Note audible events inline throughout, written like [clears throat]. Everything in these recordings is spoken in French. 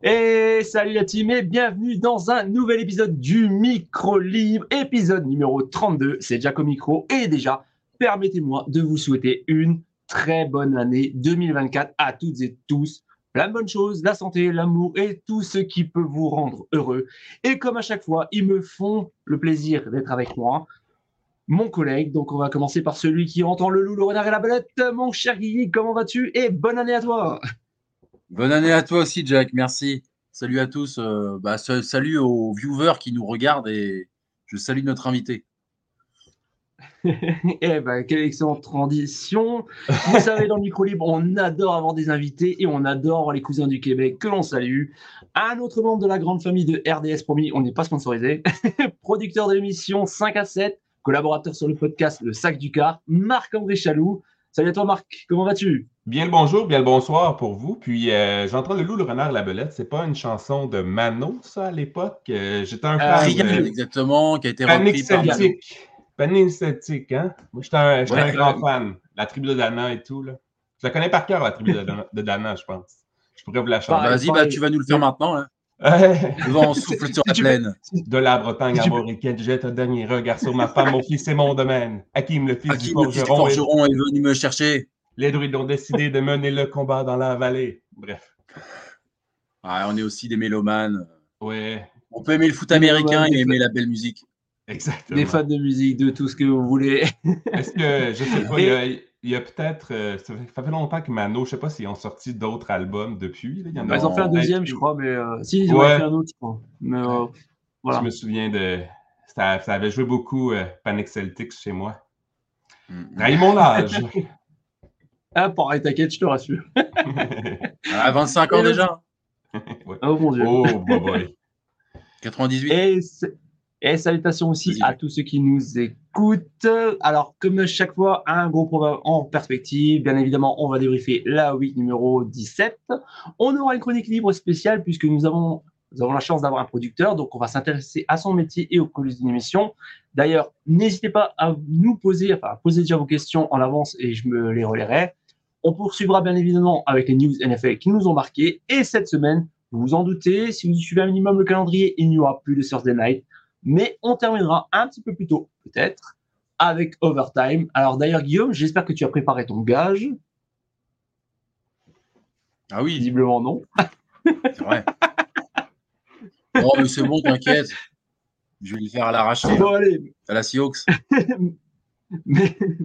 Et salut la team et bienvenue dans un nouvel épisode du Micro Libre, épisode numéro 32. C'est Jack au micro et déjà, permettez-moi de vous souhaiter une très bonne année 2024 à toutes et tous. Plein de bonnes choses, la santé, l'amour et tout ce qui peut vous rendre heureux. Et comme à chaque fois, ils me font le plaisir d'être avec moi. Mon collègue, donc on va commencer par celui qui entend le loup, le renard et la belette. Mon cher Guigui, comment vas-tu? Et bonne année à toi Bonne année à toi aussi, Jack. Merci. Salut à tous. Euh, bah, salut aux viewers qui nous regardent et je salue notre invité. [laughs] eh ben, quelle excellente transition. Vous savez, dans le micro libre, on adore avoir des invités et on adore les cousins du Québec que l'on salue. Un autre membre de la grande famille de RDS, promis, on n'est pas sponsorisé. [laughs] Producteur de l'émission 5 à 7, collaborateur sur le podcast Le Sac du Car, Marc-André Chaloux. Salut à toi, Marc. Comment vas-tu? Bien le bonjour, bien le bonsoir pour vous. Puis euh, j'entends le loup, le renard, la belette. C'est pas une chanson de Mano, ça, à l'époque? Euh, j'étais un euh, fan. exactement, qui a été par Celtique. Panique Celtique, hein? Moi, j'étais un, un, grand fan. La tribu de Dana et tout, là. Je la connais par cœur, la tribu de Dana, je pense. Je pourrais vous la chanter. Vas-y, bah, tu vas nous le faire maintenant, hein. Le vent souffle sur la [laughs] plaine. De la Bretagne armoricaine, jette un dernier regard sur ma femme, mon fils, c'est mon domaine. Hakim, le fils Hakim, du forgeron, est venu me chercher. Les druides ont décidé de mener le combat dans la vallée. Bref. on est aussi des mélomanes. Ouais. On peut aimer le foot américain et aimer la belle musique. Exactement. Des fans de musique, de tout ce que vous voulez. Est-ce que, je sais pas, il y a, peut-être, euh, ça fait longtemps que Mano, je sais pas s'ils ont sorti d'autres albums depuis. ils ont fait un deuxième, je crois, mais euh, si, ils ont fait un autre, je crois. Mais, euh, voilà. Je me souviens de. Ça, ça avait joué beaucoup Panic Celtics chez moi. Mm. mon âge. [laughs] Ah, pareil, t'inquiète, je te rassure. [laughs] à 25 ans déjà. Oh mon dieu. Oh, boy. 98. [laughs] Et, et salutations aussi à tous ceux qui nous écoutent. Alors, comme chaque fois, un gros programme en perspective. Bien évidemment, on va débriefer la week numéro 17. On aura une chronique libre spéciale puisque nous avons nous avons la chance d'avoir un producteur, donc on va s'intéresser à son métier et aux coulisses d'une émission. D'ailleurs, n'hésitez pas à nous poser, enfin, à poser déjà vos questions en avance et je me les relayerai. On poursuivra bien évidemment avec les news NFL qui nous ont marqué. Et cette semaine, vous vous en doutez, si vous suivez un minimum le calendrier, il n'y aura plus de Thursday Night. Mais on terminera un petit peu plus tôt, peut-être, avec Overtime. Alors d'ailleurs, Guillaume, j'espère que tu as préparé ton gage. Ah oui. Visiblement non. C'est vrai. Non, mais c'est bon, t'inquiète. Je vais le faire à l'arraché. Bon, allez. À la Seahawks. [laughs]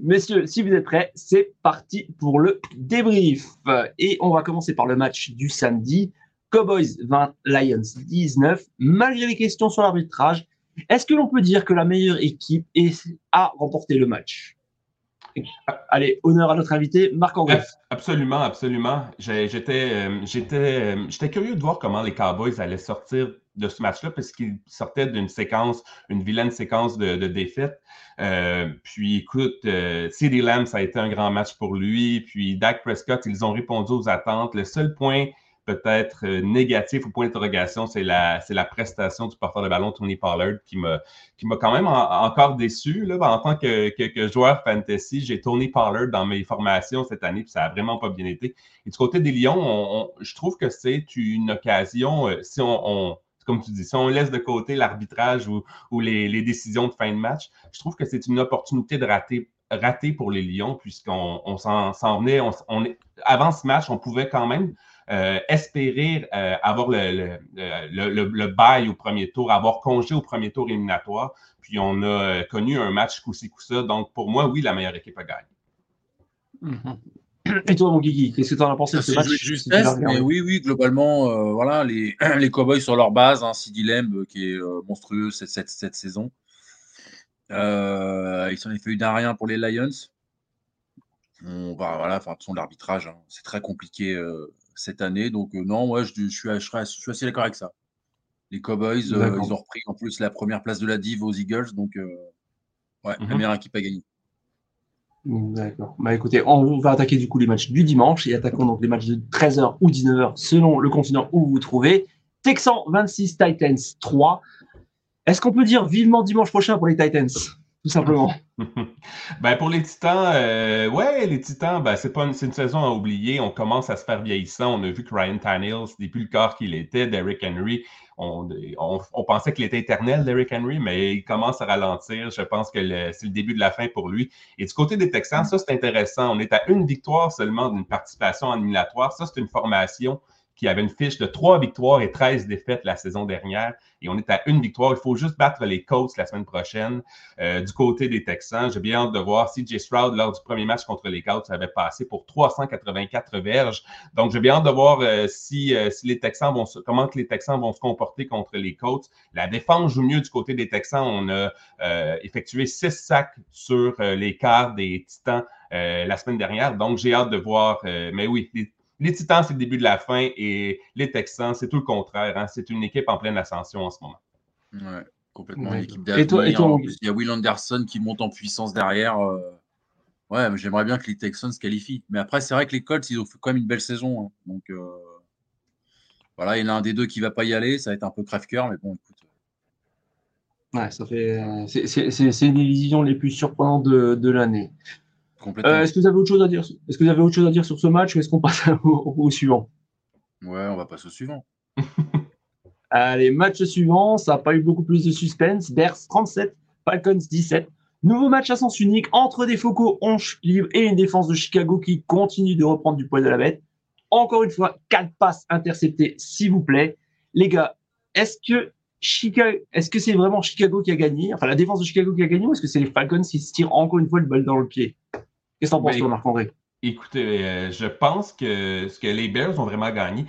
Messieurs, si vous êtes prêts, c'est parti pour le débrief. Et on va commencer par le match du samedi. Cowboys 20, Lions 19. Malgré les questions sur l'arbitrage, est-ce que l'on peut dire que la meilleure équipe a remporté le match? Allez, honneur à notre invité, Marc-André. Absolument, absolument. J'étais, euh, j'étais, euh, j'étais curieux de voir comment les Cowboys allaient sortir de ce match-là parce qu'il sortait d'une séquence, une vilaine séquence de, de défaites. Euh, puis écoute, euh, CD Lamb, ça a été un grand match pour lui. Puis Dak Prescott, ils ont répondu aux attentes. Le seul point peut-être euh, négatif ou point d'interrogation, c'est la, c'est la prestation du porteur de ballon Tony Pollard qui m'a, qui m'a quand même encore déçu. Là, en tant que, que, joueur fantasy, j'ai Tony Pollard dans mes formations cette année, puis ça n'a vraiment pas bien été. Et du côté des Lions, je trouve que c'est une occasion, si on comme tu dis, si on laisse de côté l'arbitrage ou, les, décisions de fin de match, je trouve que c'est une opportunité de rater, pour les Lions, puisqu'on on, s'en venait. On, avant ce match, on pouvait quand même euh, espérer euh, avoir le, le, le, bail au premier tour, avoir congé au premier tour éliminatoire. Puis on a euh, connu un match coup-ci, coup-ça. Donc pour moi, oui, la meilleure équipe a gagné. Mm-hmm. Et toi, mon Guigui, qu'est-ce que tu en as pensé de ce match? justesse, mais oui, oui, globalement, euh, voilà, les, [clears throat] les Cowboys sur leur base, hein, Sidi qui est euh, monstrueux cette, cette, cette saison. ils s'en ont fait eu d'un rien pour les Lions. On va, voilà, enfin, de l'arbitrage, hein, c'est très compliqué cette année. Donc, non, moi, je, je, suis, je, je, suis, assez d'accord avec ça. Les Cowboys, ils ont repris en plus la première place de la Div aux Eagles. Donc, ouais, la mhm. meilleure équipe à gagner. D'accord. Bah écoutez, on va attaquer du coup les matchs du dimanche et attaquons donc les matchs de 13h ou 19h selon le continent où vous vous trouvez. Texan 26, Titans 3. Est-ce qu'on peut dire vivement dimanche prochain pour les Titans? Tout simplement. [laughs] ben pour les Titans, euh, ouais, les Titans, ben c'est pas une, une, saison à oublier. On commence à se faire vieillissant. On a vu que Ryan Tannehill, c'était plus le corps qu'il était. Derrick Henry, on, on, pensait qu'il était éternel, Derrick Henry, mais il commence à ralentir. Je pense que c'est le début de la fin pour lui. Et du côté des Texans, ça c'est intéressant. On est à une victoire seulement d'une participation en éliminatoire. Ça c'est une formation qui avait une fiche de 3 victoires et 13 défaites la saison dernière. Et on est à une victoire. Il faut juste battre les Colts la semaine prochaine. Euh, du côté des Texans, j'ai bien hâte de voir si J. Stroud, lors du premier match contre les Colts, avait passé pour 384 verges. Donc, j'ai bien hâte de voir euh, si, euh, si les Texans vont se, comment que les Texans vont se comporter contre les Colts. La défense joue mieux du côté des Texans. On a effectué six sacs sur les quarts des Titans la semaine dernière. Donc, j'ai hâte de voir. mais oui, les Titans, c'est le début de la fin et les Texans, c'est tout le contraire. Hein. C'est une équipe en pleine ascension en ce moment. Ouais, complètement. L'équipe et toi, et toi, Il y a Will Anderson qui monte en puissance derrière. Euh. Ouais, mais j'aimerais bien que les Texans se qualifient. Mais après, c'est vrai que les Colts, ils ont fait quand même une belle saison. Hein. Donc, euh, voilà, il y en a un des deux qui ne va pas y aller. Ça va être un peu crève-cœur, mais bon, écoute. Ouais, ça fait. C'est une des visions les plus surprenantes de, de l'année. Euh, est-ce que vous avez autre chose à dire Est-ce que vous avez autre chose à dire sur ce match ou est-ce qu'on passe [laughs] au, suivant? Ouais, on va passer au suivant. [laughs] Allez, match suivant, ça n'a pas eu beaucoup plus de suspense. Bears 37, Falcons 17. Nouveau match à sens unique entre des focaux onches livres et une défense de Chicago qui continue de reprendre du poil de la bête. Encore une fois, quatre passes interceptées, s'il vous plaît. Les gars, est-ce que Chicago, est-ce que c'est vraiment Chicago qui a gagné? Enfin, la défense de Chicago qui a gagné ou est-ce que c'est les Falcons qui se tirent encore une fois le balle dans le pied? Qu'est-ce que t'en penses, Marc-André? Écoutez, euh, je pense que, que les Bears ont vraiment gagné.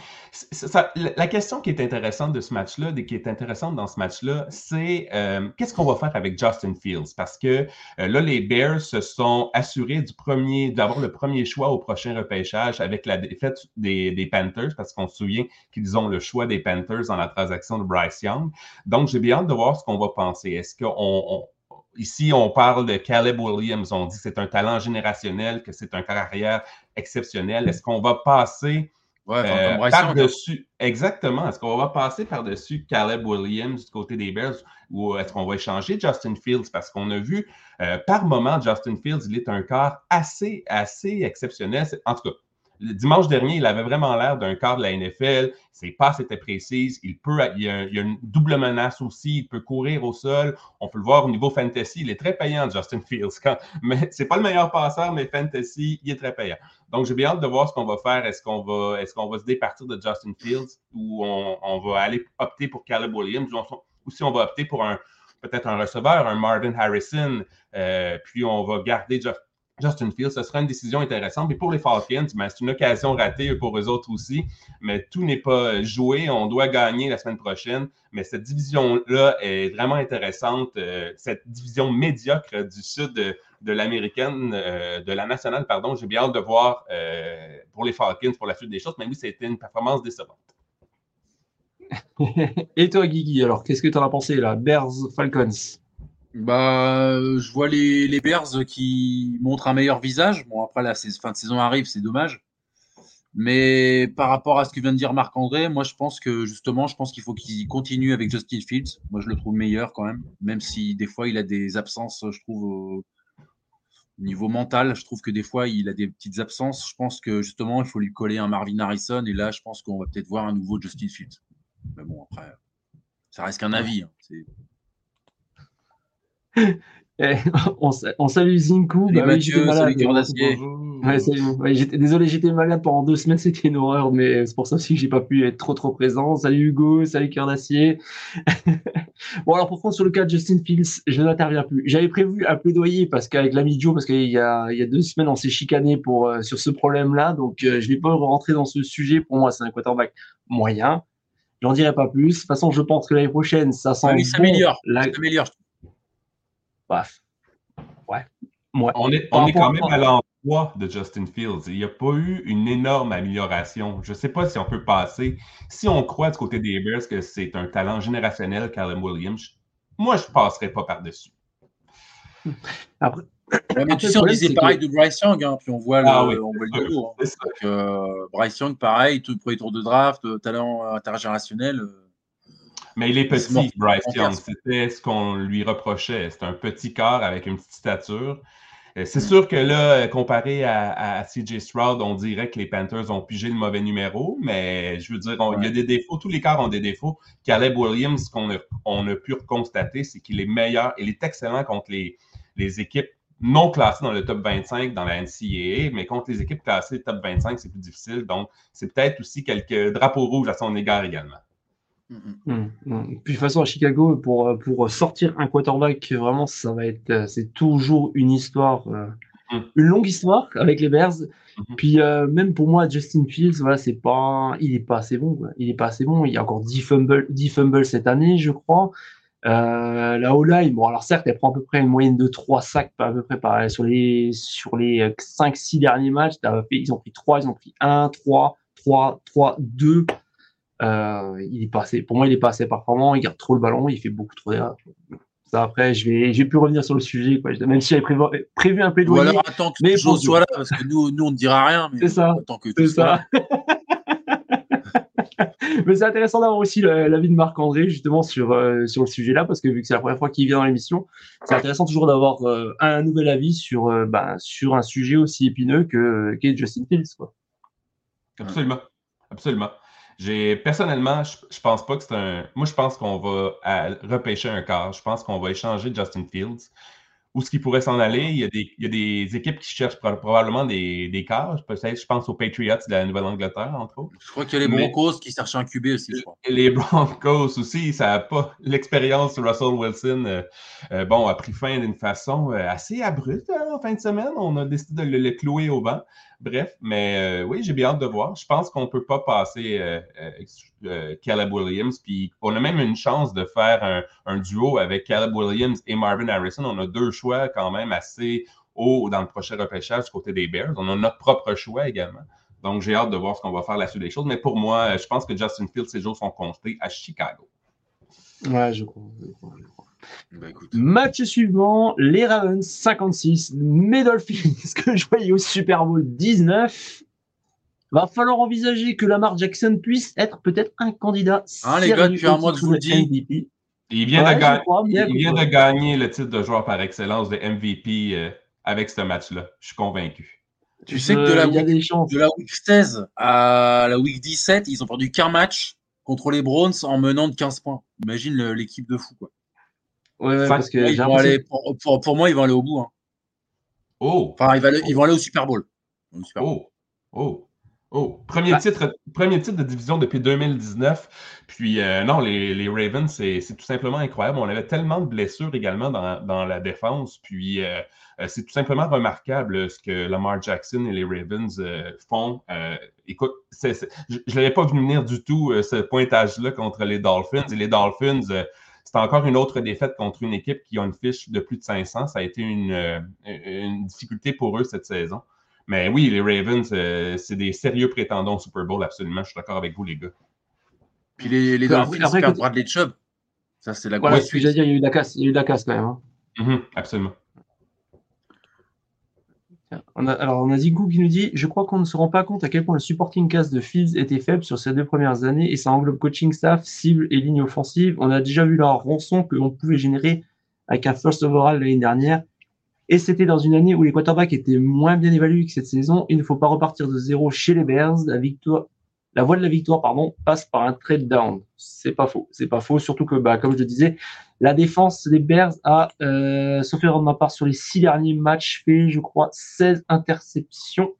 la question qui est intéressante de ce match-là, qui est intéressante dans ce match-là, c'est euh, qu'est-ce qu'on va faire avec Justin Fields? Parce que euh, là, les Bears se sont assurés du premier, d'avoir le premier choix au prochain repêchage avec la défaite des, des Panthers, parce qu'on se souvient qu'ils ont le choix des Panthers dans la transaction de Bryce Young. Donc, j'ai bien hâte de voir ce qu'on va penser. Est-ce qu'on Ici, on parle de Caleb Williams. On dit que c'est un talent générationnel, que c'est un carrière exceptionnel. Est-ce qu'on va passer euh, par-dessus. Exactement. Est-ce qu'on va passer par-dessus Caleb Williams du côté des Bears ou est-ce qu'on va échanger Justin Fields? Parce qu'on a vu euh, par moment, Justin Fields, il est un corps assez, assez exceptionnel. En tout cas, le dimanche dernier, il avait vraiment l'air d'un quart de la NFL. Ses passes étaient précises. Il, peut, il y, a, une double menace aussi. Il peut courir au sol. On peut le voir au niveau fantasy. Il est très payant, Justin Fields. Quand, mais c'est pas le meilleur passeur, mais fantasy, il est très payant. Donc, j'ai bien hâte de voir ce qu'on va faire. Est-ce qu'on va, est qu'on va se départir de Justin Fields ou on, va aller opter pour Caleb Williams ou, si on va opter pour un peut-être un receveur, un Marvin Harrison, euh, puis on va garder Justin Fields, ce sera une décision intéressante. Et pour les Falcons, ben, c'est une occasion ratée pour eux autres aussi. Mais tout n'est pas joué. On doit gagner la semaine prochaine. Mais cette division-là est vraiment intéressante. Euh, cette division médiocre du sud de, l'américaine, euh, de la nationale, pardon. J'ai bien hâte de voir euh, pour les Falcons pour la suite des choses. Mais oui, c'était une performance décevante. [laughs] Et toi, Guigui, alors, qu'est-ce que tu en as pensé là? Bears Falcons bah, je vois les, les Bears qui montrent un meilleur visage. Bon, après, la fin de saison arrive, c'est dommage. Mais par rapport à ce que vient de dire Marc-André, moi, je pense que justement, je pense qu'il faut qu'il continue avec Justin Fields. Moi, je le trouve meilleur quand même, même si des fois, il a des absences, je trouve, au niveau mental. Je trouve que des fois, il a des petites absences. Je pense que justement, il faut lui coller un Marvin Harrison. Et là, je pense qu'on va peut-être voir un nouveau Justin Fields. Mais bon, après, ça reste qu'un avis. Hein. [laughs] Eh, on, on, salue Zinku. Bah, Mathieu, salut j'étais, désolé, j'étais malade pendant deux semaines, [laughs] c'était une horreur, mais c'est pour ça aussi que j'ai pas pu être trop trop présent. Salut Hugo, salut Cœur d'Acier. [laughs] bon, alors pour prendre sur le cas de Justin Fields, je n'interviens plus. J'avais prévu un plaidoyer parce qu'avec l'ami Joe, parce qu'il y a, il y a deux semaines, on s'est chicané pour, euh, sur ce problème-là, donc euh, je vais pas rentrer dans ce sujet. Pour moi, c'est un quarterback moyen. J'en dirai pas plus. De toute façon, je pense que l'année prochaine, ça s'améliore. La... s'améliore. Ouais. On est, on est quand même à l'endroit de Justin Fields. Il n'y a pas eu une énorme amélioration. Je ne sais pas si on peut passer. Si on croit du côté des Bears que c'est un talent générationnel, Callum Williams, moi, je ne passerai pas par-dessus. [laughs] Après, mais tu sais, on disait pareil de Bryce Young, hein, puis on voit le, ah on voit le hein. euh, Bryce Young, pareil, tout premier tour de draft, talent intergénérationnel. Euh, Mais il est petit, Bryce Young. C'était ce qu'on lui reprochait. C'est un petit corps avec une petite stature. Euh, c'est sûr que là, comparé à, CJ Stroud, on dirait que les Panthers ont pigé le mauvais numéro, mais je veux dire, il y a des défauts. Tous les corps ont des défauts. Caleb Williams, ce qu'on a, on a pu constater, c'est qu'il est meilleur. Il est excellent contre les, les équipes non classées dans le top 25 dans la NCAA, mais contre les équipes classées top 25, c'est plus difficile. Donc, c'est peut-être aussi quelques drapeaux rouges à son égard également. Mmh, mmh. Puis de toute façon, à Chicago, pour, pour sortir un quarterback, vraiment, ça va être, euh, c'est toujours une histoire, euh, mmh. une longue histoire avec les Bears. Puis euh, même pour moi, Justin Fields, voilà, c'est pas, il est pas assez bon. Il est pas assez bon. Il y a encore 10 fumbles, 10 fumbles cette année, je crois. Euh, la O-line, bon, alors certes, elle prend à peu près une moyenne de 3 sacs à peu près par, sur les, sur les 5-6 derniers matchs. Ils ont pris 3, ils ont pris 1, 3, 3, 3, 2. Euh, il est passé, pour moi, il est pas assez performant. Il garde trop le ballon, il fait beaucoup trop d'erreurs. Ça, après, je vais, j'ai pu revenir sur le sujet, quoi. même si j'avais prévu, prévu un plaidoyer. Ou alors attends que mais chose soit là, parce que nous, nous on ne dira rien. C'est ça. C'est ça. [laughs] mais c'est intéressant d'avoir aussi l'avis de Marc-André justement sur, euh, sur le sujet-là, parce que vu que c'est la première fois qu'il vient dans l'émission, c'est intéressant toujours d'avoir euh, un nouvel avis sur, bah, sur un sujet aussi épineux que qu'est Justin Fields. Quoi. Absolument. Absolument. J'ai personnellement, je, je, pense pas que c'est un. Moi, je pense qu'on va repêcher un quart. Je pense qu'on va échanger Justin Fields. Où ce qui pourrait s'en aller? Il y, a des, il y, a des, équipes qui cherchent probablement des, des quarts. Peut-être, je pense aux Patriots de la Nouvelle-Angleterre, entre autres. Je crois qu'il y a les Broncos qui cherchent un QB aussi. Je crois. Les Broncos aussi, ça n'a pas l'expérience. Russell Wilson, euh, euh, bon, a pris fin d'une façon euh, assez abrupte hein, en fin de semaine. On a décidé de le, le clouer au banc. Bref, mais euh, oui, j'ai bien hâte de voir. Je pense qu'on ne peut pas passer euh, euh, Caleb Williams. Puis on a même une chance de faire un, duo avec Caleb Williams et Marvin Harrison. On a deux choix quand même assez hauts dans le prochain repêchage du côté des Bears. On a notre propre choix également. Donc j'ai hâte de voir ce qu'on va faire la suite des choses. Mais pour moi, je pense que Justin Fields, ses jours sont comptés à Chicago. Ouais, je crois. Bah, Match suivant, les Ravens 56, mes ce [laughs] que je voyais au Super Bowl 19. Va falloir envisager que Lamar Jackson puisse être peut-être un candidat. Hein, les gars, depuis un mois je vous le dis. Il vient, de, gagner le titre de joueur par excellence de MVP euh, avec ce match-là. Je suis convaincu. Tu sais que de la, week, de la week 16 à la week 17, ils ont perdu qu'un match contre les Browns en menant de 15 points. Imagine l'équipe de fou. Quoi. Ouais, parce que aller, pour, moi, ils vont aller au bout. Hein. Oh. Enfin, ils vont, aller, ils vont aller au Super Bowl. Oh. Oh. Oh, premier, bah titre, premier titre de division depuis 2019. Puis euh, non, les, les Ravens, c'est tout simplement incroyable. On avait tellement de blessures également dans, dans la défense. Puis euh, euh, c'est tout simplement remarquable ce que Lamar Jackson et les Ravens font. écoute, je ne l'avais pas vu venir du tout, ce pointage-là contre les Dolphins. Et les Dolphins, c'est encore une autre défaite contre une équipe qui a une fiche de plus de 500. Ça a été une, euh, une difficulté pour eux cette saison. Mais oui, les Ravens, euh, c'est des sérieux prétendants au Super Bowl, absolument. Je suis d'accord avec vous, les gars. Puis les, les Dolphins, perdent Bradley Chubb. Ça, c'est la grosse suite. il y a eu de la casse, il y a eu de la casse quand même. Hein. Mm-hmm, absolument alors, on a Zigou qui nous dit Je crois qu'on ne se rend pas compte à quel point le supporting cast de Fields était faible sur ces deux premières années et ça englobe coaching staff, cible et ligne offensive. On a déjà vu la rançon que l'on pouvait générer avec un first overall l'année dernière. Et c'était dans une année où les quarterbacks étaient moins bien évalués que cette saison. Il ne faut pas repartir de zéro chez les Bears. La victoire, la voie de la victoire, pardon, passe par un trade down. C'est pas faux. C'est pas faux. Surtout que, bah, comme je le disais, la défense des Bears a, euh, sauf erreur de ma part, sur les six derniers matchs, fait, je crois, 16 interceptions.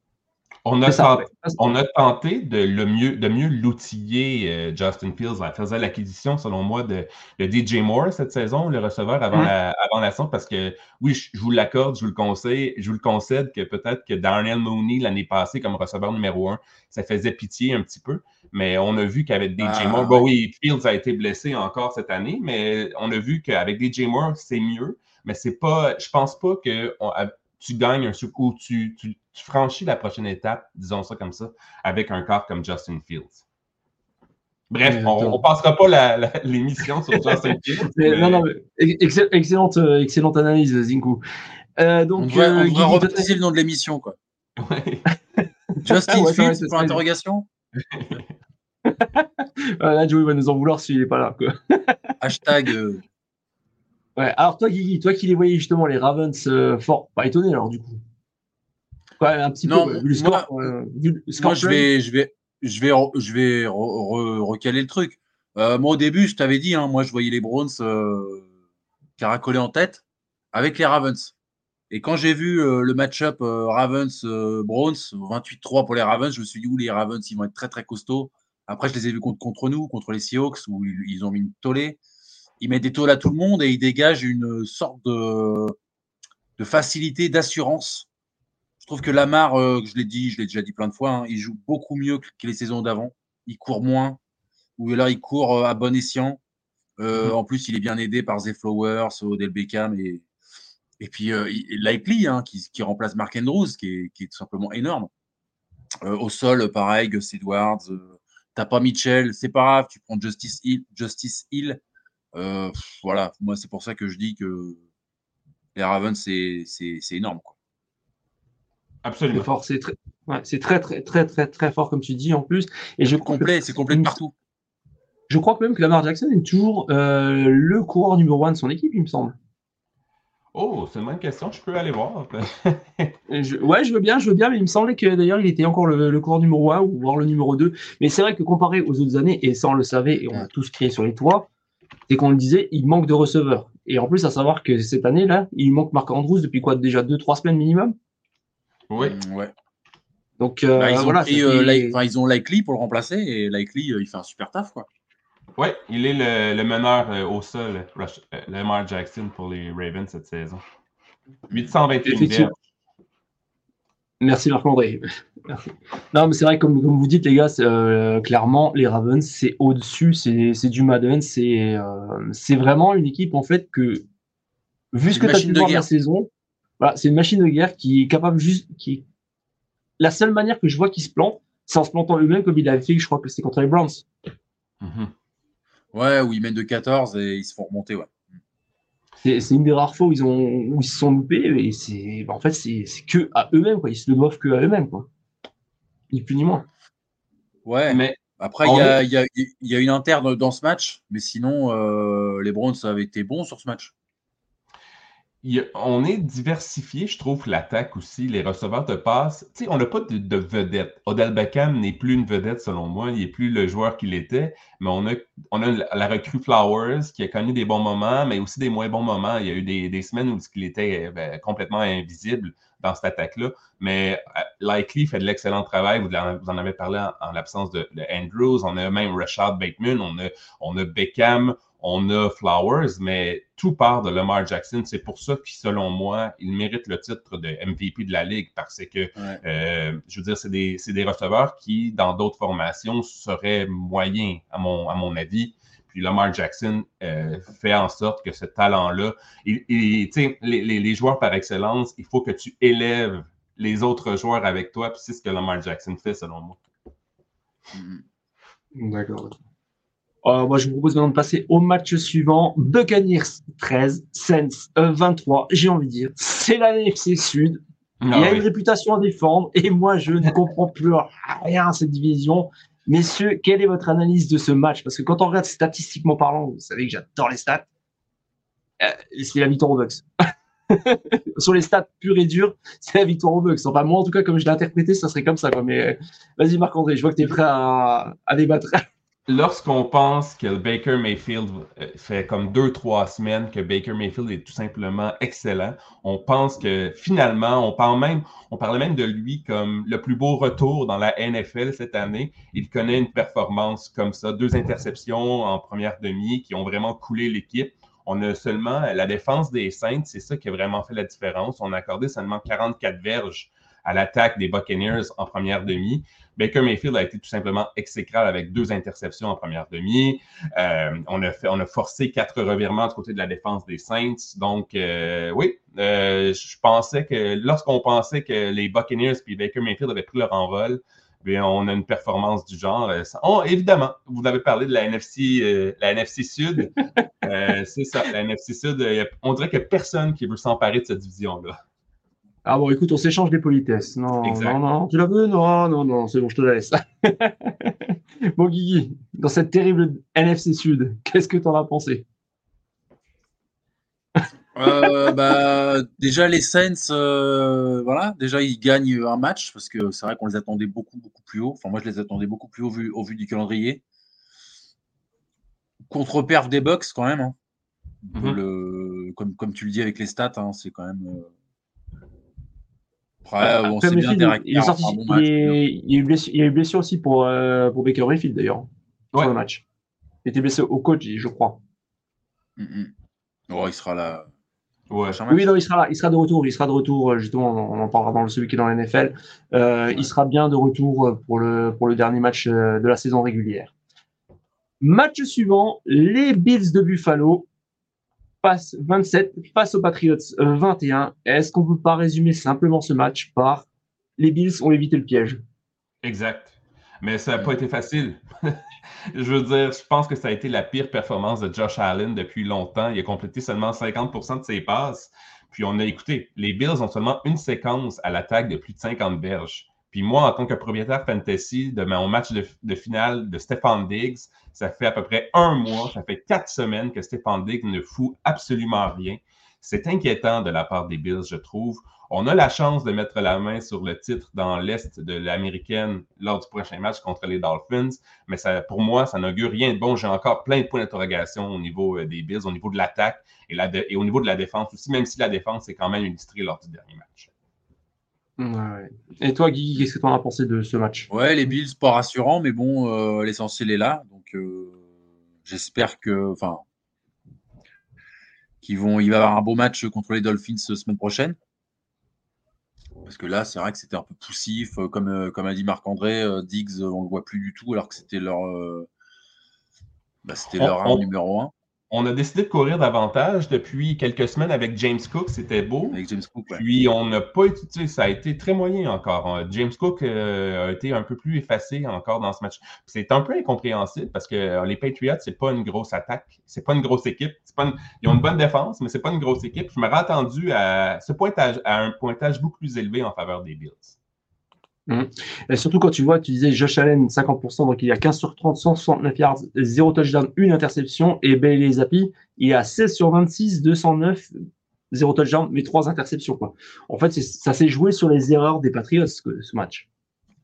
On a, tenté, on a tenté de, le mieux, de mieux l'outiller, euh, Justin Fields. On faisait l'acquisition, selon moi, de, DJ Moore cette saison, le receveur avant, la, avant la saison, parce que oui, je, vous l'accorde, je vous le conseille, je vous le concède que peut-être que Darnell Mooney, l'année passée, comme receveur numéro un, ça faisait pitié un petit peu. Mais on a vu qu'avec DJ ah, Moore, bon, oui, Fields a été blessé encore cette année, mais on a vu qu'avec DJ Moore, c'est mieux. Mais c'est pas, je pense pas que tu gagnes un ou tu, tu, franchis la prochaine étape, disons ça comme ça, avec un corps comme Justin Fields. Bref, on ne passera pas [laughs] l'émission sur Justin Fields. [laughs] Non, non, excellente, euh, excellente analyse, Zinku. Euh, donc, on devrait, euh, le nom de l'émission, quoi. [laughs] Justin Fields, pour interrogation? là, Joey va nous en vouloir s'il n'est pas là. Quoi. Hashtag. Euh. Ouais, alors toi, Guigui, toi qui les voyais justement, les Ravens euh, fort, pas étonné alors du coup. Ouais, un petit non, peu, vu le score. Moi, moi je vais, je vais, je vais, je vais recaler le truc. moi, au début, je t'avais dit, hein, moi, je voyais les Browns caracoler en tête avec les Ravens. Et quand j'ai vu euh, le match-up euh, Ravens-Browns, euh, 28-3 pour les Ravens, je me suis dit, où les Ravens, ils vont être très, très costauds. Après, je les ai vus contre, contre nous, contre les Seahawks, où ils, ont mis une tollée. Ils mettent des tolles à tout le monde et ils dégagent une sorte de, de facilité, d'assurance. Je trouve que Lamar, je l'ai dit, je l'ai déjà dit plein de fois, hein, il joue beaucoup mieux que les saisons d'avant. Il court moins, ou alors il court à bon escient. Mm-hmm. En plus, il est bien aidé par Zay Flowers, Odell Beckham et, et puis, euh, Likely, hein, qui, qui, remplace Mark Andrews, qui est, qui est tout simplement énorme. Euh, au sol, pareil, Gus Edwards. Euh, T'as pas Mitchell, c'est pas grave, tu prends Justice Hill. Justice Hill euh, voilà, moi, c'est pour ça que je dis que les Ravens, c'est énorme. Quoi. Absolument. C'est fort, c'est très, ouais, très, très, très, très, très fort, comme tu dis, en plus. Et je complet, c'est complet partout. Je crois quand même que Lamar Jackson est toujours euh, le coureur numéro un de son équipe, il me semble. Oh, c'est une bonne question. Je peux aller voir. [laughs] je, ouais, je veux bien, je veux bien, mais il me semblait que d'ailleurs il était encore le, le coureur numéro 1 ou voire le numéro 2. Mais c'est vrai que comparé aux autres années, et ça on le savait et on a tous crié sur les toits, c'est qu'on le disait, il manque de receveurs. Et en plus, à savoir que cette année-là, il manque Marc Andrews depuis quoi Déjà 2-3 semaines minimum? Oui, mm, ouais. Donc euh, bah, ils, voilà, ont euh, ils ont Likely pour le remplacer et Likely, euh, il fait un super taf. quoi. Oui, il est le, meneur euh, au sol, euh, Lamar Jackson, pour les Ravens cette saison. 821 verges. Merci Marc-André. Non, mais c'est vrai, comme, comme, vous dites, les gars, euh, clairement, les Ravens, c'est au-dessus, c'est du Madden, c'est vraiment une équipe, en fait, que, vu ce que tu as pu voir la saison, voilà, c'est une machine de guerre qui est capable juste. Qui... La seule manière que je vois qu'ils se plantent, c'est en se plantant eux-mêmes, comme il avait fait, je crois que c'était contre les Browns. Mm Ouais, où ils mènent de 14 et ils se font remonter, ouais. C'est une des rares fois où ils, ont, où ils se sont loupés et c'est en fait c'est que à eux-mêmes quoi. Ils se le doivent que à eux-mêmes quoi. Ni plus ni moins. Ouais. Mais après il y a, y, a, y a, une interne dans ce match, mais sinon euh, les Browns avaient été bons sur ce match on est diversifié, je trouve, l'attaque aussi. Les receveurs de passe. Tu sais, on n'a pas de, vedette. Odell Beckham n'est plus une vedette, selon moi. Il n'est plus le joueur qu'il était. Mais on a, on a la recrue Flowers qui a connu des bons moments, mais aussi des moins bons moments. Il y a eu des, semaines où il était ben, complètement invisible dans cette attaque-là. Mais euh, Likely fait de l'excellent travail. Vous, en avez parlé en, l'absence de, Andrews. On a même Rashad Bateman. On a, on a Beckham on a Flowers, mais tout part de Lamar Jackson. C'est pour ça que, selon moi, il mérite le titre de MVP de la Ligue parce que, euh, je veux dire, c'est des, des, receveurs qui, dans d'autres formations, seraient moyens, à mon, à mon avis. Puis Lamar Jackson euh, fait en sorte que ce talent-là, et, les, les, les joueurs par excellence, il faut que tu élèves les autres joueurs avec toi, puis c'est ce que Lamar Jackson fait, selon moi. D'accord. Euh, moi, je vous propose maintenant de passer au match suivant. Buccaneers 13, Saints 23. Euh, J'ai envie de dire, c'est la NFC Sud. Ah il y a une réputation à défendre et moi, je ne comprends plus rien à cette division. Messieurs, quelle est votre analyse de ce match? Parce que quand on regarde statistiquement parlant, vous savez que j'adore les stats. Euh, c'est la victoire aux Bucks. [laughs] Sur les stats purs et durs, c'est la victoire aux Bucks. Enfin, moi, en tout cas, comme je l'ai interprété, ça serait comme ça. Mais vas-y, Marc-André, je vois que tu es prêt à débattre [laughs] lorsqu'on pense que Baker Mayfield euh, fait comme deux, trois semaines que Baker Mayfield est tout simplement excellent, on pense que finalement, on parle même, on même de lui comme le plus beau retour dans la NFL cette année. Il connaît une performance comme ça, deux interceptions en première demi qui ont vraiment coulé l'équipe. On a seulement la défense des Saints, c'est ça qui a vraiment fait la différence. On a accordé seulement 44 verges à l'attaque des Buccaneers en première demi. Baker Mayfield a été tout simplement exécrable avec deux interceptions en première demi. Euh, on, a fait, on a forcé quatre revirements du côté de la défense des Saints. Donc, euh, oui, euh, je pensais que lorsqu'on pensait que les Buccaneers et Baker Mayfield avaient pris leur envol, bien, on a une performance du genre. évidemment, vous avez parlé de la NFC, la NFC Sud. [laughs] c'est ça, la NFC Sud. on dirait qu'il n'y a personne qui veut s'emparer de cette division-là. Ah bon, écoute, on s'échange des politesses. Non, non, non, tu la veux Non, non, non, c'est bon, je te la laisse. [laughs] bon, Guigui, dans cette terrible NFC Sud. [laughs] Qu'est-ce que tu en as pensé? [laughs] Euh, bah, déjà les Saints, euh, voilà, déjà ils gagnent un match parce que c'est vrai qu'on les attendait beaucoup beaucoup plus haut. Enfin moi je les attendais beaucoup plus haut vu, au vu du calendrier. Contre perf des Bucks quand même. Hein. Mhm. le, comme, comme tu le dis avec les stats, hein, c'est quand même. Euh, après, bien il, y a eu blessure, aussi pour, pour Baker Mayfield d'ailleurs ouais. le match. Il était blessé au coach, je crois. Mm -hmm. oh, il sera là. Oui, non, il sera là, il sera de retour, il sera de retour, euh, justement, on en parlera dans celui qui est dans la NFL. Euh, il sera bien de retour euh, pour le, pour le dernier match de la saison régulière. Match suivant, les Bills de Buffalo passent 27 face aux Patriots 21. Est-ce qu'on ne peut pas résumer simplement ce match par les Bills ont évité le piège? Exact. Mais ça n'a pas été facile. [laughs] je veux dire, je pense que ça a été la pire performance de Josh Allen depuis longtemps. Il a complété seulement 50% de ses passes. Puis on a écouté, les Bills ont seulement une séquence à l'attaque de plus de 50 berges. Puis moi, en tant que propriétaire fantasy de mon match de, finale de Stefan Diggs, ça fait à peu près un mois, ça fait quatre semaines que Stefan Diggs ne fout absolument rien. C'est inquiétant de la part des Bills, je trouve. On a la chance de mettre la main sur le titre dans l'Est de l'Américaine lors du prochain match contre les Dolphins, mais ça, pour moi, ça n'augure rien de bon. J'ai encore plein de points d'interrogation au niveau euh, des Bills, au niveau de l'attaque et, et, au niveau de la défense aussi, même si la défense est quand même illustrée lors du dernier match. Et toi, Guy, qu'est-ce que tu en as pensé de ce match? Ouais, les Bills, pas rassurants, mais bon, euh, l'essentiel est là. Donc, euh, j'espère que, enfin, qu'ils vont, il va y avoir un beau match contre les Dolphins semaine prochaine. Parce que là, c'est vrai que c'était un peu poussif. Euh, comme, euh, comme a dit Marc-André, euh, Diggs, on ne le voit plus du tout, alors que c'était leur, bah, c'était leur numéro 1 on a décidé de courir davantage depuis quelques semaines avec James Cook, c'était beau. Avec James Cook, Puis on n'a pas été, ça a été très moyen encore. Hein. James Cook euh, a été un peu plus effacé encore dans ce match. C'est un peu incompréhensible parce que euh, les Patriots, c'est pas une grosse attaque, c'est pas une grosse équipe. Ils ont une bonne défense, mais c'est pas une grosse équipe. Je m'aurais attendu à ce pointage, à un pointage beaucoup plus élevé en faveur des Bills. Mmh. Et surtout quand tu vois, tu disais Josh Allen 50%, donc il y a 15 sur 30, 169 yards, 0 touchdown, 1 interception, et Bailey Zappi, il y a 16 sur 26, 209, 0 touchdown, mais 3 interceptions. Quoi. En fait, ça s'est joué sur les erreurs des Patriots, ce match.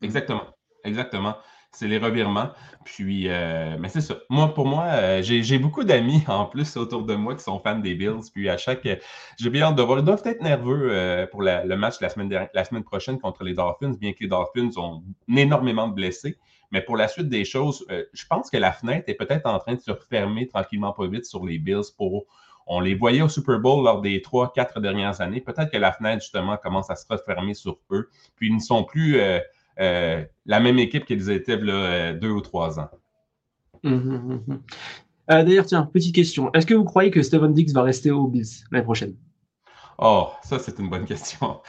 Exactement, exactement c'est les revirements. Puis, euh, mais c'est ça. Moi, pour moi, euh, j'ai beaucoup d'amis [laughs] en plus autour de moi qui sont fans des Bills. Puis à chaque. J'ai bien de voir. Ils doivent être nerveux euh, pour le match la semaine, la semaine prochaine contre les Dolphins, bien que les Dolphins ont énormément de blessés. Mais pour la suite des choses, je pense que la fenêtre est peut-être en train de se refermer tranquillement pas vite sur les Bills pour. On les voyait au Super Bowl lors des trois, quatre dernières années. Peut-être que la fenêtre, justement, commence à se refermer sur eux. Puis ils ne sont plus la même équipe qu'ils étaient là, euh, deux ou trois ans. Hum, hum, hum, euh, D'ailleurs, tiens, petite question. Est-ce que vous croyez que Steven Dix va rester au Bills l'année prochaine? Oh, ça, c'est une bonne question.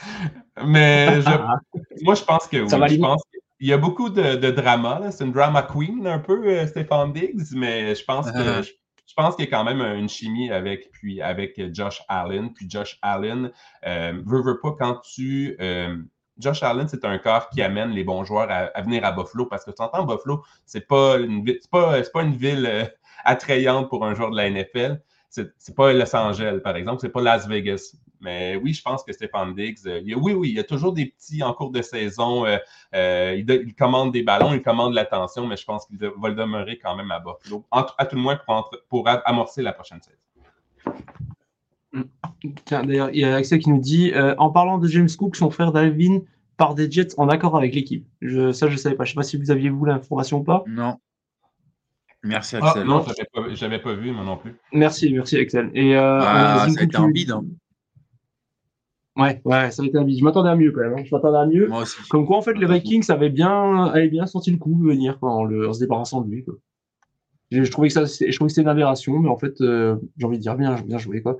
Mais [laughs] moi, je pense que oui. je pense qu'il y a beaucoup de, drama. C'est une drama queen, un peu, Stéphane Diggs, mais je pense que. Uh-huh. Je, pense qu'il y a quand même une chimie avec, puis avec Josh Allen. Puis Josh Allen, veut, veut pas, quand tu Josh Allen, c'est un corps qui amène les bons joueurs à, venir à Buffalo parce que tu entends Buffalo, c'est pas pas, pas une ville euh, [laughs] attrayante pour un joueur de la NFL. C'est pas Los Angeles, par exemple, c'est pas Las Vegas. Mais oui, je pense que Stéphane Diggs, euh, oui, oui, il y a toujours des petits en cours de saison. Euh, il, commande des ballons, il commande l'attention, mais je pense qu'il va le demeurer quand même à Buffalo, à tout le moins pour, pour amorcer la prochaine saison. Tiens, d'ailleurs, il y a Axel qui nous dit euh, en parlant de James Cook, son frère Dalvin part des Jets en accord avec l'équipe. Je, ça, je ne savais pas. Je ne sais pas si vous aviez vous l'information ou pas. Non. Merci ah, Axel. non, je n'avais pas, vu, moi non plus. Merci, merci Axel. Et, euh, ah, ça a été un bide. Hein. Ouais, ouais, ça a été un bide. Je m'attendais à mieux quand même. Hein. Je m'attendais à mieux. Moi aussi. Comme quoi, en fait, les Vikings avaient bien, avaient bien senti le coup venir en, le, en se débarrassant de lui. Quoi. Je, trouvais que ça, je trouvais que c'était une aberration, mais en fait, euh, j'ai envie de dire bien, bien joué quoi.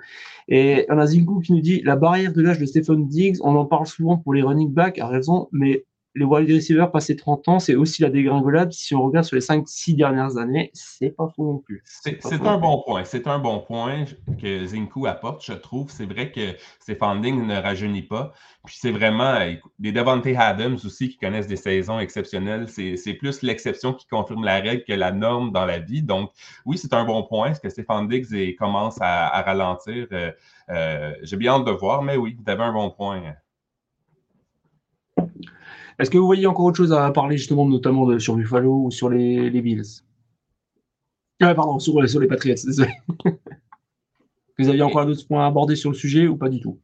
Et on a Zingu qui nous dit la barrière de l'âge de Stephen Diggs, on en parle souvent pour les running backs, a raison, mais les wide receivers passés 30 ans, c'est aussi la dégringolade. Si on regarde sur les 5-6 dernières années, c'est pas faux non plus. C'est un bon point. C'est un bon point que Zinku apporte, je trouve. C'est vrai que ses fundings ne rajeunit pas. Puis c'est vraiment des Devante Adams aussi qui connaissent des saisons exceptionnelles. C'est plus l'exception qui confirme la règle que la norme dans la vie. Donc, oui, c'est un bon point. Est-ce que Stéphane Diggs commence à, à ralentir? Euh, euh, j'ai bien hâte de voir, mais oui, vous avez un bon point. Est-ce que vous voyez encore autre chose à parler justement notamment de, sur Buffalo ou sur les, Bills? Ah, Pardon, sur, les Patriots, [laughs] vous aviez encore d'autres points à aborder sur le sujet ou pas du tout?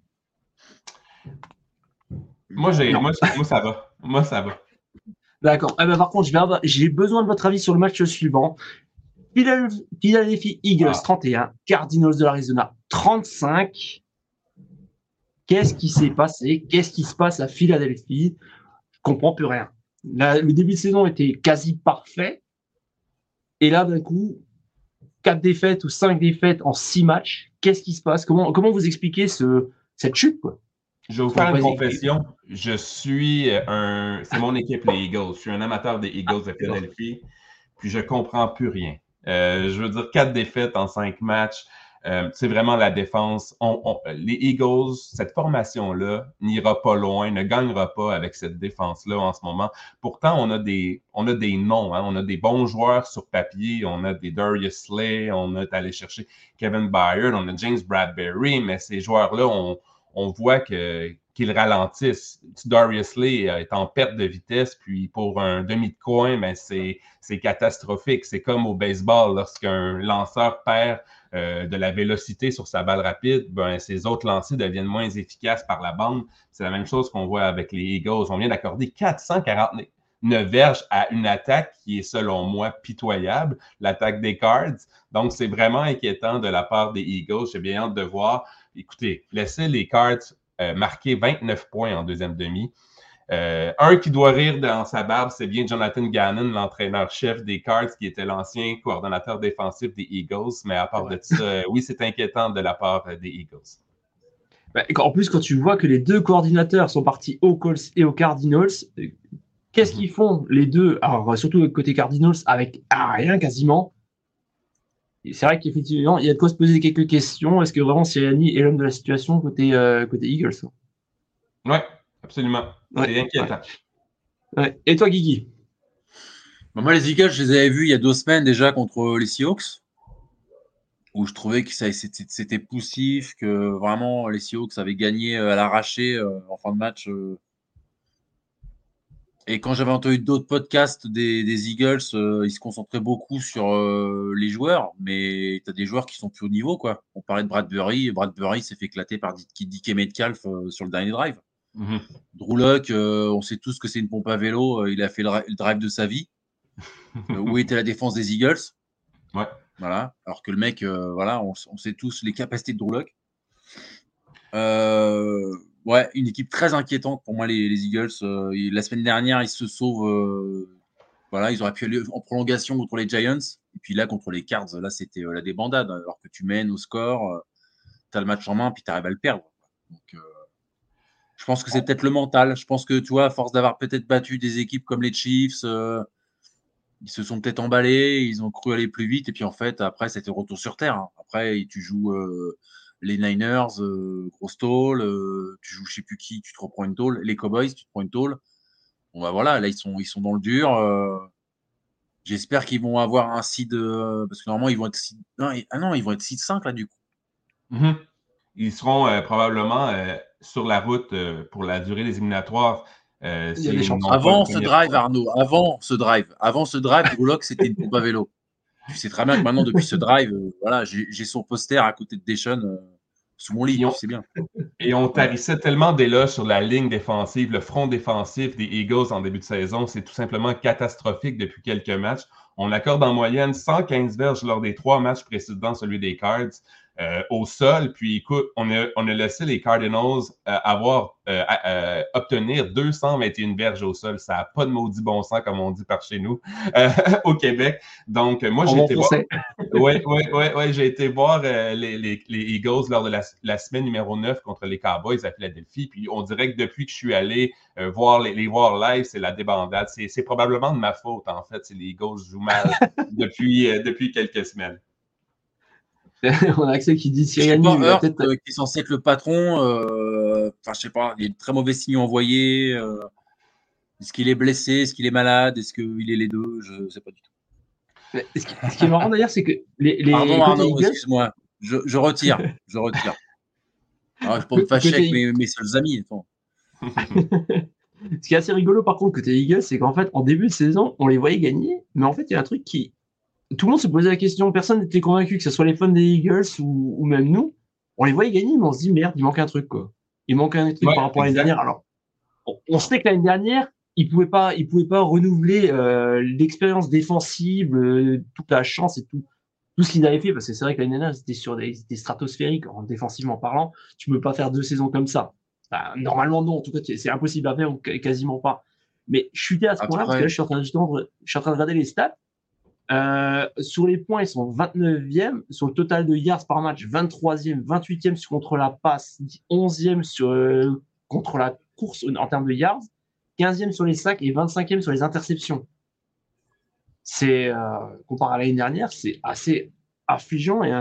Moi, moi, ça va. Moi, ça va. D'accord. Eh ben, par contre, j'ai besoin de votre avis sur le match suivant. Philadelphie Eagles 31, ah. Cardinals de l'Arizona 35. Qu'est-ce qui s'est passé? Qu'est-ce qui se passe à Philadelphie? Comprends plus rien. le début de saison était quasi parfait. Et là, d'un coup, quatre défaites ou cinq défaites en six matchs. Qu'est-ce qui se passe? Comment, comment vous expliquez ce, cette chute Je vais vous faire une confession. Je suis un. C'est mon équipe, les Eagles. Je suis un amateur des Eagles de Philadelphie. Puis je comprends plus rien. Euh, je veux dire, quatre défaites en cinq matchs. Euh, c'est vraiment la défense. les Eagles, cette formation-là n'ira pas loin, ne gagnera pas avec cette défense-là en ce moment. Pourtant, on a des, noms, hein. on a des bons joueurs sur papier, on a des Darius Slay, on a allé chercher Kevin Byard, on a James Bradbury, mais ces joueurs-là, on, voit qu'ils ralentissent. Darius Lee est en perte de vitesse, puis pour un demi de coin, ben, c'est catastrophique. C'est comme au baseball, lorsqu'un lanceur perd euh, de la vélocité sur sa balle rapide, ben, ses autres lancers deviennent moins efficaces par la bande. C'est la même chose qu'on voit avec les Eagles. On vient d'accorder 449 verges à une attaque qui est, selon moi, pitoyable, l'attaque des Cards. Donc, c'est vraiment inquiétant de la part des Eagles. J'ai bien hâte de voir. Écoutez, laissez les Cards euh, marquer 29 points en deuxième demi. Euh, un qui doit rire dans sa barbe, c'est bien Jonathan Gannon, l'entraîneur-chef des Cards, qui était l'ancien coordonnateur défensif des Eagles. Mais à part de ça, euh, oui, c'est inquiétant de la part euh, des Eagles. Ben, en plus, quand tu vois que les deux coordinateurs sont partis aux Colts et aux Cardinals, qu'est-ce qu'ils font les deux? Alors, surtout côté Cardinals, avec rien quasiment. C'est vrai qu'effectivement, il y a de quoi se poser quelques questions. Est-ce que vraiment Siriani est l'homme de la situation côté, côté Eagles Ouais, absolument. C'est inquiétant. Et toi, Guigui? Bah, Moi, les Eagles, je les avais vus il y a deux semaines déjà contre les Seahawks, où je trouvais que c'était poussif, que vraiment les Seahawks avaient gagné euh, à l'arraché euh, en fin de match. Euh. Et quand j'avais entendu d'autres podcasts des, Eagles, ils se concentraient beaucoup sur les joueurs, mais tu as des joueurs qui sont plus au niveau. Quoi. On parlait de Bradbury, et Bradbury s'est fait éclater par DK Metcalf sur le dernier drive. Mhm. Drew euh, on sait tous que c'est une pompe à vélo. Euh, il a fait le, drive de sa vie. [laughs] Euh, où était la défense des Eagles? Ouais. Voilà. Alors que le mec, voilà, on, sait tous les capacités de Drew ouais, une équipe très inquiétante pour moi, les, Eagles. la semaine dernière, ils se sauvent. voilà, ils auraient pu aller en prolongation contre les Giants. Et puis là, contre les Cards, là, c'était la débandade. Alors que tu mènes au score, tu as le match en main, puis tu arrives à le perdre. Donc, je pense que c'est peut-être le mental. Je pense que, tu vois, à force d'avoir peut-être battu des équipes comme les Chiefs, euh, ils se sont peut-être emballés, ils ont cru aller plus vite. Et puis, en fait, après, c'était retour sur terre. Hein. Après, tu joues euh, les Niners, euh, grosse tôle. tu joues je sais plus qui, tu te reprends une tôle. Les Cowboys, tu te prends une tôle. Bon, bah voilà, là, ils sont, ils sont dans le dur. J'espère qu'ils vont avoir un seed. parce que normalement, ils vont être seed. Non, ah non, ils vont être seed 5 là, du coup. Mm-hmm. Ils seront probablement sur la route euh, pour la durée des éliminatoires. Euh, avant ce drive, Arnaud, avant ce drive, avant ce drive, c'était une pompe à vélo. Tu sais très bien que maintenant, depuis ce drive, euh, voilà, j'ai son poster à côté de Deschon sous mon lit, c'est bien. Et on tarissait tellement d'éloges sur la ligne défensive, le front défensif des Eagles en début de saison. C'est tout simplement catastrophique depuis quelques matchs. On accorde en moyenne 115 verges lors des trois matchs précédents, celui des Cards. Euh, au sol. Puis écoute, on a, on a laissé les Cardinals euh, avoir euh, obtenir 221 verges au sol. Ça n'a pas de maudit bon sens, comme on dit par chez nous [laughs] au Québec. Donc, moi, j'ai été voir. Oui, oui, oui, ouais, j'ai été voir les, les, les, Eagles lors de la, la, semaine numéro 9 contre les Cowboys à Philadelphie. Puis on dirait que depuis que je suis allé voir les, les, voir live, c'est la débandade. C'est probablement de ma faute, en fait. Les Eagles jouent mal [laughs] depuis, depuis quelques semaines. [laughs] on a accès qui dit Siriani. Euh, qui est censé être le patron. Euh, enfin, je sais pas, il y a de très mauvais signes envoyés. Euh, est-ce qu'il est blessé? Est-ce qu'il est malade? Est-ce qu'il est les deux? Je ne sais pas du tout. Ce qui, est marrant d'ailleurs, c'est que les. les Pardon, Arnaud, excuse-moi. Je, je, retire. [laughs] Je retire. Alors, ah, je peux me fâcher avec mes, mes, seuls amis. [laughs] Ce qui est assez rigolo, par contre, côté Eagles, c'est qu'en fait, en début de saison, on les voyait gagner, mais en fait, il y a un truc qui, tout le monde se posait la question, personne n'était convaincu que ce soit les fans des Eagles ou, même nous. On les voyait gagner, mais on se dit merde, il manque un truc quoi. Il manque un truc par rapport à l'année dernière. Alors, on, sait que l'année dernière, il pouvait pas, il pouvait pas renouveler euh, l'expérience défensive, euh, toute la chance et tout, tout ce qu'il avait fait, parce que c'est vrai que l'année dernière, c'était sur des, c'était stratosphérique en défensivement parlant. Tu peux pas faire deux saisons comme ça. normalement non, en tout cas, c'est impossible à faire ou quasiment pas. Mais chuter à ce point-là, parce que là, je suis en train de, je suis en train de regarder les stats. Euh, sur les points, ils sont 29e. Sur le total de yards par match, 23e, 28e contre la passe, 11e sur, euh, contre la course en termes de yards, 15e sur les sacs et 25e sur les interceptions. C'est, euh, comparé à l'année dernière, c'est assez affligeant et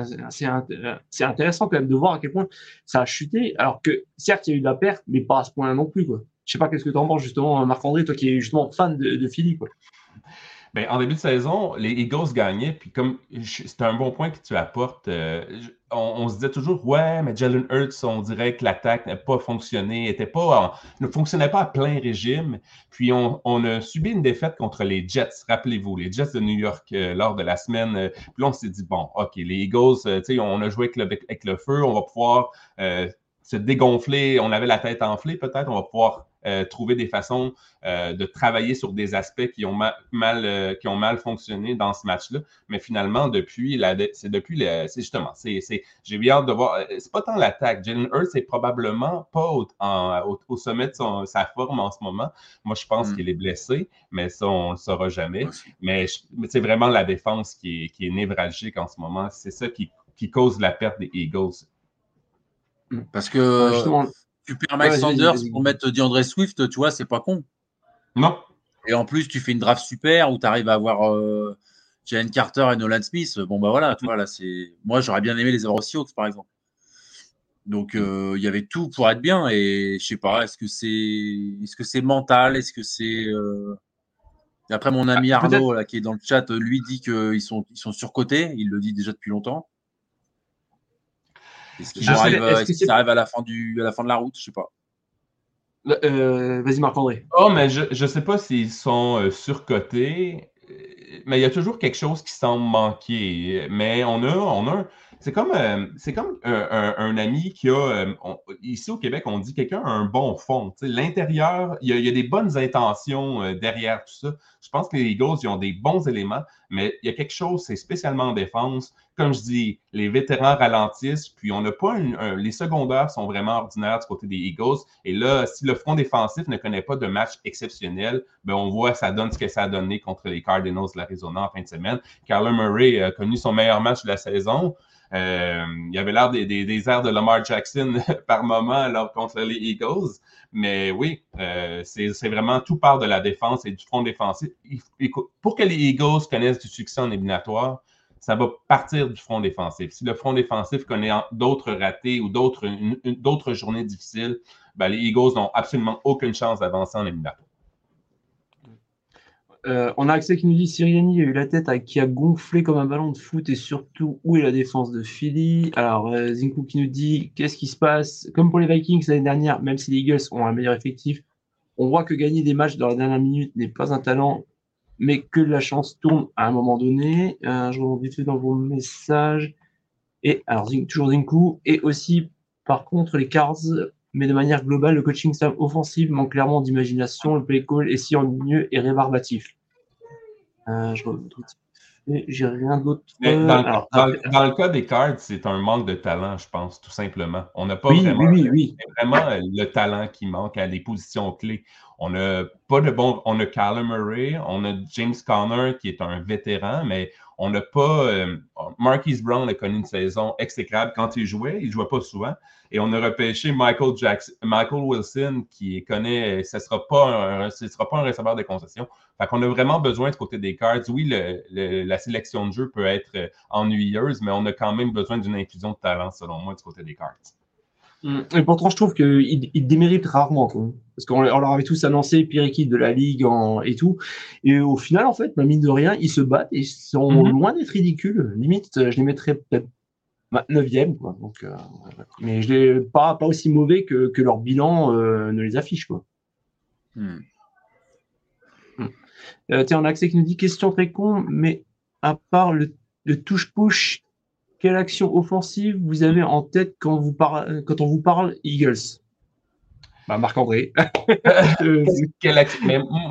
c'est intéressant quand même de voir à quel point ça a chuté. Alors que certes, il y a eu de la perte, mais pas à ce point-là non plus. Quoi. Je sais pas qu'est-ce que tu en penses justement, Marc-André, toi qui es justement fan de, de Philly. Quoi. Ben, en début de saison, les Eagles gagnaient, puis comme c'est un bon point que tu apportes, euh, on, se disait toujours, ouais, mais Jalen Hurts, on dirait que l'attaque n'a pas fonctionné, pas ne fonctionnait pas à plein régime. Puis on, a subi une défaite contre les Jets, rappelez-vous, les Jets de New York euh, lors de la semaine. Euh, puis là, on s'est dit, bon, OK, les Eagles, on a joué avec le, feu, on va pouvoir se dégonfler, on avait la tête enflée peut-être, on va pouvoir euh, trouver des façons euh, de travailler sur des aspects qui ont mal, euh, qui ont mal fonctionné dans ce match-là. Mais finalement, depuis, c'est depuis, c'est justement, c'est, j'ai bien hâte de voir. C'est pas tant l'attaque. Jalen Hurts c'est probablement pas au, sommet de sa forme en ce moment. Moi, je pense mm. qu'il est blessé, mais ça, on le saura jamais. Mais, c'est vraiment la défense qui est, qui est névralgique en ce moment. C'est ça qui, qui cause la perte des Eagles. Parce que justement, tu perds Mike Sanders pour mettre DeAndre Swift, tu vois, c'est pas con. Non. Et en plus, tu fais une draft super où tu arrives à avoir euh, Jalen Carter et Nolan Smith. Bon, bah voilà, tu vois, là, c'est. Moi, j'aurais bien aimé les avoir aussi Hawks, par exemple. Donc, euh, il y avait tout pour être bien. Et je sais pas, est-ce que c'est est -ce que c'est mental? Est-ce que c'est. Euh, après, mon ami ah, Arnaud, là, qui est dans le chat, lui dit qu'ils sont, ils sont surcotés. Il le dit déjà depuis longtemps. Est-ce qu'il arrive, arrive, à la fin du, à la fin de la route Je sais pas. Euh, vas-y, Marc-André. Oh, mais je ne sais pas s'ils sont euh, surcotés, mais il y a toujours quelque chose qui semble manquer. Mais on a, on a c'est comme, euh, comme un, ami qui a, ici au Québec, on dit quelqu'un a un bon fond. L'intérieur, il, y a des bonnes intentions derrière tout ça. Je pense que les Eagles, ils ont des bons éléments, mais il y a quelque chose, c'est spécialement en défense, comme je dis, les vétérans ralentissent, puis on n'a pas les secondaires sont vraiment ordinaires du côté des Eagles. Et là, si le front défensif ne connaît pas de match exceptionnel, ben on voit ça donne ce que ça a donné contre les Cardinals de l'Arizona en fin de semaine. Carla Murray a connu son meilleur match de la saison. Euh, il avait l'air des, airs de Lamar Jackson [laughs] par moment contre les Eagles. Mais oui, euh, c'est vraiment tout part de la défense et du front défensif. pour que les Eagles connaissent du succès en éliminatoire, ça va partir du front défensif. Si le front défensif connaît d'autres ratés ou d'autres journées difficiles, ben, les Eagles n'ont absolument aucune chance d'avancer en éliminatoire. Euh, on a accès qui nous dit Siriani a eu la tête qui a gonflé comme un ballon de foot et surtout où est la défense de Philly? Alors euh, Zinkou qui nous dit qu'est-ce qui se passe? Comme pour les Vikings l'année dernière, même si les Eagles ont un meilleur effectif, on voit que gagner des matchs dans la dernière minute n'est pas un talent mais que la chance tourne à un moment donné. Euh, je remonte vite dans vos messages. Et alors, toujours Zinku. Et aussi, par contre, les Cards, mais de manière globale, le coaching staff offensif manque clairement d'imagination. Le play call est si ennuyeux et rébarbatif. Euh, je j'ai rien d'autre. Dans, dans, le cas des cards, c'est un manque de talent, je pense, tout simplement. On n'a pas oui, vraiment, oui, oui, vraiment le talent qui manque à des positions clés. On n'a pas de bon. On a Callum Murray, on a James Conner qui est un vétéran, mais on n'a pas. Euh, Marquise Brown a connu une saison exécrable quand il jouait. Il ne jouait pas souvent. Et on a repêché Michael, Jackson, Michael Wilson qui connaît. Ce ne sera, pas un, sera pas un receveur de concession. Fait qu'on a vraiment besoin du côté des cards. Oui, la sélection de jeu peut être euh, ennuyeuse, mais on a quand même besoin d'une infusion de talent, selon moi, du côté des cards. Mm. Et pourtant, je trouve qu'ils il déméritent rarement. Quoi. Parce qu'on leur avait tous annoncé pire équipe de la ligue en, et tout. Et au final, en fait, bah, mine de rien, ils se battent et ils sont mm-hmm. loin d'être ridicules. Limite, je les mettrais peut-être 9e. Quoi. Donc, euh, mais je les pas, pas aussi mauvais que, que leur bilan euh, ne les affiche. Quoi. Mm. Euh, tiens, on a accès qui nous dit question très con, mais à part le, le touche-push quelle action offensive vous avez en tête quand, vous quand on vous parle Eagles? Bah, Marc-André. [laughs]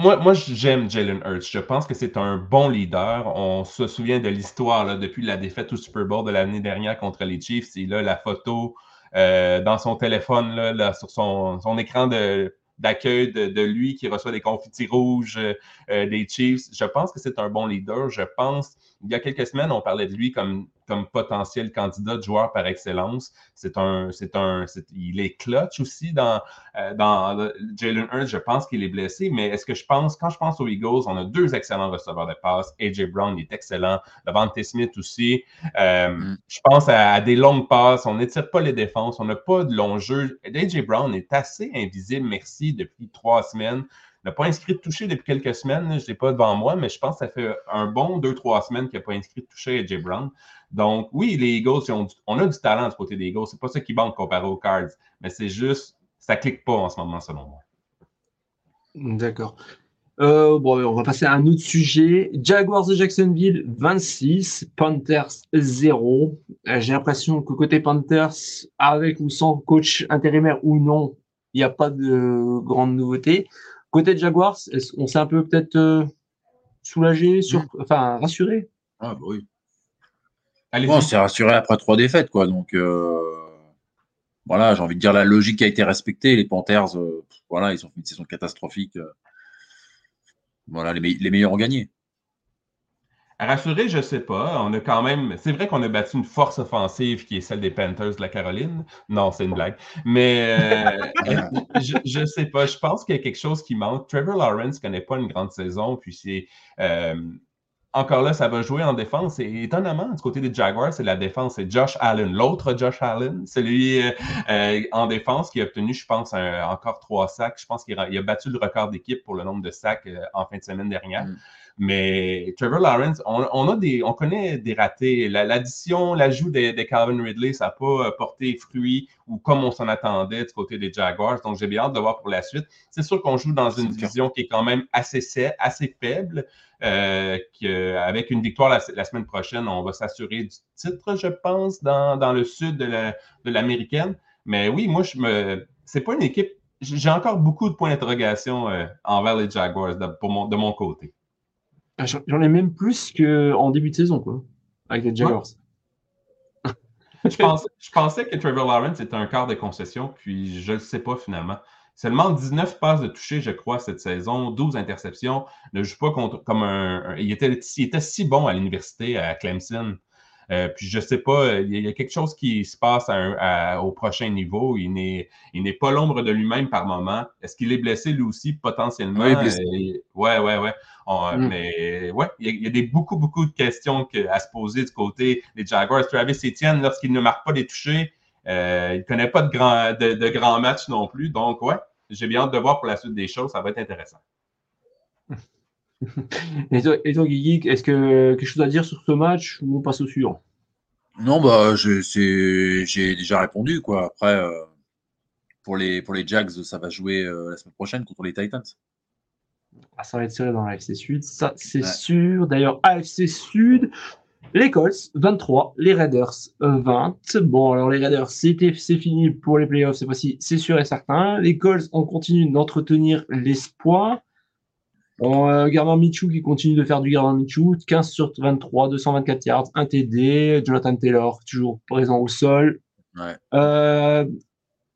moi, moi j'aime Jalen Hurts. Je pense que c'est un bon leader. On se souvient de l'histoire depuis la défaite au Super Bowl de l'année dernière contre les Chiefs. Il a la photo euh, dans son téléphone, là, sur son, son écran de, d'accueil de, lui qui reçoit des confitis rouges euh, des Chiefs. Je pense que c'est un bon leader. Je pense, il y a quelques semaines, on parlait de lui comme comme potentiel candidat de joueur par excellence. C'est un, c'est un, il est clutch aussi dans, euh, dans Jalen Hurts. Je pense qu'il est blessé, mais est-ce que je pense, quand je pense aux Eagles, on a deux excellents receveurs de passe. AJ Brown est excellent, Levante Smith aussi. Euh, mm. Je pense à, des longues passes. On n'étire pas les défenses, on n'a pas de long jeu. AJ Brown est assez invisible, merci, depuis trois semaines n'a pas inscrit de toucher depuis quelques semaines. Je ne l'ai pas devant moi, mais je pense que ça fait un bon deux, trois semaines qu'il n'a pas inscrit de toucher à Jay Brown. Donc, oui, les Eagles, on a du talent du côté des Eagles. C'est pas ça qui manque comparé aux Cards, mais c'est juste, ça ne clique pas en ce moment, selon moi. D'accord. Euh, bon, on va passer à un autre sujet. Jaguars de Jacksonville, 26. Panthers, 0. Euh, j'ai l'impression que côté Panthers, avec ou sans coach intérimaire ou non, il n'y a pas de grande nouveauté. Côté Jaguars, on s'est un peu peut-être euh, soulagé, sur... Mm. enfin rassuré? Ah, bah oui. on s'est rassuré après trois défaites, quoi. Donc, euh, voilà, j'ai envie de dire la logique a été respectée. Les Panthers, euh, voilà, ils ont fait une saison catastrophique. voilà, les meilleurs ont gagné. Rassurer, je ne sais pas. On a quand même. C'est vrai qu'on a battu une force offensive qui est celle des Panthers de la Caroline. Non, c'est une blague. Mais euh, [laughs] je ne sais pas. Je pense qu'il y a quelque chose qui manque. Trevor Lawrence ne connaît pas une grande saison. Puis c'est. Euh, encore là, ça va jouer en défense. Et étonnamment, du côté des Jaguars, c'est la défense. C'est Josh Allen, l'autre Josh Allen, celui euh, en défense qui a obtenu, je pense, encore trois sacs. Je pense qu'il a, battu le record d'équipe pour le nombre de sacs en fin de semaine dernière. Mm. Mais Trevor Lawrence, on, a des, on connaît des ratés. L'addition, l'ajout de, Calvin Ridley, ça n'a pas porté fruit ou comme on s'en attendait du côté des Jaguars. Donc, j'ai bien hâte de voir pour la suite. C'est sûr qu'on joue dans une division qui est quand même assez, assez faible. Euh, avec une victoire la, semaine prochaine, on va s'assurer du titre, je pense, dans, le sud de l'américaine. Mais oui, moi, je me. C'est pas une équipe. J'ai encore beaucoup de points d'interrogation euh, envers les Jaguars de, pour de mon côté. Ah, j'en ai même plus qu'en début de saison, quoi, avec les Jaguars. [laughs] je, pensais, que Trevor Lawrence était un quart de concession, puis je ne le sais pas finalement. Seulement 19 passes de toucher, je crois, cette saison, 12 interceptions. Ne joue pas contre, comme un. il, était, il, était, si bon à l'université à Clemson. Euh, puis je sais pas, euh, il y, a quelque chose qui se passe au prochain niveau. Il n'est pas l'ombre de lui-même par moment. Est-ce qu'il est blessé lui aussi potentiellement? Oui, euh, ouais, ouais, ouais. Mm. Mais ouais, il y a, des, beaucoup, beaucoup de questions à se poser du côté des Jaguars. Travis Etienne, lorsqu'il ne marque pas des touchés, il ne connaît pas de, grand, de, grands matchs non plus. Donc, ouais, j'ai bien hâte de voir pour la suite des choses. Ça va être intéressant. [laughs] et toi, Guigui, est-ce que quelque chose à dire sur ce match ou on passe au suivant? Non, bah, j'ai déjà répondu. Quoi. Après, euh, pour, les, pour les Jags, ça va jouer euh, la semaine prochaine contre les Titans. Ah, ça va être serré dans l'AFC Sud, ça c'est sûr. D'ailleurs, AFC Sud, les Colts 23, les Raiders 20. Bon, alors les Raiders, c'est fini pour les playoffs, c'est c'est sûr et certain. Les Colts, on continue d'entretenir l'espoir. On, euh, Michou qui continue de faire du Gardner Michou, 15 sur 23, 224 yards, 1 TD. Jonathan Taylor, toujours présent au sol. Euh,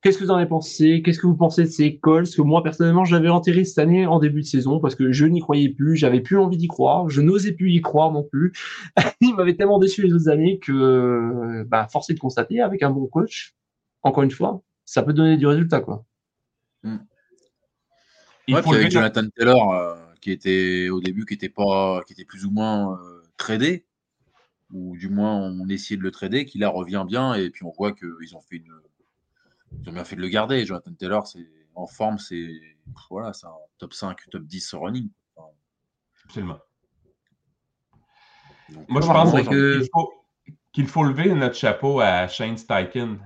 qu'est-ce que vous en avez pensé? Qu'est-ce que vous pensez de ces calls Que moi, personnellement, j'avais enterré cette année en début de saison parce que je n'y croyais plus, j'avais plus envie d'y croire, je n'osais plus y croire non plus. [laughs] Il m'avait tellement déçu les autres années que, bah, forcé de constater, avec un bon coach, encore une fois, ça peut donner du résultat, quoi. Hmm. Il faut avec Jonathan Taylor, euh, qui était au début, qui était pas, qui était plus ou moins euh, tradé, ou du moins on essayait de le trader, qui là revient bien, et puis on voit qu'ils ont fait une, ils ont bien fait de le garder. Jonathan Taylor, c'est en forme, c'est voilà, c'est un top 5, top 10 running. Absolument. Moi, je pense que qu'il faut lever notre chapeau à Shane Steichen,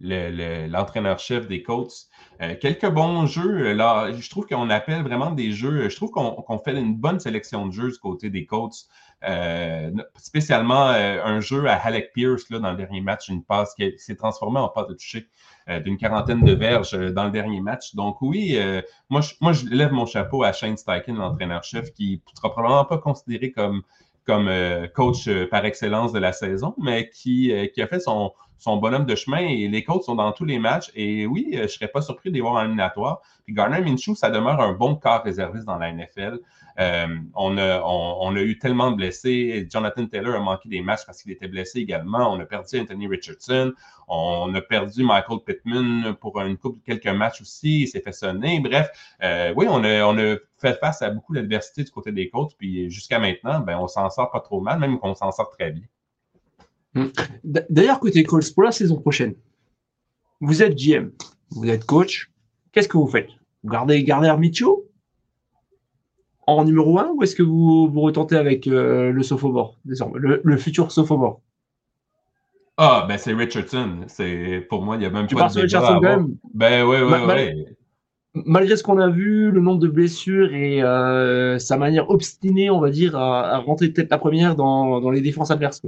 l'entraîneur-chef des Colts. Euh, quelques bons jeux. Là, je trouve qu'on appelle vraiment des jeux. Je trouve qu'on fait une bonne sélection de jeux du côté des Colts. Euh, spécialement euh, un jeu à Halleck Pierce là, dans le dernier match, une passe qui s'est transformée en passe de toucher d'une quarantaine de verges dans le dernier match. Donc oui, moi, je, moi je lève mon chapeau à Shane Steichen, l'entraîneur-chef, qui ne sera probablement pas considéré comme comme euh, coach euh, par excellence de la saison, mais qui, euh, qui a fait son, son bonhomme de chemin et les coachs sont dans tous les matchs. Et oui, je ne serais pas surpris de voir en éliminatoire. Puis Garner Minshew, ça demeure un bon corps réserviste dans la NFL. on, a, on, a eu tellement de blessés. Jonathan Taylor a manqué des matchs parce qu'il était blessé également. On a perdu Anthony Richardson. On a perdu Michael Pittman pour une couple quelques matchs aussi. Il s'est fait sonner. Bref, oui, on a, fait face à beaucoup d'adversité du côté des côtes. Puis jusqu'à maintenant, ben, on s'en sort pas trop mal, même qu'on s'en sort très bien. Hmm. D'ailleurs, côté Colts, pour la saison prochaine, vous êtes GM, vous êtes coach. Qu'est-ce que vous faites? Vous gardez Garner Mitchell en numéro 1 ou est-ce que vous vous retentez avec euh, le sophomore, désormais, le, futur sophomore? Ah, ben c'est Richardson. C'est Pour moi, il n'y a même pas de Richardson Ben oui, oui, oui malgré ce qu'on a vu, le nombre de blessures et euh, sa manière obstinée, on va dire, à, rentrer tête la première dans, les défenses adverses.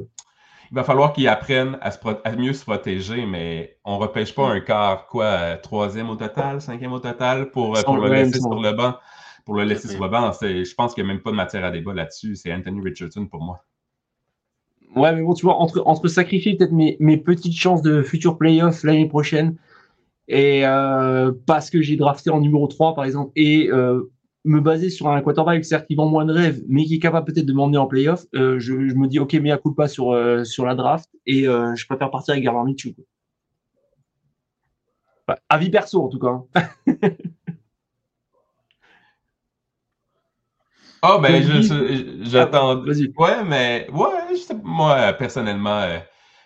Il va falloir qu'ils apprennent à, mieux se protéger, mais on ne repêche pas un quart, quoi, troisième au total, cinquième au total pour, le laisser sur le banc. Pour le laisser sur le banc, je pense qu'il n'y a même pas de matière à débat là-dessus. C'est Anthony Richardson pour moi. Ouais, mais bon, tu vois, entre, entre sacrifier peut-être mes, mes petites chances de futur playoff l'année prochaine, et euh, parce que j'ai drafté en numéro 3, par exemple, et euh, me baser sur un quarterback, certes, qui vend moins de rêves, mais qui est capable peut-être de m'emmener en playoff, euh, je, je, me dis, OK, mais à coup pas sur, euh, sur la draft, et euh, je préfère partir avec Minshew. Bah, avis perso, en tout cas. oh, ben, j'attends. Ah. Ouais, mais, ouais, moi, personnellement,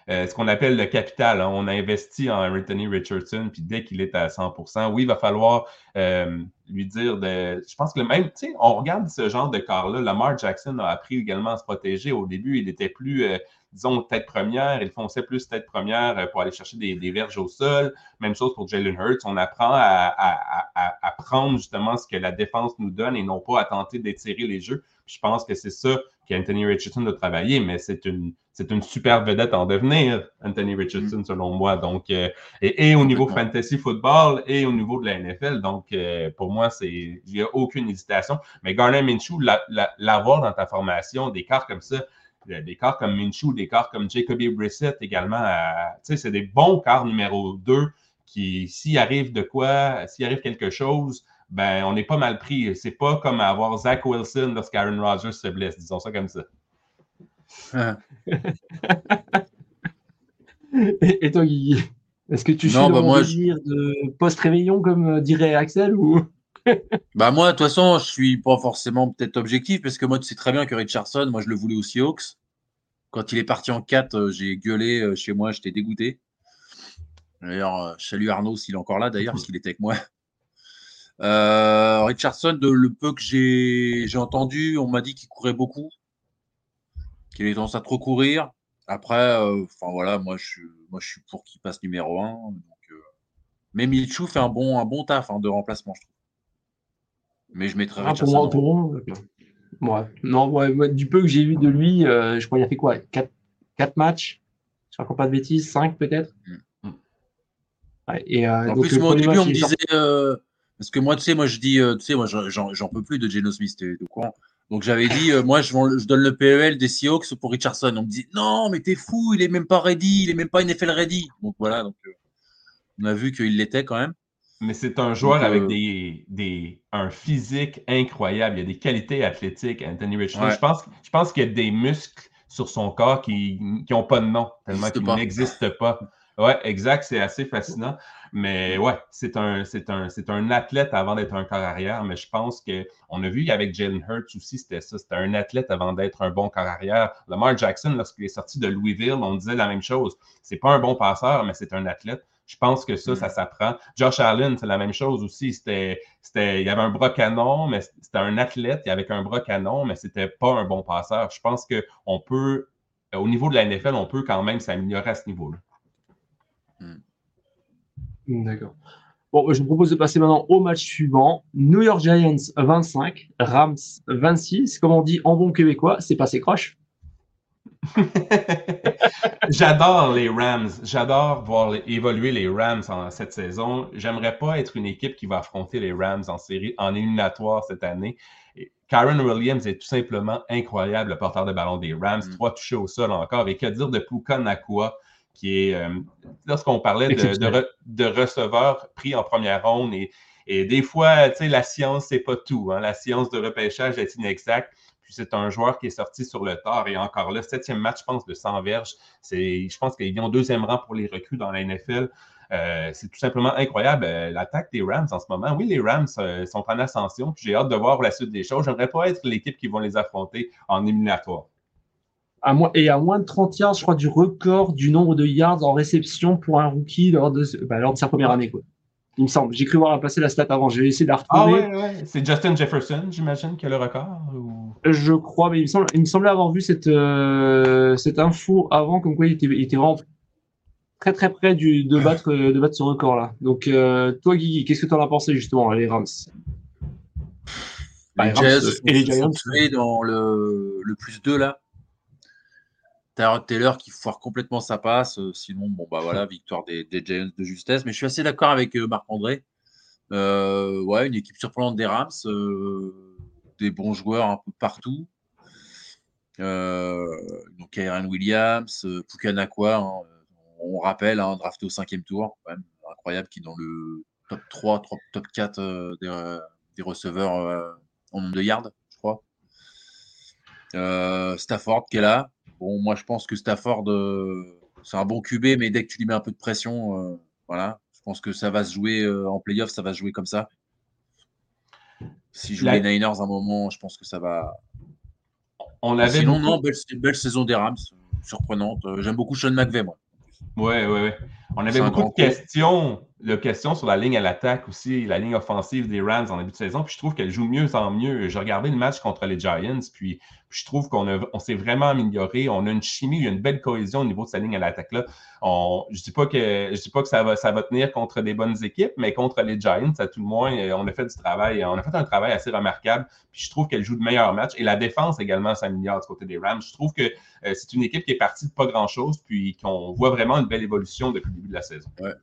euh, ce qu'on appelle le capital. Hein. On a investi en Anthony Richardson, puis dès qu'il est à 100% oui, il va falloir euh, lui dire de. Je pense que le même, tu sais, on regarde ce genre de corps-là. Lamar Jackson a appris également à se protéger. Au début, il était plus. Euh, disons, tête première, il fonçait plus tête première pour aller chercher des, verges au sol. Même chose pour Jalen Hurts. On apprend à, à, prendre justement ce que la défense nous donne et non pas à tenter d'étirer les jeux. je pense que c'est ça qu'Anthony Richardson a travaillé, mais c'est une, c'est une super vedette en devenir, Anthony Richardson, selon moi. Donc, euh, et, au niveau fantasy football et au niveau de la NFL. Donc, euh, pour moi, c'est, il n'y a aucune hésitation. Mais Garner Minshew, l'avoir dans ta formation, des cartes comme ça, euh, des cartes comme Minshew, des cartes comme Jacoby Brissett également, tu sais, c'est des bons cartes numéro 2 qui, s'il arrive de quoi, s'il arrive quelque chose, ben, on est pas mal pris. C'est pas comme avoir Zach Wilson lorsqu'Aaron Rodgers se blesse, disons ça comme ça. Ah. [laughs] et, toi, Guigui, est-ce que tu suis bah moi, de post-réveillon, comme euh, dirait Axel ou... [laughs] bah moi, de toute façon, je suis pas forcément peut-être objectif, parce que moi, tu sais très bien que Richardson, moi, je le voulais aussi Hawks. Quand il est parti en 4, euh, j'ai gueulé euh, chez moi, j'étais dégoûté. D'ailleurs, salut Arnaud s'il est encore là, d'ailleurs, parce qu'il était avec moi. Euh, Richardson, de le peu que j'ai entendu, on m'a dit qu'il courait beaucoup, qu'il avait tendance à trop courir. Après, euh, enfin voilà, moi je, moi je suis pour qu'il passe numéro 1. Donc, euh, mais Milchou fait un bon, un bon taf hein, de remplacement, je trouve. Mais je mettrais ah, Richardson. Pour moi, pour moi. Non, ouais, du peu que j'ai vu de lui, je crois qu'il a fait quoi? 4, 4 matchs? Je ne raconte pas de bêtises, 5 peut-être? Mm. ouais, et, En donc, plus, moi, au début, on me disait Parce que moi, tu sais, moi, je dis, tu sais, moi, j'en peux plus de Geno Smith, t'es au courant. Donc j'avais dit, moi je, je, donne le PEL des Seahawks pour Richardson. On me dit, non, mais t'es fou, il est même pas ready, il est même pas NFL ready. Donc voilà, donc, on a vu qu'il l'était quand même. Mais c'est un joueur avec des, des, un physique incroyable. Il y a des qualités athlétiques, Anthony Richardson. Je pense, je pense qu'il y a des muscles sur son corps qui n'ont pas de nom, tellement qu'ils n'existent pas. Oui, exact, c'est assez fascinant. Mais ouais, c'est un, c'est un, c'est un athlète avant d'être un corps arrière. Mais je pense qu'on a vu avec Jalen Hurts aussi, c'était ça. C'était un athlète avant d'être un bon corps arrière. Lamar Jackson, lorsqu'il est sorti de Louisville, on disait la même chose. C'est pas un bon passeur, mais c'est un athlète. Je pense que ça, ça mm. s'apprend. Josh Allen, c'est la même chose aussi. C'était, c'était, il avait un bras canon, mais c'était un athlète avec un bras canon, mais c'était pas un bon passeur. Je pense qu'on peut, au niveau de la NFL, on peut quand même s'améliorer à ce niveau-là. Mm. D'accord. Bon, je vous propose de passer maintenant au match suivant. New York Giants 25, Rams 26. Comme on dit en bon québécois, c'est passé croche. [laughs] J'adore les Rams. J'adore voir évoluer les Rams en cette saison. J'aimerais pas être une équipe qui va affronter les Rams en série, en éliminatoire cette année. Karen Williams est tout simplement incroyable, le porteur de ballon des Rams. Mm. Trois touchés au sol encore. Et que dire de Puka Nakua, qui est, euh, lorsqu'on parlait de, de, receveurs pris en première ronde, et, et des fois, tu sais, la science, c'est pas tout. Hein. La science de repêchage est inexacte. Puis c'est un joueur qui est sorti sur le tard et encore là, septième match, je pense, de 100 verges. Je pense qu'ils ont deuxième rang pour les recrues dans la NFL. Euh, c'est tout simplement incroyable. Euh, l'attaque des Rams en ce moment. Oui, les Rams euh, sont en ascension. J'ai hâte de voir la suite des choses. J'aimerais pas être l'équipe qui va les affronter en éliminatoire. À et à moins de 30 yards, je crois, du record du nombre de yards en réception pour un rookie lors de, bah, lors de sa première année. Quoi il me semble. J'ai cru voir passer la stat avant. Je vais essayer de la retrouver. Ah ouais, ouais. C'est Justin Jefferson, j'imagine, qui a le record Je crois, mais il me, semble, il me semblait avoir vu cette, euh, cette info avant, comme quoi il était, il était vraiment très très près du, de, battre, de battre ce record-là. Donc, euh, toi, Guigui, qu'est-ce que tu en as pensé justement, les Rams? Bah, les, Rams, et les Giants dans le, le plus 2 là. Tyrod Taylor qui foire complètement sa passe. Euh, sinon, bon, bah voilà, [laughs] victoire des, Giants de justesse. Mais je suis assez d'accord avec euh, Marc-André. Euh, ouais, une équipe surprenante des Rams, des bons joueurs un peu partout. donc, Aaron Williams, Pukanakwa, hein, on rappelle, hein, drafté au cinquième tour, quand même, incroyable, qui est dans le top 3, top 4 des, receveurs en nombre de yards, je crois. Stafford qui est là, Bon, moi, je pense que Stafford, euh, c'est un bon QB, mais dès que tu lui mets un peu de pression, euh, voilà, je pense que ça va se jouer euh, en playoff, ça va se jouer comme ça. Si je joue les Niners un moment, je pense que ça va. On avait Sinon, non, belle, belle, saison des Rams, surprenante. J'aime beaucoup Sean McVay, moi. Ouais, ouais, ouais. On avait beaucoup de questions, de questions sur la ligne à l'attaque aussi, la ligne offensive des Rams en début de saison. Puis je trouve qu'elle joue mieux en mieux. J'ai regardé le match contre les Giants, puis je trouve qu'on on s'est vraiment amélioré. On a une chimie, il y a une belle cohésion au niveau de sa ligne à l'attaque-là. je ne dis pas que, je dis pas que ça, va, ça va tenir contre des bonnes équipes, mais contre les Giants, à tout le moins, on a fait du travail. On a fait un travail assez remarquable. Puis je trouve qu'elle joue de meilleurs matchs. Et la défense également s'améliore du côté des Rams. Je trouve que euh, c'est une équipe qui est partie de pas grand-chose, puis qu'on voit vraiment une belle évolution depuis le début de la saison. Ouais.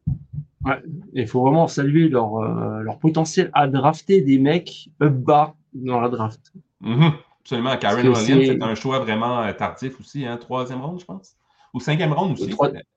Il faut vraiment saluer leur, euh, leur potentiel à drafter des mecs bas dans la draft. Mm-hmm. Absolument. Karen Williams, c'est un choix vraiment euh, tardif aussi, hein? troisième ronde, je pense. Ou cinquième ronde aussi.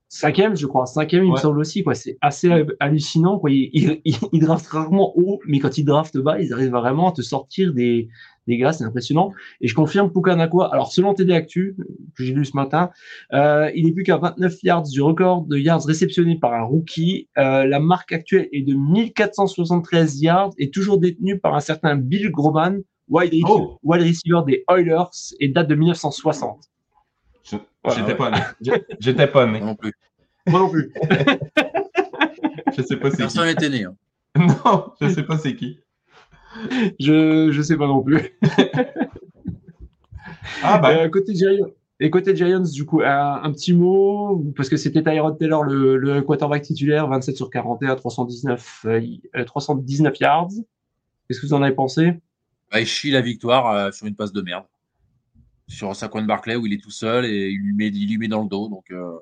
Cinquième, je crois. Cinquième, il me semble aussi. Quoi. C'est assez hallucinant. Quoi. Ils, [laughs] ils, draftent rarement haut, mais quand ils draftent bas, ils arrivent vraiment à te sortir des, des gars. C'est impressionnant. Et je confirme Pukanakwa. Alors, selon TD Actu, que j'ai lu ce matin, euh, il n'est plus qu'à 29 yards du record de yards réceptionnés par un rookie. Euh, la marque actuelle est de 1473 yards et toujours détenue par un certain Bill Groman wide, oh. receiver des Oilers et date de 1960. J'étais pas né. J'étais pas né. non plus. Moi non plus. [laughs] je sais pas c'est qui. Personne n'était né. Hein. [laughs] Non, je sais pas c'est qui. Je je sais pas non plus. [laughs] ah bah. Euh, côté Giants, et côté Giants, du coup, un, petit mot, parce que c'était Tyrod Taylor, le, le, quarterback titulaire, 27 sur 41, 319, 319 yards. Qu'est-ce que vous en avez pensé? Bah, il chie la victoire euh, sur une passe de merde. Sur Saquon Barclay où il est tout seul et il lui met, il dans le dos. Euh,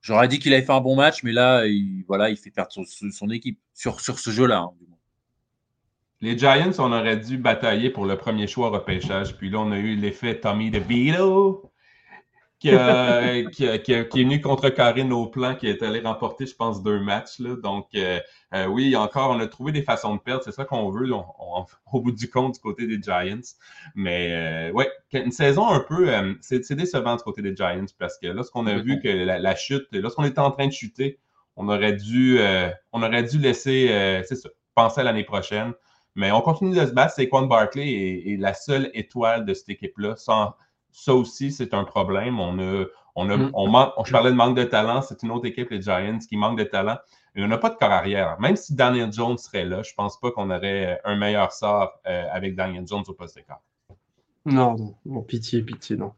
j'aurais dit qu'il avait fait un bon match, mais là, il, voilà, il fait perdre son, équipe sur, ce jeu-là. Hein, Les Giants, on aurait dû batailler pour le premier choix repêchage. Puis là, on a eu l'effet Tommy DeVito qui, qui, qui, est venu contrecarrer nos plans, qui est allé remporter, je pense, deux matchs. Là. Donc, euh, euh, oui, encore, on a trouvé des façons de perdre. C'est ça qu'on veut, [laughs] au bout du compte, du côté des Giants. Mais, euh, ouais, une saison un peu. c'est décevant du côté des Giants parce que lorsqu'on a vu que la, la chute, lorsqu'on était en train de chuter, on aurait dû, on aurait dû laisser, c'est ça, penser à l'année prochaine. Mais on continue de se battre. Saquon Barkley est, la seule étoile de cette équipe-là. Sans, ça aussi, c'est un problème. On a, on a, mm. on je parlais de manque de talent. C'est une autre équipe, les Giants, qui manque de talent. Et on n'a pas de corps arrière. Même si Daniel Jones serait là, je ne pense pas qu'on aurait un meilleur sort euh, avec Daniel Jones au poste de corps. Non, non, pitié, pitié, non.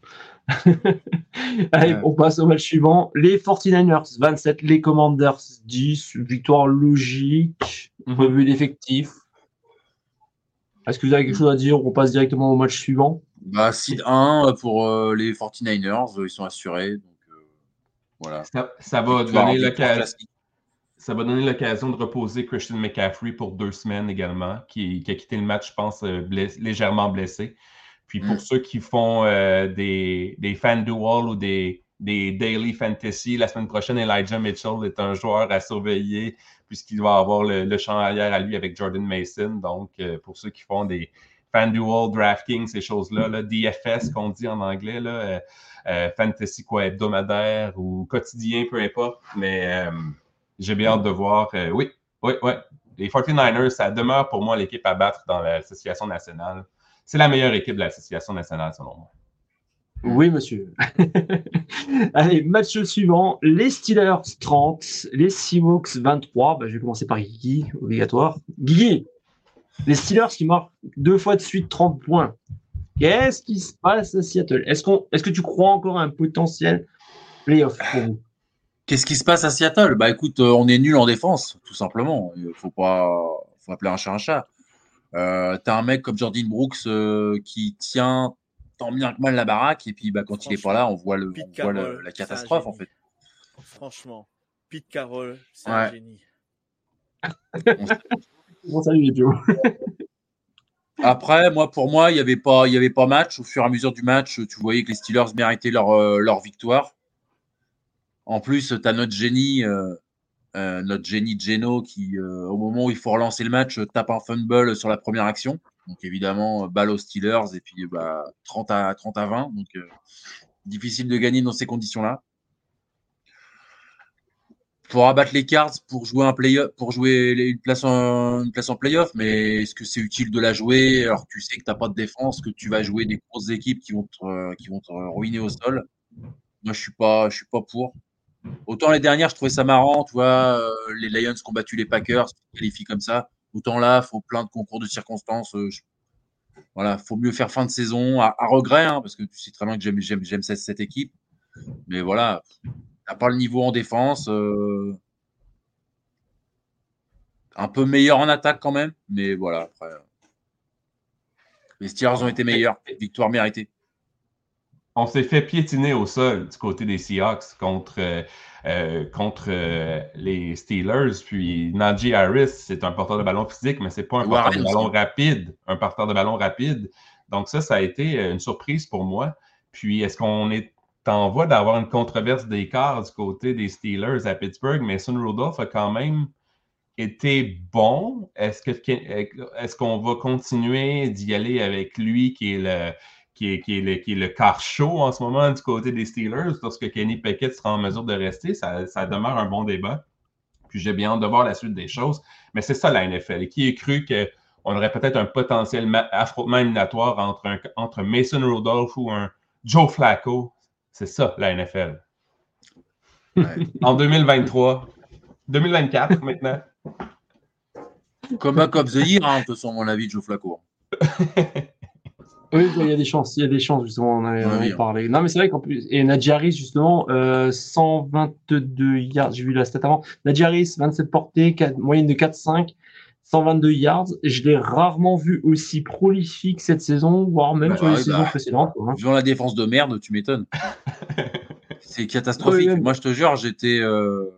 [laughs] Allez, on passe au match suivant. Les 49ers 27, les Commanders 10. Victoire logique, mm-hmm. revue d'effectifs. Est-ce que vous avez quelque chose à dire? On passe directement au match suivant. Bah, seed 1 pour euh, les 49ers, ils sont assurés. Donc, euh, voilà. Ça, va donner l'occasion. Ça va donner l'occasion de reposer Christian McCaffrey pour deux semaines également, qui, a quitté le match, je pense, euh, légèrement blessé. Puis pour mm. ceux qui font des, des fan duel ou des, des daily fantasy, la semaine prochaine, Elijah Mitchell est un joueur à surveiller puisqu'il va avoir le, champ arrière à lui avec Jordan Mason. Donc, pour ceux qui font des, FanDuel, DraftKings, ces choses-là, là, DFS qu'on dit en anglais, euh, euh, fantasy quoi, hebdomadaire ou quotidien, peu importe. Mais euh, j'ai bien hâte de voir. oui, oui, oui. Les 49ers, ça demeure pour moi l'équipe à battre dans l'association nationale. C'est la meilleure équipe de l'association nationale, selon moi. Oui, monsieur. [laughs] Allez, match suivant. Les Steelers 30, les Seahawks 23. Ben, je vais commencer par Guigui, obligatoire. Guigui, les Steelers qui marquent deux fois de suite 30 points. Qu'est-ce qui se passe à Seattle? Est-ce qu'on, est-ce que tu crois encore à un potentiel playoff pour vous? Qu'est-ce qui se passe à Seattle? Bah écoute, euh, on est nul en défense, tout simplement. Il faut pas, faut appeler un chat un chat. Euh, t'as un mec comme Jordan Brooks euh, qui tient tant bien que mal la baraque et puis bah, quand il est pas là, on voit, le, la catastrophe en fait. Franchement, Pete Carroll, c'est un génie. Après, moi, pour moi, il n'y avait, pas, y avait pas match. Au fur et à mesure du match, tu voyais que les Steelers méritaient leur, euh, leur victoire. En plus, tu as notre génie, euh, euh, notre génie Geno, qui, au moment où il faut relancer le match, tape un fumble sur la première action. Donc, évidemment, balle aux Steelers et puis bah, 30, à, 30 à 20. Donc, difficile de gagner dans ces conditions-là pour abattre les cartes pour jouer un play pour jouer une place en une place en playoff mais est-ce que c'est utile de la jouer? Alors que tu sais que tu n'as pas de défense que tu vas jouer des grosses équipes qui vont te, qui vont ruiner au sol. Moi je suis pas je suis pas pour. Autant les dernières je trouvais ça marrant tu vois euh, les Lions qui ont battu les Packers qualifient comme ça. Autant là faut plein de concours de circonstances euh, voilà faut mieux faire fin de saison à, regret hein, parce que tu sais très bien que j'aime cette équipe. Mais voilà n'a pas le niveau en défense. Euh, un peu meilleur en attaque quand même, mais voilà, après. Les Steelers ont été meilleurs. Victoire méritée. On s'est fait piétiner au sol du côté des Seahawks contre, euh, contre euh, les Steelers. Puis Najee Harris, c'est un porteur de ballon physique, mais ce n'est pas un porteur de ballon rapide. Un porteur de ballon rapide. Donc, ça, ça a été une surprise pour moi. Puis, est-ce qu'on est t'en vois d'avoir une controverse d'écart du côté des Steelers à Pittsburgh, mais Son Rudolph a quand même été bon. Est-ce est-ce qu'on va continuer d'y aller avec lui qui est le qui est, qui est, le, qui est le car chaud en ce moment du côté des Steelers lorsque Kenny Pickett sera en mesure de rester? Ça, ça demeure un bon débat. Puis j'ai bien hâte de voir la suite des choses. Mais c'est ça la NFL. Qui a cru qu'on aurait peut-être un potentiel affrontement éliminatoire entre, entre Mason Rudolph ou un Joe Flacco? C'est ça, la NFL. [laughs] en 2023. 2024 maintenant. Comme un Cop the Year, hein, de toute façon, mon avis, Joe Flacco. [laughs] oui, il y a des chances, il y a des chances, justement, on avait, hein. parlé. Non, mais c'est vrai qu'en plus, et Nadjaris, justement, 122 euh, yards, j'ai vu la stat avant. Nadjaris, 27 portées, moyenne de 4-5. 122 yards. Je l'ai rarement vu aussi prolifique cette saison, voire même bah sur les saisons bah, précédentes. Hein. la défense de merde, tu m'étonnes. [laughs] C'est catastrophique. Moi, je te jure, j'étais. Euh,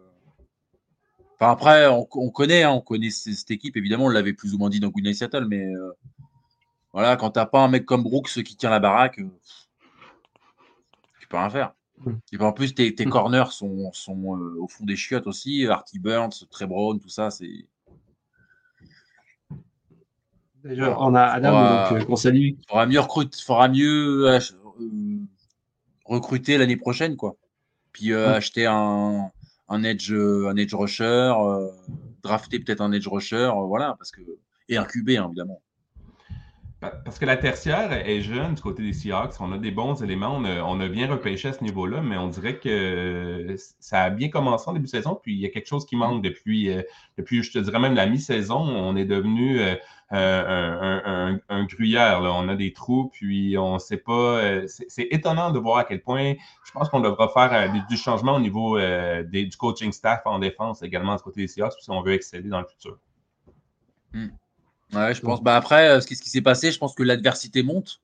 après, on, connaît, hein, on connaît cette équipe. Évidemment, on l'avait plus ou moins dit dans Good Night Seattle, mais euh, voilà, quand t'as pas un mec comme Brooks qui tient la baraque, euh, tu peux rien faire. Mm. Et en plus, tes, mm. corners sont, sont euh, au fond des chiottes aussi. Artie Burns, Trey Brown, tout ça, c'est. Déjà, on a Adam, donc, on salue. Faudra mieux, recruter, faudra mieux recruter l'année prochaine, quoi. Puis acheter un, un edge, un edge rusher, drafter peut-être un edge rusher, voilà, parce que et un QB, hein, évidemment. Parce que la tertiaire est jeune du côté des Seahawks. On a des bons éléments. On a, bien repêché à ce niveau-là, mais on dirait que ça a bien commencé en début de saison. Puis il y a quelque chose qui manque depuis, euh, depuis je te dirais même la mi-saison. On est devenu euh, un, gruyère. On a des trous, puis on ne sait pas. Euh, c'est étonnant de voir à quel point je pense qu'on devra faire du, changement au niveau du coaching staff en défense également du côté des Seahawks si on veut excéder dans le futur. Hmm. Ouais, je pense. Bah après, euh, ce qui, s'est passé, je pense que l'adversité monte.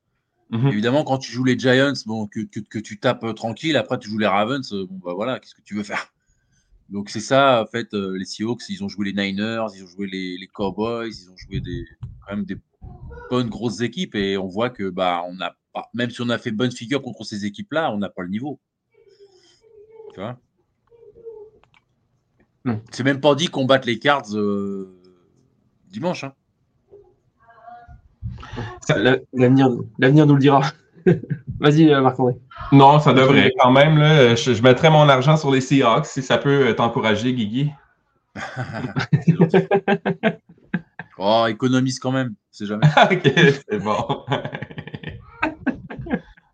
Mhm. Évidemment, quand tu joues les Giants, bon, que, que, tu tapes euh, tranquille, après tu joues les Ravens, euh, bon bah voilà, qu'est-ce que tu veux faire? Donc c'est ça, en fait, les Seahawks, ils ont joué les Niners, ils ont joué les, les, Cowboys, ils ont joué des, quand même des bonnes grosses équipes et on voit que bah on a pas, même si on a fait bonne figure contre ces équipes-là, on n'a pas le niveau. Tu vois? Hmm. C'est même pas dit qu'on batte les Cards dimanche. Hein. L'avenir nous le dira. [laughs] Vas-y, euh, Marc-André. Non, ça devrait quand même. Là, je, mettrais mon argent sur les Seahawks si ça peut t'encourager, Guigui. [laughs] oh, économise quand même, c'est jamais. [laughs] ok, c'est bon.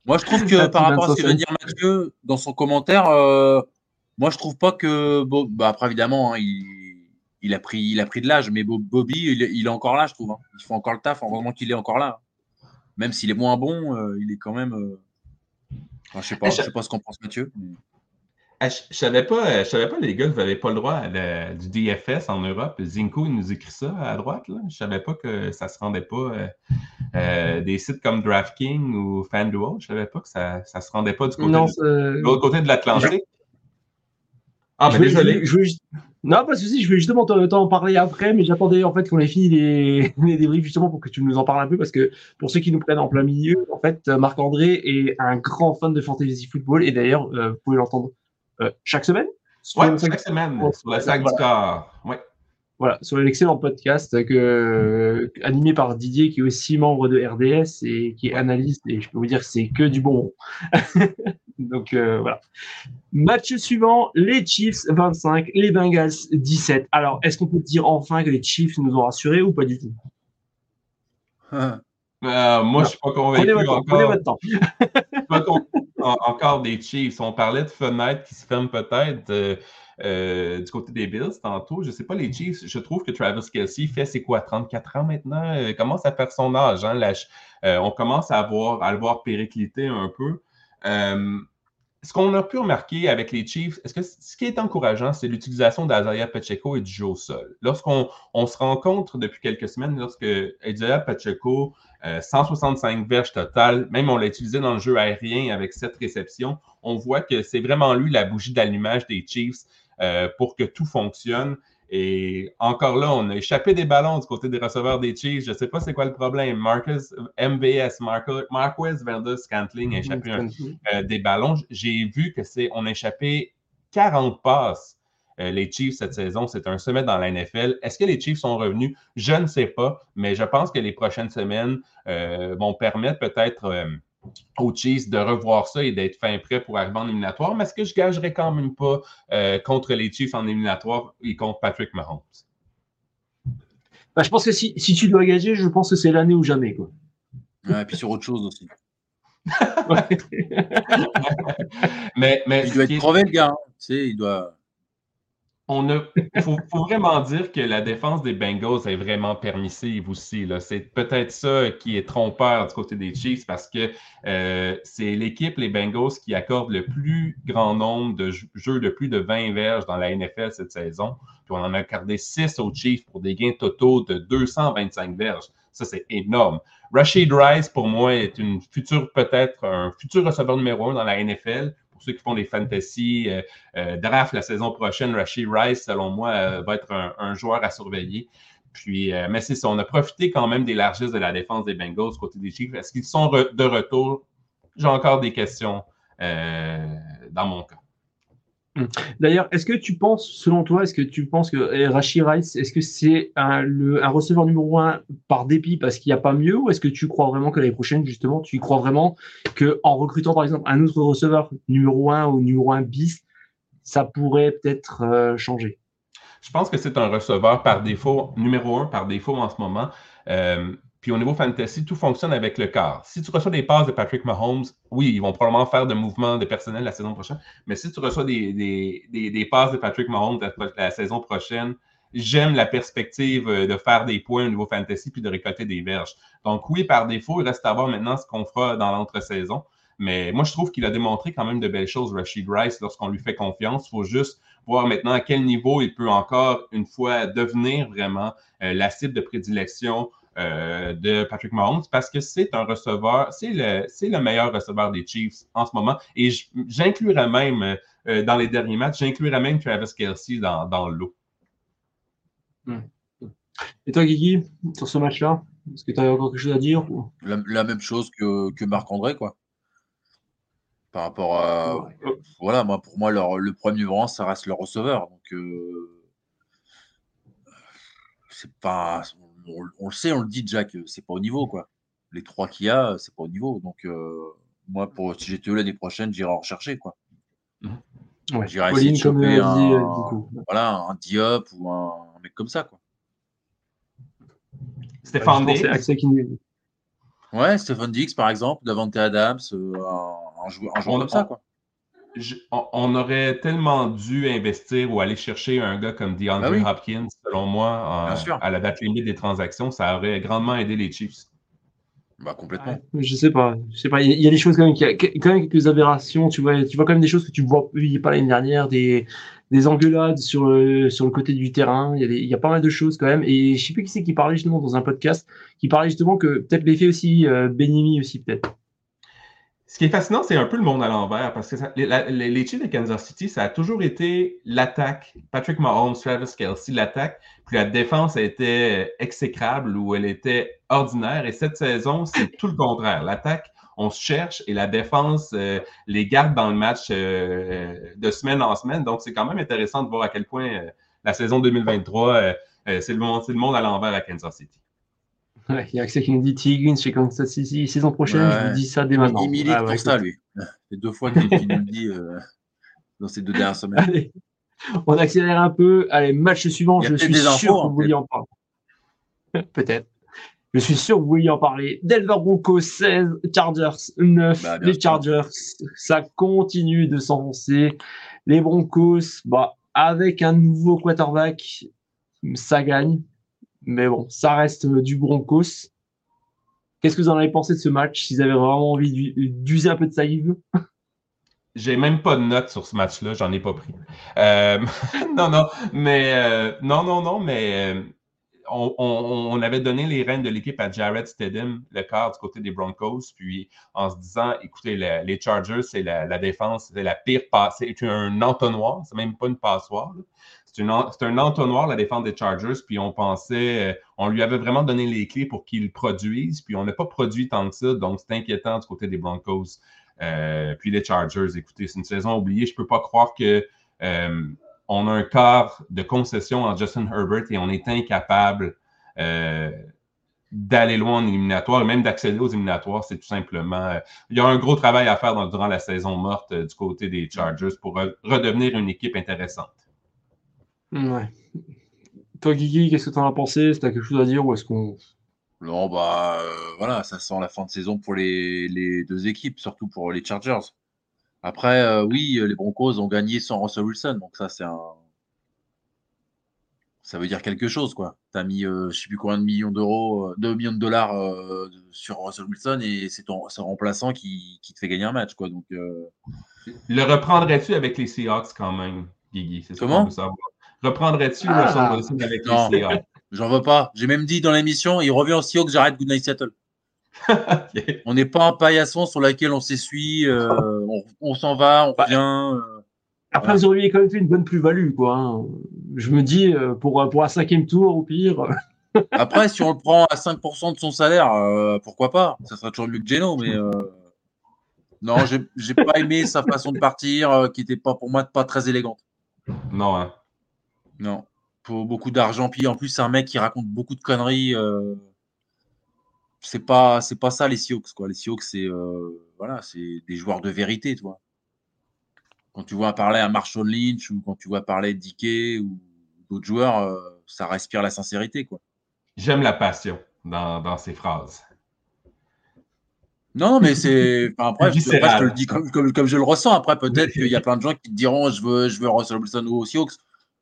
moi, je trouve que par rapport à ce que vient de dire Mathieu dans son commentaire, euh, moi, je trouve pas que. Bon, bah, après, évidemment, hein, il il a pris, il a pris de l'âge, mais Bobby, il, est encore là, je trouve. Hein. Il fait encore le taf, vraiment qu'il est encore là. Même s'il est moins bon, euh, il est quand même. Euh, je ne sais pas, je... sais pas ce qu'en pense Mathieu. Ah, je ne savais pas, euh, je savais pas, les gars, vous n'avez pas le droit du DFS en Europe. Zinko, il nous écrit ça à droite. Là. Je ne savais pas que ça ne se rendait pas. des sites comme DraftKings ou FanDuel, je ne savais pas que ça ne se rendait pas du côté, de, l'autre côté de l'Atlantique. Ah, mais désolé. Je, non, pas de souci, je vais justement t'en parler après, mais j'attendais en fait qu'on ait fini les, [laughs] les débriefs justement pour que tu nous en parles un peu, parce que pour ceux qui nous prennent en plein milieu, en fait, Marc-André est un grand fan de fantasy football, et d'ailleurs, euh, vous pouvez l'entendre euh, chaque semaine Oui, chaque semaine, sur la sac du corps. Ouais. Voilà, sur l'excellent podcast que, animé par Didier, qui est aussi membre de RDS et qui est analyste, et je peux vous dire que c'est que du bon. [laughs] Donc euh, voilà. Match suivant, les Chiefs 25, les Bengals 17. Alors, est-ce qu'on peut dire enfin que les Chiefs nous ont rassurés ou pas du tout? [laughs] Euh, Moi, je ne suis pas convaincu encore. encore des Chiefs. On parlait de fenêtres qui se ferment peut-être. Euh, du côté des Bills tantôt. Je ne sais pas, les Chiefs, je trouve que Travis Kelsey fait, c'est quoi, 34 ans maintenant? Il euh, commence à faire son âge. Hein, euh, on commence à, voir, à le voir péricliter un peu. Ce qu'on a pu remarquer avec les Chiefs, est-ce que ce qui est encourageant, c'est l'utilisation d'Azaya Pacheco et du jeu au sol. Lorsqu'on on se rencontre depuis quelques semaines, lorsque Azaya Pacheco, 165 verges total, même on l'a utilisé dans le jeu aérien avec cette réception, on voit que c'est vraiment lui la bougie d'allumage des Chiefs. Euh, pour que tout fonctionne. Et encore là, on a échappé des ballons du côté des receveurs des Chiefs. Je ne sais pas c'est quoi le problème. Marcus, MBS, Marquez Valdez Scantling a échappé euh, des ballons. J'ai vu que c'est on a échappé 40 passes. Euh, les Chiefs cette saison, c'est un sommet dans la NFL. Est-ce que les Chiefs sont revenus? Je ne sais pas, mais je pense que les prochaines semaines vont permettre peut-être aux Chiefs de revoir ça et d'être fin prêt pour arriver en éliminatoire. Mais est-ce que je gagerais quand même pas euh, contre les Chiefs en éliminatoire et contre Patrick Mahomes? Bah, je pense que si, tu dois gager, je pense que c'est l'année ou jamais. Quoi. et puis sur autre chose aussi. [laughs] [laughs] mais, mais, il doit être crevé, le gars. Hein. Tu sais, il doit il faut, vraiment dire que la défense des Bengals est vraiment permissive aussi. C'est peut-être ça qui est trompeur du côté des Chiefs parce que euh, c'est l'équipe, les Bengals, qui accorde le plus grand nombre de jeux de plus de 20 verges dans la NFL cette saison. Puis on en a accordé 6 aux Chiefs pour des gains totaux de 225 verges. Ça, c'est énorme. Rashid Rice, pour moi, est une future, peut-être un futur receveur numéro un dans la NFL pour ceux qui font des fantasy draft la saison prochaine, Rashid Rice, selon moi, va être un, joueur à surveiller. Puis, mais c'est ça, on a profité quand même des largesses de la défense des Bengals côté des Chiefs. Est-ce qu'ils sont de retour? J'ai encore des questions dans mon cas. Hmm. D'ailleurs, est-ce que tu penses, selon toi, est-ce que tu penses que eh, Rashid Rice, est-ce que c'est un, un, receveur numéro un par dépit parce qu'il n'y a pas mieux, ou est-ce que tu crois vraiment que l'année prochaine, justement, tu crois vraiment que en recrutant par exemple un autre receveur numéro un ou numéro un bis, ça pourrait peut-être euh, changer? Je pense que c'est un receveur par défaut, numéro un par défaut en ce moment. Euh, puis au niveau fantasy, tout fonctionne avec le quart. Si tu reçois des passes de Patrick Mahomes, oui, ils vont probablement faire de mouvements de personnel la saison prochaine. Mais si tu reçois des, des, passes de Patrick Mahomes la, saison prochaine, j'aime la perspective euh, de faire des points au niveau fantasy puis de récolter des verges. Donc oui, par défaut, il reste à voir maintenant ce qu'on fera dans l'entre-saison. Mais moi, je trouve qu'il a démontré quand même de belles choses, Rashid Rice, lorsqu'on lui fait confiance. Il faut juste voir maintenant à quel niveau il peut encore, une fois, devenir vraiment euh, la cible de prédilection euh, de Patrick Mahomes parce que c'est un receveur, c'est le, le meilleur receveur des Chiefs en ce moment. Et j'inclurais même, euh, dans les derniers matchs, j'inclurais même Travis Kelsey dans, dans l'eau. Et toi, Guigui, sur ce match-là, est-ce que tu as encore quelque chose à dire la, même chose que, que Marc-André, quoi. Par rapport à. Voilà, moi, pour moi, le premier rang, ça reste le receveur. Donc, euh, c'est pas on, le sait, on le dit déjà que c'est pas au niveau, quoi. Les trois qu'il y a, c'est pas au niveau. Donc, euh, moi, pour, si j'étais l'année prochaine, j'irai en rechercher, quoi. Mmh. J'irai essayer de choper un, dit, euh, voilà, un Diop ou un, mec comme ça, quoi. Stéphane Dix. Ouais, Stéphane Dix, par exemple, Davante Adams, euh, un, joueur, comme ça, quoi on aurait tellement dû investir ou aller chercher un gars comme DeAndre ben Hopkins, selon moi, à la date limite des transactions. Ça aurait grandement aidé les Chiefs. Bah, complètement. je sais pas. Je sais pas. Il y, a des choses quand même, il y a quand même quelques aberrations. Tu vois, tu vois quand même des choses que tu ne vois pas l'année dernière, des, des engueulades sur le, sur le côté du terrain. Il y, a il y a pas mal de choses quand même. Et je sais plus qui c'est qui parlait justement dans un podcast, qui parlait justement que peut-être l'effet aussi, euh, Benimi aussi peut-être. Ce qui est fascinant, c'est un peu le monde à l'envers parce que les, Chiefs de Kansas City, ça a toujours été l'attaque. Patrick Mahomes, Travis Kelsey, l'attaque. Puis la défense a été exécrable ou elle était ordinaire. Et cette saison, c'est tout le contraire. L'attaque, on se cherche et la défense euh, les garde dans le match euh, de semaine en semaine. Donc, c'est quand même intéressant de voir à quel point euh, la saison 2023, c'est le, le monde à l'envers à Kansas City il y a accès qui nous dit T. chez Kansas City saison prochaine, je vous dis ça dès maintenant. Il milite ah, pour ça, lui. C'est deux fois qu'il nous le dit euh, dans ces deux dernières semaines. [laughs] Allez, on accélère un peu. Allez, match suivant, je suis sûr que vous vouliez en parler. [laughs] Peut-être. Je suis sûr que vous vouliez en parler. Denver Broncos 16, Chargers 9. Bah, les Chargers, ça continue de s'enfoncer. Les Broncos, bah, avec un nouveau quarterback, ça gagne. Mais bon, ça reste euh, du Broncos. Qu'est-ce que vous en avez pensé de ce match S'ils avaient vraiment envie d'user un peu de salive? [laughs] J'ai même pas de notes sur ce match-là, j'en ai pas pris. Euh, [laughs] non, non, mais euh, non, non, non, mais on, avait donné les rênes de l'équipe à Jared Stedham, le quart du côté des Broncos, puis en se disant, écoutez, les Chargers, c'est la, défense, c'est la pire passe, c'est un entonnoir, c'est même pas une passoire. C'est un entonnoir, la défense des Chargers, puis on pensait, euh, on lui avait vraiment donné les clés pour qu'il produise, puis on n'a pas produit tant que ça, donc c'est inquiétant du côté des Broncos. Euh, puis les Chargers, écoutez, c'est une saison oubliée. Je ne peux pas croire que euh, on a un quart de concession en Justin Herbert et on est incapable d'aller loin en éliminatoire, même d'accéder aux éliminatoires. C'est tout simplement. il y a un gros travail à faire durant la saison morte du côté des Chargers pour redevenir une équipe intéressante. Ouais. Toi, Guigui, qu'est-ce que tu en as pensé? Est-ce que tu as quelque chose à dire ou est-ce qu'on. Non, bah euh, voilà, ça sent la fin de saison pour les, les, deux équipes, surtout pour les Chargers. Après, euh, oui, les Broncos ont gagné sans Russell Wilson, donc ça, c'est un. Ça veut dire quelque chose, quoi. Tu as mis, euh, je sais plus combien de millions d'euros, 2 millions de dollars sur Russell Wilson et c'est ton, remplaçant qui, qui, te fait gagner un match, quoi. Donc, Le reprendrais-tu avec les Seahawks quand même, Guigui? Comment? Reprendrais-tu ah, avec les J'en veux pas. J'ai même dit dans l'émission, il revient au Seahawks, j'arrête Goodnight Seattle. [laughs] On n'est pas un paillasson sur laquelle on s'essuie, euh, on, s'en va, on bah, revient. Euh, après, vous auriez quand même fait une bonne plus-value, quoi. Hein. Je me dis, euh, pour, pour un cinquième tour, au pire. [laughs] Après, si on le prend à 5% de son salaire, pourquoi pas? Ça sera toujours mieux que Geno, mais non, j'ai pas aimé sa façon de partir, qui n'était pas pour moi pas très élégante. Non, hein. Non. Pour beaucoup d'argent. Puis en plus, c'est un mec qui raconte beaucoup de conneries c'est pas c'est pas ça les Sioux quoi. Les Sioux c'est euh, voilà, c'est des joueurs de vérité, tu vois. Quand tu vois parler à Marshall Lynch ou quand tu vois parler Dickey ou d'autres joueurs, euh, ça respire la sincérité quoi. J'aime la passion dans, dans ces phrases. Non, mais c'est. après, je, je, te le dis comme, comme, je le ressens. Après, peut-être qu'il y a plein de gens qui te diront je veux, je veux Russell Wilson ou aux Sioux.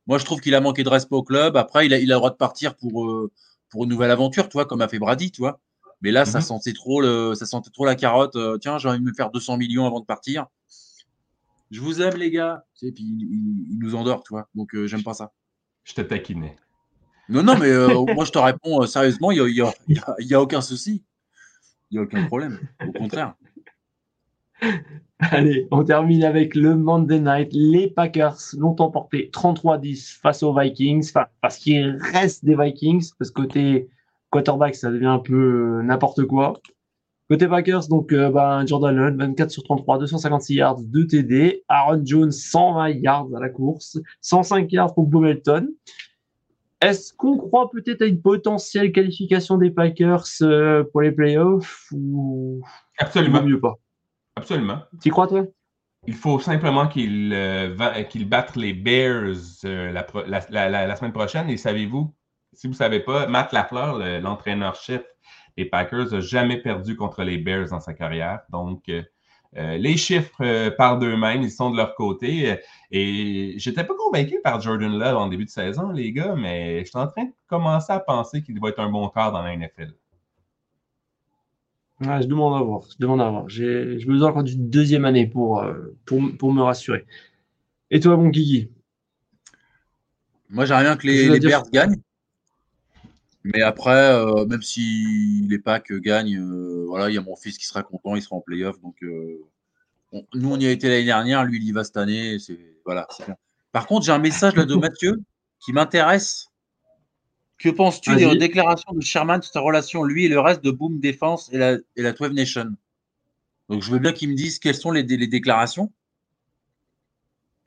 Moi, je trouve qu'il a manqué de respect au club. Après, il a, il a le droit de partir pour, euh, pour une nouvelle aventure, tu vois, comme a fait Brady, tu vois. Mais là, ça, mhm. sentait trop le, ça sentait trop la carotte. Euh, tiens, j'ai envie de me faire 200 millions avant de partir. Je vous aime, les gars. Et puis, il, nous endort, tu vois. Donc, euh, j'aime pas ça. Je te taquinais. Non, non, mais [laughs] moi, je te réponds sérieusement, il n'y a, y a, aucun souci. Il n'y a aucun problème. Au contraire. [laughs] Allez, on termine avec le Monday Night. Les Packers l'ont emporté 33-10 face aux Vikings, enfin, parce qu'il reste des Vikings, parce que côté quarterback, ça devient un peu euh, n'importe quoi. Côté Packers, donc euh, bah, Jordan Lund, 24 sur 33, 256 yards, 2 TD. Aaron Jones, 120 yards à la course, 105 yards pour Bomelton. Est-ce qu'on croit peut-être à une potentielle qualification des Packers euh, pour les playoffs ou absolument mieux pas? Absolument. Tu crois toi? Il faut simplement qu'ils battent les Bears la, semaine prochaine. Et savez-vous, si vous ne savez pas, Matt Lafleur, l'entraîneur-chef des Packers, n'a jamais perdu contre les Bears dans sa carrière. Donc, euh, euh, les chiffres euh, parlent d'eux-mêmes, ils sont de leur côté. et j'étais pas convaincu par Jordan Love en début de saison, les gars, mais je suis en train de commencer à penser qu'il va être un bon quart dans la NFL. Je demande à voir. Je demande à voir. J'ai besoin encore d'une deuxième année pour, pour, pour, me rassurer. Et toi, mon Guigui Moi, j'aimerais bien que les, les Bears gagnent. Mais après, euh, même si les packs gagnent, euh, voilà, il y a mon fils qui sera content, il sera en playoff. Donc, euh, nous, on y a été l'année dernière, lui, il y va cette année. C'est voilà, Par contre, j'ai un message là de Mathieu qui m'intéresse. Que penses-tu des déclarations de Sherman sur sa relation, lui et le reste de Boom Défense et la, et la 12 Nation Donc, je veux bien qu'il me dise quelles sont les, les déclarations.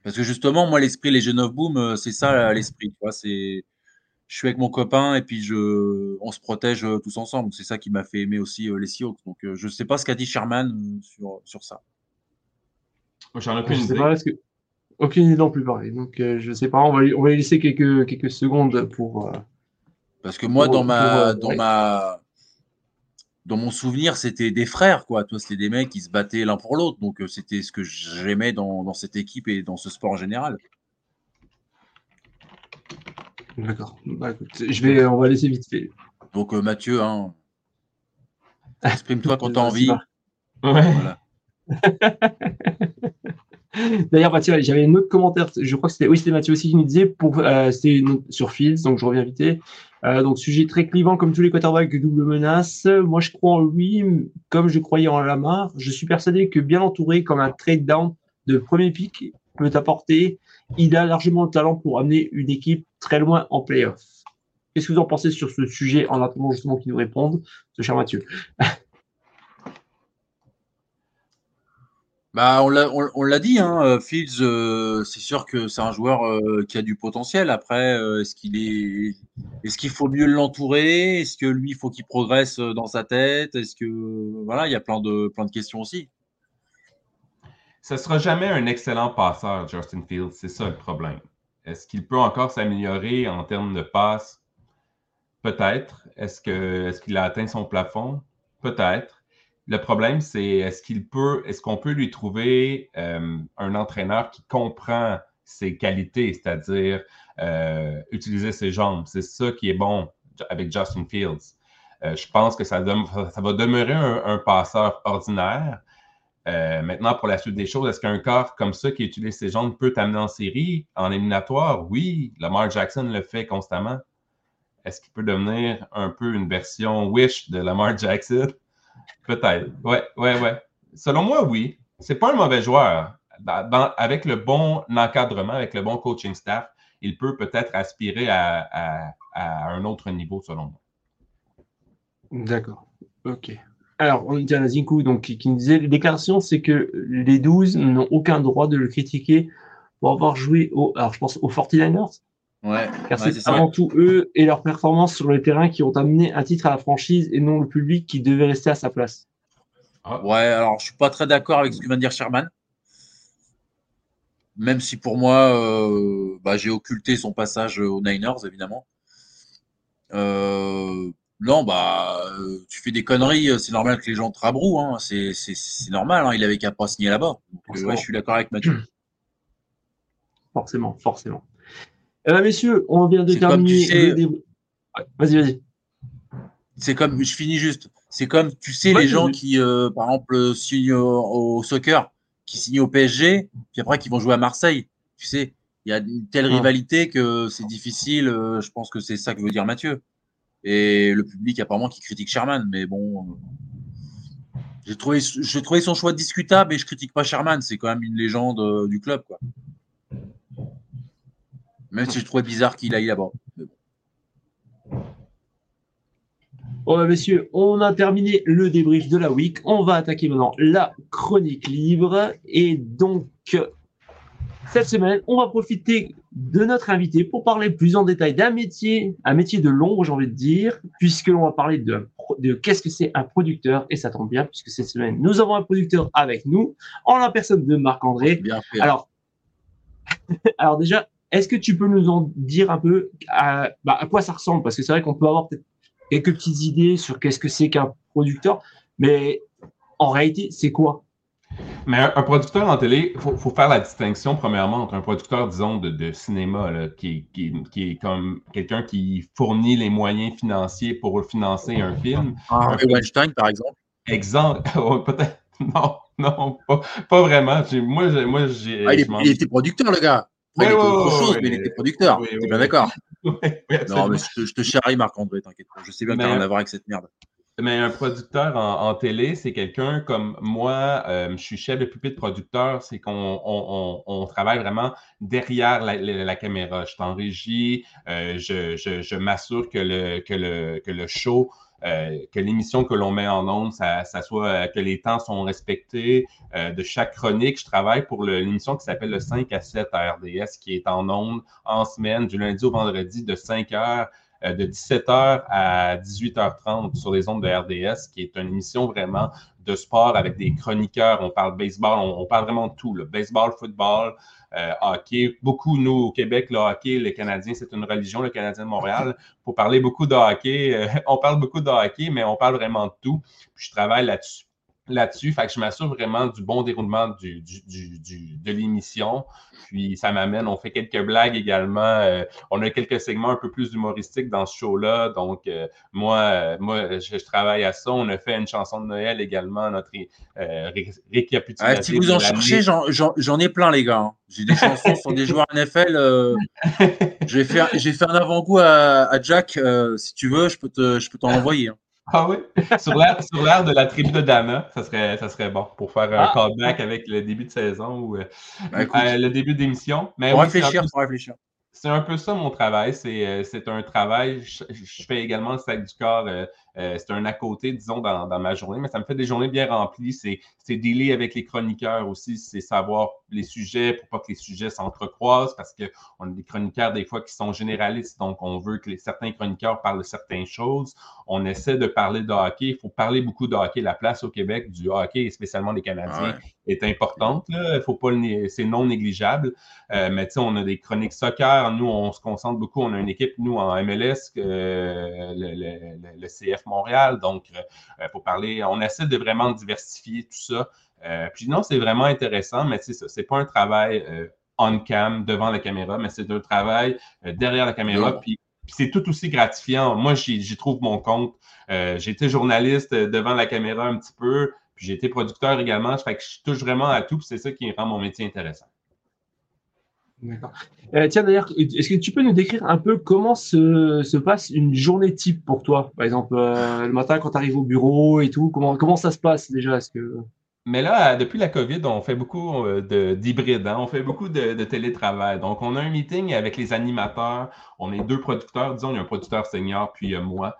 Parce que justement, moi, l'esprit les jeunes of Boom, c'est ça l'esprit. C'est je suis avec mon copain et puis je, on se protège euh, tous ensemble. C'est ça qui m'a fait aimer aussi euh, les Seahawks. Donc euh, je ne sais pas ce qu'a dit Sherman sur, sur ça. J'en ai aucune idée. que... Aucune idée non plus pareil. Donc je ne sais pas. On va, on va lui laisser quelques, quelques secondes pour. Parce que moi, dans ma, dans ma, dans mon souvenir, c'était des frères, quoi. Toi, c'était des mecs qui se battaient l'un pour l'autre. Donc, c'était ce que j'aimais dans, dans, cette équipe et dans ce sport en général. D'accord. Bah, je vais, on va laisser vite fait. Donc, euh, Mathieu, hein, [laughs] exprime-toi quand tu as envie. Ouais. [laughs] D'ailleurs, bah, j'avais un autre commentaire. Je crois que c'était, oui, c'était Mathieu aussi qui nous disait pour, euh, c'était sur Fields, donc je reviens vite. Euh, donc, sujet très clivant comme tous les quarterbacks double menace. Moi, je crois en lui, comme je croyais en Lamar. Je suis persuadé que bien entouré comme un trade down de premier pick peut apporter il a largement le talent pour amener une équipe très loin en playoff. Qu'est-ce que vous en pensez sur ce sujet en attendant justement qu'il nous réponde, ce cher Mathieu? Bah, on l'a dit, hein, euh, Fields, euh, c'est sûr que c'est un joueur euh, qui a du potentiel. Après, est-ce qu'il est, est-ce qu'il faut mieux l'entourer? Est-ce que lui, il faut qu'il progresse dans sa tête? Est-ce que voilà, il y a plein de questions aussi ce ne sera jamais un excellent passeur, Justin Fields. C'est ça le problème. Est-ce qu'il peut encore s'améliorer en termes de passes? Peut-être. Est-ce qu'il a atteint son plafond? Peut-être. Le problème, c'est est-ce qu'il peut, est-ce qu'on peut lui trouver euh, un entraîneur qui comprend ses qualités, c'est-à-dire euh, utiliser ses jambes? C'est ça qui est bon avec Justin Fields. Euh, je pense que ça, va demeurer un passeur ordinaire, maintenant, pour la suite des choses, est-ce qu'un corps comme ça qui utilise ses jambes peut t'amener en série, en éliminatoire? Oui, Lamar Jackson le fait constamment. Est-ce qu'il peut devenir un peu une version Wish de Lamar Jackson? Peut-être. Ouais, ouais, ouais. Selon moi, oui. C'est pas un mauvais joueur. avec le bon encadrement, avec le bon coaching staff, il peut peut-être aspirer à, un autre niveau, selon moi. D'accord. OK. Alors, on dit à donc, qui, nous disait, les déclarations, c'est que les 12 n'ont aucun droit de le critiquer pour avoir joué au, alors je pense aux 49ers. Ouais. Car c'est avant tout eux et leur performance sur le terrain qui ont amené un titre à la franchise et non le public qui devait rester à sa place. Ah. Ouais, alors je suis pas très d'accord avec ce que vient de dire Sherman. Même si pour moi, euh, bah, j'ai occulté son passage aux Niners, évidemment. Euh, non, bah, euh, tu fais des conneries, c'est normal que les gens te rabrouent. Hein. C'est normal, hein. il avait qu'à pas signer là-bas. je suis d'accord avec Mathieu. Forcément, forcément. Eh ben, messieurs, on vient de terminer. Vas-y, vas-y. C'est comme, je finis juste. C'est comme, tu sais, les gens qui, par exemple, signent au soccer qui signent au PSG, puis après qui vont jouer à Marseille. Tu sais, il y a une telle rivalité que c'est difficile. Euh, je pense que c'est ça que veut dire Mathieu. Et le public, apparemment, qui critique Sherman. Mais bon, euh, j'ai trouvé, son choix discutable et je critique pas Sherman. C'est quand même une légende euh, du club, quoi. Même si je trouvais bizarre qu'il aille là-bas. Bon, bah, messieurs, on a terminé le débrief de la week. On va attaquer maintenant la chronique libre. Et donc, cette semaine, on va profiter de notre invité pour parler plus en détail d'un métier, un métier de l'ombre, j'ai envie de dire, puisque l'on va parler de, de qu'est-ce que c'est un producteur. Et ça tombe bien, puisque cette semaine, nous avons un producteur avec nous, en la personne de Marc-André. Bien fait. Alors, [laughs] alors déjà, est-ce que tu peux nous en dire un peu à, bah, à quoi ça ressemble? Parce que c'est vrai qu'on peut avoir peut-être quelques petites idées sur qu'est-ce que c'est qu'un producteur, mais en réalité, c'est quoi? Mais un, producteur en télé, il faut, faire la distinction, premièrement, entre un producteur, disons, de, cinéma, qui, est comme quelqu'un qui fournit les moyens financiers pour financer un film. Ah, Weinstein, par exemple. Exemple, [laughs] peut-être. Non, non, pas, vraiment. Moi, moi j'ai. Ah, il, était producteur, le gars. Il était autre chose, mais il était producteur. Tu bien d'accord [laughs] non, mais je, te charrie, Marc-André, t'inquiète pas. Je sais bien que rien à voir avec cette merde. Mais un producteur en, télé, c'est quelqu'un comme moi, euh, je suis chef de pupitre producteur, c'est qu'on on, travaille vraiment derrière la, caméra. Je suis en régie, euh, je, je m'assure que le, que, le, que le show euh, que l'émission que l'on met en ondes, ça, soit euh, que les temps sont respectés. Euh, de chaque chronique, je travaille pour l'émission qui s'appelle le 5 à 7 à RDS, qui est en ondes en semaine, du lundi au vendredi, de 5 h de 17h à 18h30 sur les ondes de RDS, qui est une émission vraiment de sport avec des chroniqueurs. On parle baseball, on, parle vraiment de tout, le baseball, football, hockey. Beaucoup, nous, au Québec, le hockey, les Canadiens, c'est une religion, le Canadien de Montréal. Pour parler beaucoup de hockey, euh, [laughs] on parle beaucoup de hockey, mais on parle vraiment de tout. Puis je travaille là-dessus là-dessus. Fait que je m'assure vraiment du bon déroulement du, de l'émission. Puis ça m'amène, on fait quelques blagues également. Euh, on a quelques segments un peu plus humoristiques dans ce show-là. Donc, euh, moi, euh, moi je, travaille à ça. On a fait une chanson de Noël également, notre récapitulation. si vous en cherchez, j'en ai plein, les gars. Hein. J'ai des chansons sur des joueurs NFL. [laughs] j'ai fait, fait un avant-goût à, Jack. si tu veux, je peux t'en envoyer. Hein. Ah oui? Sur l'air, de la tribu de Dana, ça serait, ça serait bon pour faire un ah. callback avec le début de saison ou euh, ben, euh, le début d'émission. Mais réfléchir, réfléchir. C'est un peu ça mon travail. C'est, euh, un travail. Je, fais également le sac du corps euh, c'est un à côté, disons, dans, ma journée, mais ça me fait des journées bien remplies. C'est, c'est avec les chroniqueurs aussi, c'est savoir les sujets pour pas que les sujets s'entrecroisent parce qu'on a des chroniqueurs des fois qui sont généralistes, donc on veut que les, certains chroniqueurs parlent de certaines choses. On essaie de parler de hockey. Il faut parler beaucoup de hockey. La place au Québec du hockey, et spécialement des Canadiens, est importante. Il faut pas c'est non négligeable. Euh, mais tu sais, on a des chroniques soccer. Nous, on se concentre beaucoup. On a une équipe, nous, en MLS, euh, le, le, le CF Montréal. Donc, euh, pour parler, on essaie de vraiment diversifier tout ça. Euh, puis non, c'est vraiment intéressant, mais c'est ça, c'est pas un travail euh, on-cam, devant la caméra, mais c'est un travail derrière la caméra. Puis, c'est tout aussi gratifiant. Moi, j'y trouve mon compte. j'ai été journaliste devant la caméra un petit peu, puis j'ai été producteur également. Fait que je touche vraiment à tout, puis c'est ça qui rend mon métier intéressant. D'accord. Euh, tiens, d'ailleurs, est-ce que tu peux nous décrire un peu comment se, se passe une journée type pour toi? Par exemple, euh, le matin quand tu arrives au bureau et tout, comment, ça se passe déjà? Est-ce que... Mais là, depuis la COVID, on fait beaucoup euh, d'hybride, hein? on fait beaucoup de, télétravail. Donc, on a un meeting avec les animateurs. On est deux producteurs, disons, il y a un producteur senior, puis moi.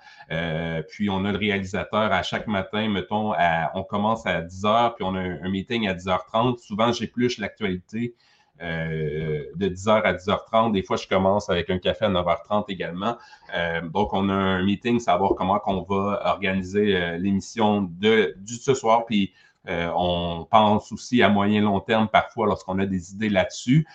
Puis on a le réalisateur à chaque matin, mettons, on commence à 10 h, puis on a un, meeting à 10h30. Souvent, j'épluche l'actualité. Euh, de 10h à 10h30. Des fois, je commence avec un café à 9h30 également. Euh, donc, on a un meeting, savoir comment on va organiser euh, l'émission de, du ce soir. Puis, on pense aussi à moyen long terme parfois lorsqu'on a des idées là-dessus.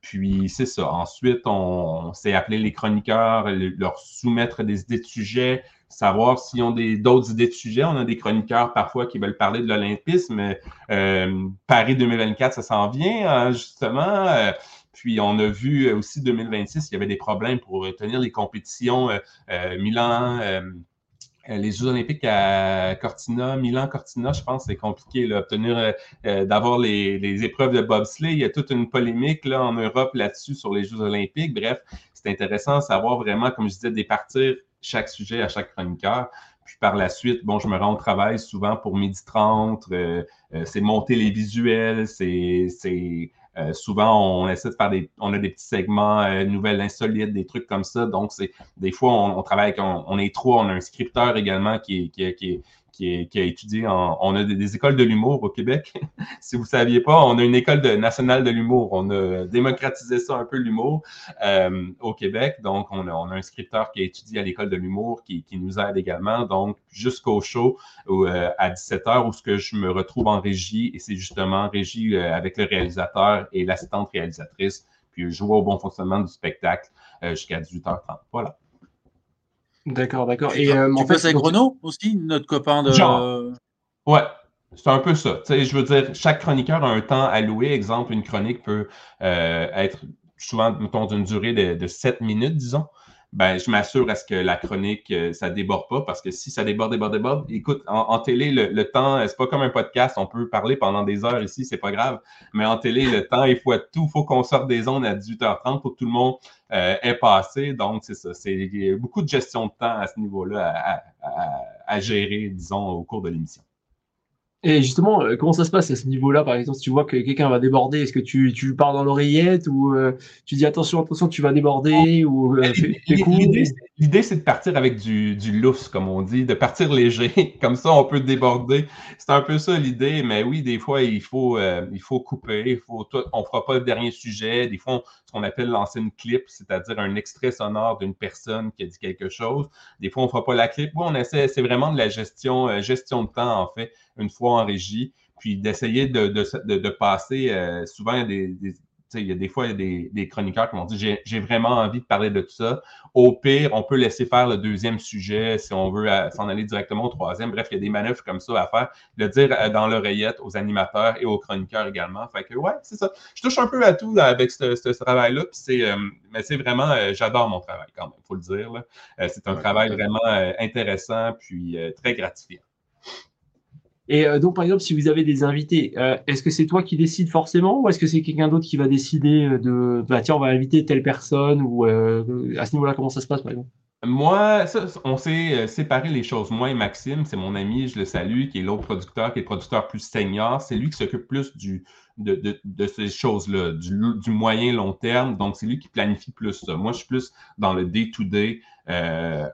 Puis c'est ça. Ensuite, on, s'est appelé les chroniqueurs, leur soumettre des idées de sujets, savoir s'ils ont d'autres idées de sujets. On a des chroniqueurs parfois qui veulent parler de l'Olympisme. Euh, Paris 2024, ça s'en vient, hein, justement. Euh, puis on a vu aussi 2026, il y avait des problèmes pour tenir les compétitions. Euh, Milan, euh, les Jeux olympiques à Cortina, Milan-Cortina, je pense c'est compliqué d'obtenir, euh, euh, d'avoir les, épreuves de bobsleigh. Il y a toute une polémique là, en Europe là-dessus sur les Jeux olympiques. Bref, c'est intéressant de savoir vraiment, comme je disais, départir chaque sujet à chaque chroniqueur. Puis par la suite, bon, je me rends au travail souvent pour midi 30. c'est monter les visuels, c'est euh, souvent, on essaie de faire des, on a des petits segments, euh, nouvelles insolites, des trucs comme ça. Donc, c'est des fois, on, travaille avec, on, est trois, on a un scripteur également qui, qui, qui, qui, a étudié en. On a des, écoles de l'humour au Québec. [laughs] si vous ne saviez pas, on a une école nationale de l'humour. On a démocratisé ça un peu, l'humour, euh, au Québec. Donc, on a, on a, un scripteur qui a étudié à l'école de l'humour qui, qui, nous aide également. Donc, jusqu'au show euh, à 17h où ce que je me retrouve en régie, et c'est justement régie euh, avec le réalisateur et l'assistante réalisatrice, puis jouer au bon fonctionnement du spectacle jusqu'à 18h30. Voilà. D'accord, d'accord. Et euh, en fait, avec Renaud aussi, notre copain de. Genre. Ouais, c'est un peu ça. Tu sais, je veux dire, chaque chroniqueur a un temps alloué. Exemple, une chronique peut euh, être souvent, mettons, d'une durée de, de 7 minutes, disons ben, je m'assure à ce que la chronique, euh, ça déborde pas, parce que si ça déborde, déborde, déborde, écoute, en, télé, le, temps, c'est pas comme un podcast, on peut parler pendant des heures ici, c'est pas grave, mais en télé, le temps, il faut être tout, faut qu'on sorte des ondes à 18h30 pour que tout le monde euh, ait passé, donc c'est ça, c'est beaucoup de gestion de temps à ce niveau-là à gérer, disons, au cours de l'émission. Et justement, euh, comment ça se passe à ce niveau-là, par exemple, si tu vois que quelqu'un va déborder, est-ce que tu, tu parles dans l'oreillette ou euh, tu dis attention, attention, tu vas déborder ou euh, L'idée, c'est de partir avec du, du lousse, comme on dit, de partir léger, [laughs] comme ça on peut déborder. C'est un peu ça l'idée, mais oui, des fois, il faut, il faut couper, il faut on fera pas le dernier sujet, des fois, ce qu'on appelle lancer une clip, c'est-à-dire un extrait sonore d'une personne qui a dit quelque chose. Des fois, on fera pas la clip. Oui, on essaie, c'est vraiment de la gestion, gestion de temps, en fait une fois en régie, puis d'essayer de, de, passer. Euh, souvent, des, il y a des fois, il y a des, chroniqueurs qui m'ont dit j'ai vraiment envie de parler de tout ça. Au pire, on peut laisser faire le deuxième sujet si on veut euh, s'en aller directement au troisième. Bref, il y a des manœuvres comme ça à faire. Le dire euh, dans l'oreillette aux animateurs et aux chroniqueurs également. Fait que, ouais, c'est ça. Je touche un peu à tout avec ce, travail-là. c'est, mais c'est vraiment, j'adore mon travail quand même, il faut le dire. c'est un travail vraiment intéressant puis très gratifiant. Et euh, donc, par exemple, si vous avez des invités, euh, est-ce que c'est toi qui décides forcément ou est-ce que c'est quelqu'un d'autre qui va décider euh, de, bah, tiens, on va inviter telle personne ou à ce niveau-là, comment ça se passe, par exemple? Moi, on s'est séparé les choses. Moi et Maxime, c'est mon ami, je le salue, qui est l'autre producteur, qui est producteur plus senior. C'est lui qui s'occupe plus du, de, de, ces choses-là, du, du, moyen long terme. Donc, c'est lui qui planifie plus ça. Moi, je suis plus dans le day-to-day,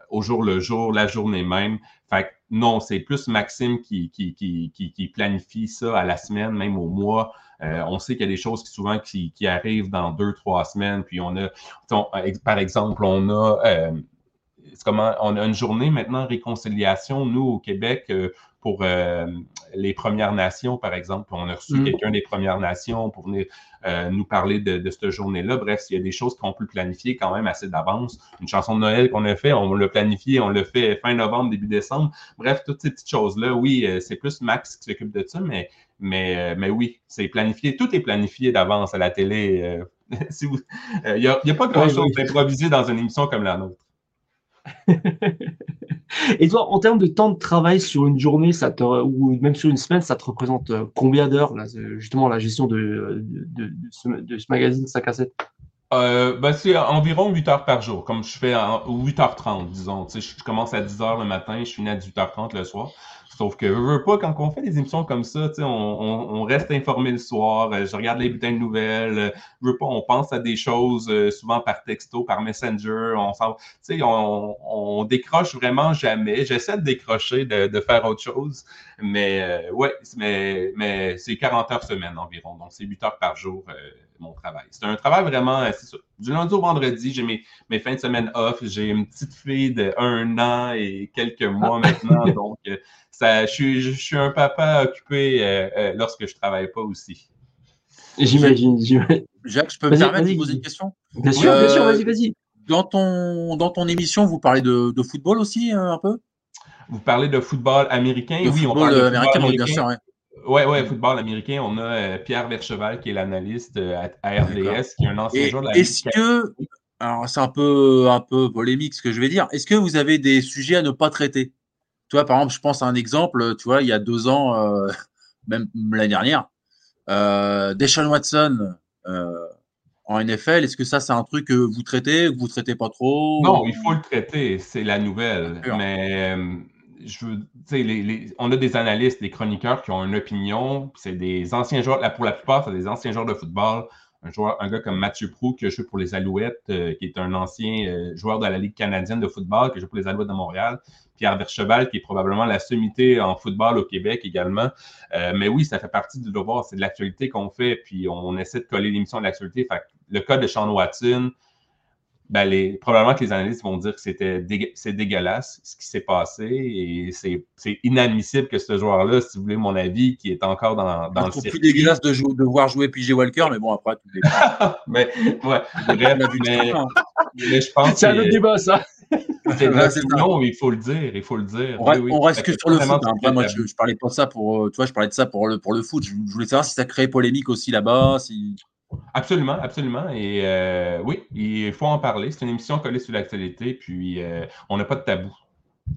au jour le jour, la journée même. Fait non, c'est plus Maxime qui, planifie ça à la semaine, même au mois. Euh, on sait qu'il y a des choses qui souvent qui, arrivent dans deux, trois semaines. Puis on a, par exemple, on a, euh, comment, on une journée maintenant réconciliation, nous, au Québec, euh, pour euh, les Premières Nations, par exemple. On a reçu mm. quelqu'un des Premières Nations pour venir euh, nous parler de, cette journée-là. Bref, il y a des choses qu'on peut planifier quand même assez d'avance. Une chanson de Noël qu'on a fait, on l'a planifié, on l'a fait fin novembre, début décembre. Bref, toutes ces petites choses-là, oui, euh, c'est plus Max qui s'occupe de ça, mais, mais, mais oui, c'est planifié. Tout est planifié d'avance à la télé. [laughs] Il n'y a, pas grand-chose d'improvisé dans une émission comme la nôtre. [laughs] Et toi, en termes de temps de travail sur une journée, ça te, ou même sur une semaine, ça te représente euh, combien d'heures, justement, la gestion de, ce, magazine 5 à 7 euh, ben, c'est environ 8 heures par jour, comme je fais 8h30, disons. je commence à 10 heures le matin, je finis à 18h30 le soir. Sauf que je veux pas, quand on fait des émissions comme ça, on, on, on, reste informé le soir, euh, je regarde les bulletins de nouvelles, euh, veux pas, on pense à des choses euh, souvent par texto, par messenger, on, on, on décroche vraiment jamais. J'essaie de décrocher, de, de, faire autre chose, mais ouais, mais, mais c'est 40 heures semaine environ, donc c'est 8 heures par jour mon travail. C'est un travail vraiment, c'est ça. Du lundi au vendredi, j'ai mes, mes fins de semaine off, j'ai une petite fille de un an et quelques mois maintenant, [laughs] donc je, suis, je, suis, un papa occupé euh, euh, lorsque je ne travaille pas aussi. J'imagine. Jacques, je peux me permettre de poser une question? Bien sûr, bien sûr, vas-y, vas-y. Dans ton, dans ton émission, vous parlez de, de football aussi, euh, un peu? Vous parlez de football américain? Oui, on parle de américain, américain. bien sûr. Oui, ouais, football américain. On a Pierre Vercheval, qui est l'analyste à, RDS, qui est un ancien joueur de la Est-ce que, alors c'est un peu, un peu polémique ce que je vais dire, est-ce que vous avez des sujets à ne pas traiter? Tu vois, par exemple, je pense à un exemple, tu vois, il y a deux ans, euh, [laughs] même l'année dernière, euh, Deshaun Watson euh, en NFL, est-ce que ça, c'est un truc que vous traitez, que vous traitez pas trop? Non, il faut le traiter, c'est la nouvelle. Mais euh, on a des analystes, des chroniqueurs qui ont une opinion. C'est des anciens joueurs, pour la plupart, c'est des anciens joueurs de football. Un, joueur, gars comme Mathieu Prou, qui a joué pour les Alouettes, qui est un ancien joueur de la Ligue canadienne de football, qui a joué pour les Alouettes de Montréal. Pierre Vercheval, qui est probablement la sommité en football au Québec également. Euh, mais oui, ça fait partie du devoir, c'est de l'actualité qu'on fait, puis on essaie de coller l'émission de l'actualité. le cas de Sean Watson, ben les, probablement que les analystes vont dire que c'était c'est dégueulasse ce qui s'est passé et c'est inadmissible que ce joueur-là, si vous voulez mon avis, qui est encore dans, dans le circuit. plus dégueulasse de, de voir jouer PJ Walker, mais bon, après, tout [laughs] mais, ouais, bref, mais, mais, je pense C'est un autre débat, ça. [laughs] C'est non, il faut le dire, il faut le dire. On, reste que sur le foot. Hein. moi, je, parlais pas de ça pour, euh, tu vois, je parlais de ça pour le, pour le foot. Je, voulais savoir si ça crée polémique aussi là-bas. Si... Absolument, absolument. Et euh, oui, il faut en parler. C'est une émission collée sur l'actualité, puis euh, on n'a pas de tabou.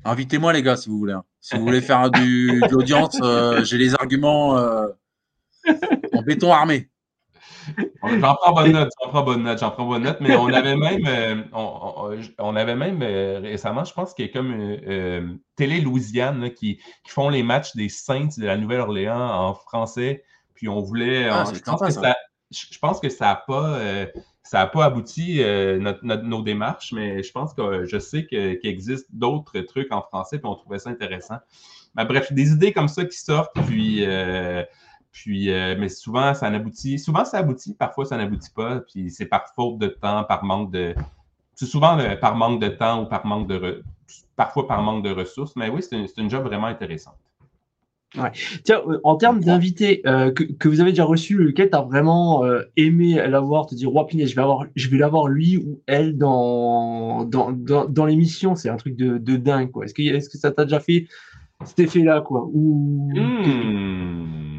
Invitez-moi, les gars, si vous voulez. Hein. Si vous voulez faire du, de l'audience, j'ai les arguments en béton armé. J'en prends bonne note, j'en prends bonne note, j'en prends bonne note, mais on avait même, euh, on, avait même euh, récemment, je pense qu'il y a comme euh, Télé Louisiane qui, font les matchs des Saints de la Nouvelle-Orléans en français, puis on voulait, ah, je, pense que ça, je, pense que ça n'a pas, ça pas abouti nos démarches, mais je pense que je sais qu'il existe d'autres trucs en français, puis on trouvait ça intéressant. Mais bref, des idées comme ça qui sortent, puis puis, euh, mais souvent, ça n'aboutit. Souvent, ça aboutit, parfois, ça n'aboutit pas. Puis, c'est par faute de temps, par manque de. C'est souvent par manque de temps ou par manque de. Parfois par manque de ressources. Mais oui, c'est une, une, job vraiment intéressante. Ouais. Tiens, euh, en termes d'invités euh, que, que, vous avez déjà reçus, lequel tu as vraiment aimé l'avoir, te dire, ouais, je vais avoir, je vais l'avoir lui ou elle dans, dans, dans, l'émission. C'est un truc de, de dingue, quoi. Est-ce que, est-ce que ça t'a déjà fait cet effet-là, quoi ou... Hmm.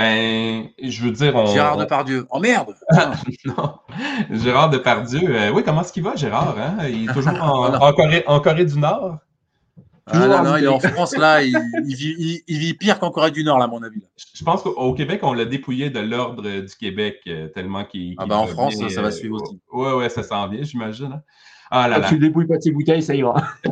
Ben, je veux dire. On... Gérard Depardieu. Oh merde! [laughs] non. Gérard Depardieu. Euh, oui, comment est-ce qu'il va, Gérard? Hein? Il est toujours [laughs] en, Corée, du Nord? Ah non, non, il est en France, là. Il, vit, pire qu'en Corée du Nord, là, à mon avis. Je pense qu'au Québec, on l'a dépouillé de l'ordre du Québec euh, tellement qu'il. ah, ben en France, ça va suivre aussi. Oui, euh, ouais, ça s'en vient, j'imagine. Hein. Ah là là. Tu dépouilles pas tes bouteilles, ça ira. [laughs]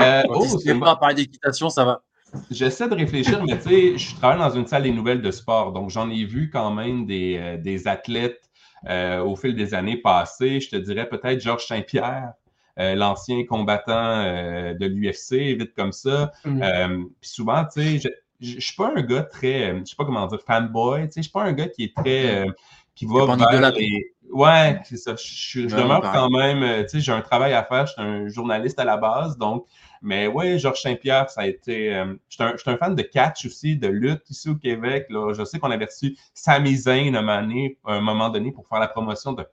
euh, oh, c'est pas à parler d'équitation, ça va. J'essaie de réfléchir, mais tu sais, je travaille dans une salle des nouvelles de sport, donc j'en ai vu quand même des, euh, des athlètes euh, au fil des années passées. Je te dirais peut-être Georges Saint-Pierre, euh, l'ancien combattant de l'UFC, vite comme ça. Mm. Puis souvent, tu sais, je ne suis pas un gars très, je sais pas comment dire, fanboy, tu sais, je suis pas un gars qui est très, qui va vers les... Ouais, c'est ça. Je, demeure quand même, tu sais, j'ai un travail à faire, je suis un journaliste à la base, donc mais ouais, Georges Saint-Pierre, ça a été. Euh, je suis un, fan de catch aussi, de lutte ici au Québec. Là. Je sais qu'on avait reçu Sami Zayn à un moment donné pour faire la promotion de,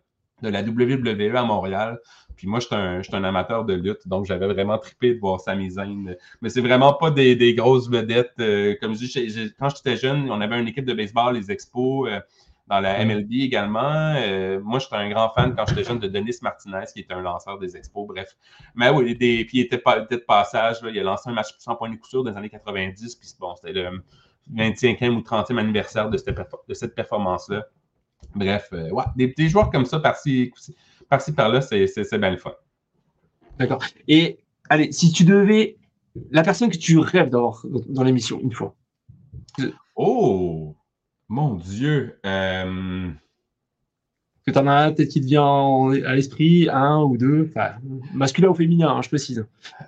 de la WWE à Montréal. Puis moi, je suis un, un, amateur de lutte, donc j'avais vraiment trippé de voir Sami Zayn. Mais c'est vraiment pas des, des grosses vedettes. Euh, comme je dis, quand j'étais jeune, on avait une équipe de baseball, les Expos. Euh, dans la MLB également. Euh, moi, j'étais un grand fan quand j'étais jeune de Denis Martinez, qui était un lanceur des expos, bref. Mais oui, des, puis il était, pas, de passage. il a lancé un match sans point de coup sûr dans les années 90, puis bon, c'était le 25e ou 30e anniversaire de cette, de cette performance-là. Bref, ouais, des, petits joueurs comme ça, par-ci, par-ci, par-là, c'est, c'est, bien le fun. D'accord. Et allez, si tu devais. La personne que tu rêves d'avoir dans l'émission, une fois. Oh! Mon Dieu. Euh... Que tu en as un peut-être qui te vient à l'esprit, un ou deux, enfin, masculin ou féminin, hein, je précise.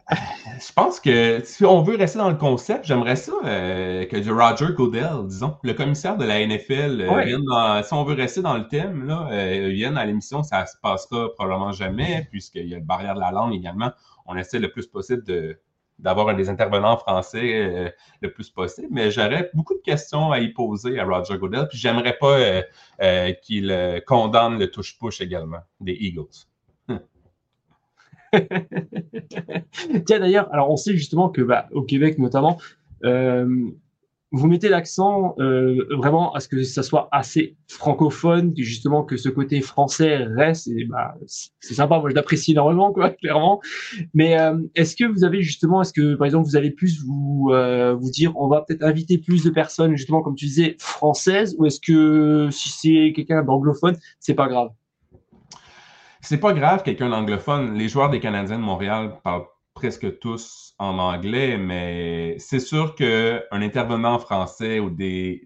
Je pense que si on veut rester dans le concept, j'aimerais ça euh, que Roger Goodell, disons, le commissaire de la NFL, euh, vienne si on veut rester dans le thème, là, euh, vienne à l'émission, ça se passera probablement jamais, puisqu'il y a le barrière de la langue également. On essaie le plus possible de, d'avoir des intervenants français euh, le plus possible. Mais j'aurais beaucoup de questions à y poser à Roger Goodell. Puis j'aimerais pas euh, euh, qu'il condamne le touche-push également des Eagles. [laughs] Tiens, d'ailleurs, alors on sait justement que bah, au Québec notamment, vous mettez l'accent euh, vraiment à ce que ça soit assez francophone, justement que ce côté français reste. Et bah, c'est sympa, moi je l'apprécie énormément, quoi, [laughs] clairement. Mais euh, est-ce que vous avez justement, est-ce que par exemple vous allez plus vous euh, vous dire, on va peut-être inviter plus de personnes justement, comme tu disais, françaises, ou est-ce que si c'est quelqu'un d'anglophone, c'est pas grave? C'est pas grave, quelqu'un d'anglophone. Les joueurs des Canadiens de Montréal parlent presque tous en anglais, mais c'est sûr qu'un intervenant français ou des,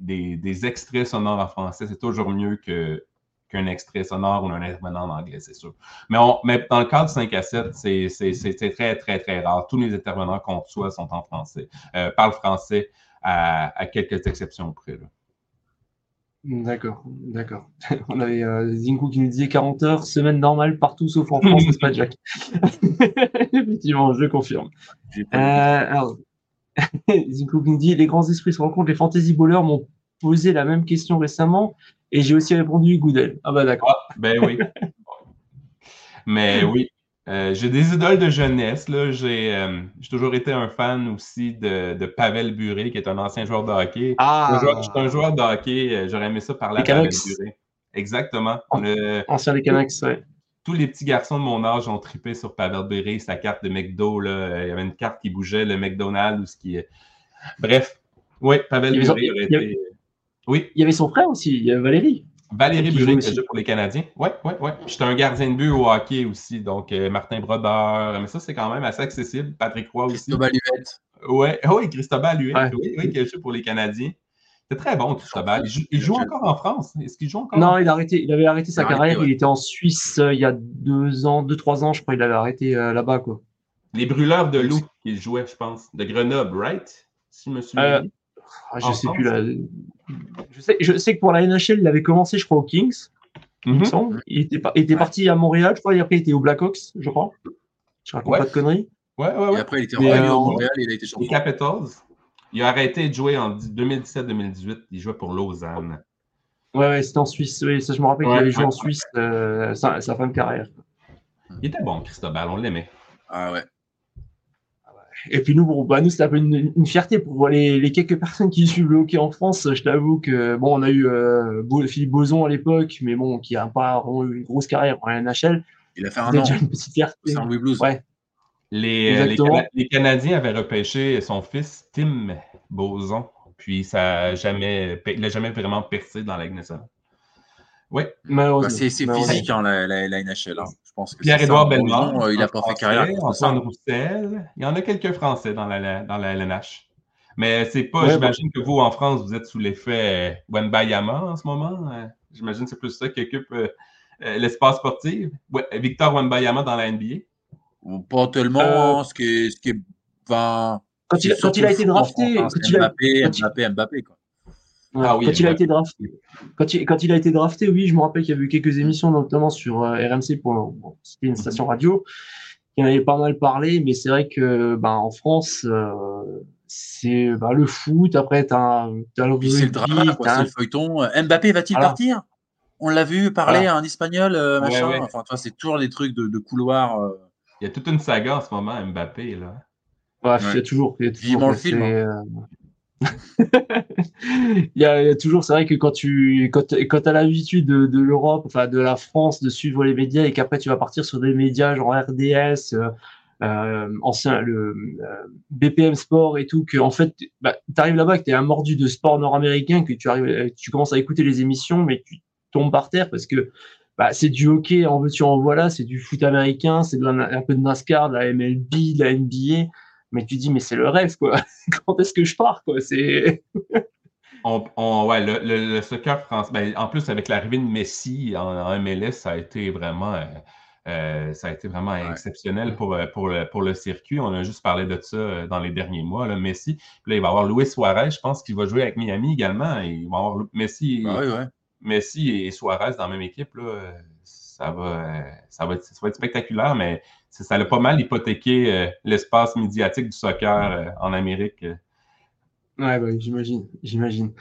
extraits sonores en français, c'est toujours mieux que, qu'un extrait sonore ou un intervenant en anglais, c'est sûr. Mais, dans le cas du 5 à 7, c'est, très, très, très rare. Tous les intervenants qu'on reçoit sont en français, euh, parlent français à, quelques exceptions près. D'accord, d'accord. [laughs] On avait euh, Zinko qui nous disait 40 heures, semaine normale partout sauf en France, c'est pas Jack? [laughs] Effectivement, je confirme. Euh, alors, [laughs] Zinko qui nous dit les grands esprits se rencontrent, les fantasy bowlers m'ont posé la même question récemment et j'ai aussi répondu Goodell. Ah bah d'accord. Ah, ben oui. Mais oui, euh, j'ai des idoles de jeunesse. Euh, j'ai toujours été un fan aussi de, de, Pavel Buré, qui est un ancien joueur de hockey. Ah! Je suis un joueur de hockey. Euh, j'aurais aimé ça parler à Pavel Buré. Exactement. ancien des Canucks, oui. Tous les petits garçons de mon âge ont trippé sur Pavel Buré, sa carte de McDo. Là. Il y avait une carte qui bougeait, le McDonald's ou ce qui est. Bref, oui, Pavel Buré aurait été. Oui? Il y avait son frère aussi, il y avait Valérie. Valérie Buré qui joue pour les Canadiens. Oui, oui, oui. J'étais un gardien de but au hockey aussi, donc euh, Martin Brodeur. Mais ça, c'est quand même assez accessible. Patrick Roy aussi. Cristobal Huette. Ouais. Oui, Cristobal Huette, oui, oui, qui joue pour les Canadiens. C'est très bon, Cristobal. Il joue, encore en France? Est-ce qu'il joue encore? Non, il, a arrêté, il avait arrêté sa carrière. Il était en Suisse euh, il y a deux ans, deux, trois ans, je crois. Il avait arrêté euh, là-bas, quoi. Les brûleurs de loup qu'il jouait, je pense, de Grenoble, right? Si je me souviens. Ah, je sais plus là. Je sais, je sais que pour la NHL, il avait commencé, je crois, aux Kings. Mhm. Il était, était parti à Montréal, je crois, et après il était aux Blackhawks, je crois. Je raconte pas de conneries. Ouais, ouais, ouais. Et après, il était revenu euh, Montréal et il a été champion. Les Capitals. Il a arrêté de jouer en 2017-2018. Il jouait pour Lausanne. Ouais, ouais, c'était en Suisse. Oui, ça, je me rappelle qu'il avait joué en Suisse euh, sa, fin de carrière. Il était bon, Cristobal, on l'aimait. Ah ouais. Et puis nous, bon, bah nous, c'était un peu une, fierté pour les, les, quelques personnes qui suivent le hockey en France. Je t'avoue que bon, on a eu euh, Philippe Boson à l'époque, mais bon, qui a pas eu une grosse carrière en NHL. Il a fait un an. Déjà une petite fierté. Blues. Ouais. Les, les, les, Canadiens avaient repêché son fils Tim Boson, puis ça a jamais, il n'a jamais vraiment percé dans la nationale. Oui. Bah, c'est physique, hein, la, la, la, NHL. Hein. Je pense que Pierre-Édouard Belmont. Euh, il a pas fait carrière. Antoine Roussel. Il y en a quelques Français dans la, dans la LNH. Mais c'est pas, j'imagine que vous, en France, vous êtes sous l'effet euh, Wenbayama en ce moment. Euh, j'imagine que c'est plus ça qui occupe l'espace sportif. Victor Wenbayama dans la NBA. Pas tellement. Ce qui est. Ce qui est quand, il, quand il, a été drafté. Hein, Mbappé, Mbappé, Mbappé, quoi. Ah quand il a été drafté, quand il, quand il, a été drafté, oui, je me rappelle qu'il y a eu quelques émissions, notamment sur euh, RMC pour bon, c'était une station radio qui en avait pas mal parlé, mais c'est vrai que ben en France, euh, c'est ben, le foot. Après, tu as, le c'est le drama, c'est le feuilleton. Euh, Mbappé va-t-il partir? On l'a vu parler en espagnol, machin. Enfin, c'est toujours des trucs de, de couloir. Il y a toute une saga en ce moment, Mbappé là. Ouais, il y a toujours. Il y a toujours le film. Hein. [laughs] il, y a, toujours, c'est vrai que quand tu quand, quand as l'habitude de, l'Europe, enfin de la France, de suivre les médias et qu'après tu vas partir sur des médias genre RDS, euh, euh, ancien le euh, BPM Sport et tout, que en fait, bah, tu arrives là-bas, que tu es un mordu de sport nord-américain, que tu arrives, tu commences à écouter les émissions, mais tu tombes par terre parce que bah, c'est du hockey en veux-tu en voilà, c'est du foot américain, c'est un peu de NASCAR, de la MLB, de la NBA mais tu dis, mais c'est le rêve, quoi. [laughs] Quand est-ce que je pars, quoi? C'est. [laughs] on, ouais, le, le, soccer français, ben, en plus, avec l'arrivée de Messi en, MLS, ça a été vraiment. Euh, euh, ça a été vraiment exceptionnel pour, euh, pour, le, pour le circuit. On a juste parlé de ça dans les derniers mois. Là, Messi, là, il va y avoir Luis Suarez, je pense qu'il va jouer avec Miami également. il va avoir Messi, ah Messi et Suarez dans la même équipe. Là, ça, va, ça, va être, ça va être spectaculaire, mais ça a pas mal hypothéqué euh, l'espace médiatique du soccer euh, en Amérique. Ouais, bah, j'imagine, j'imagine.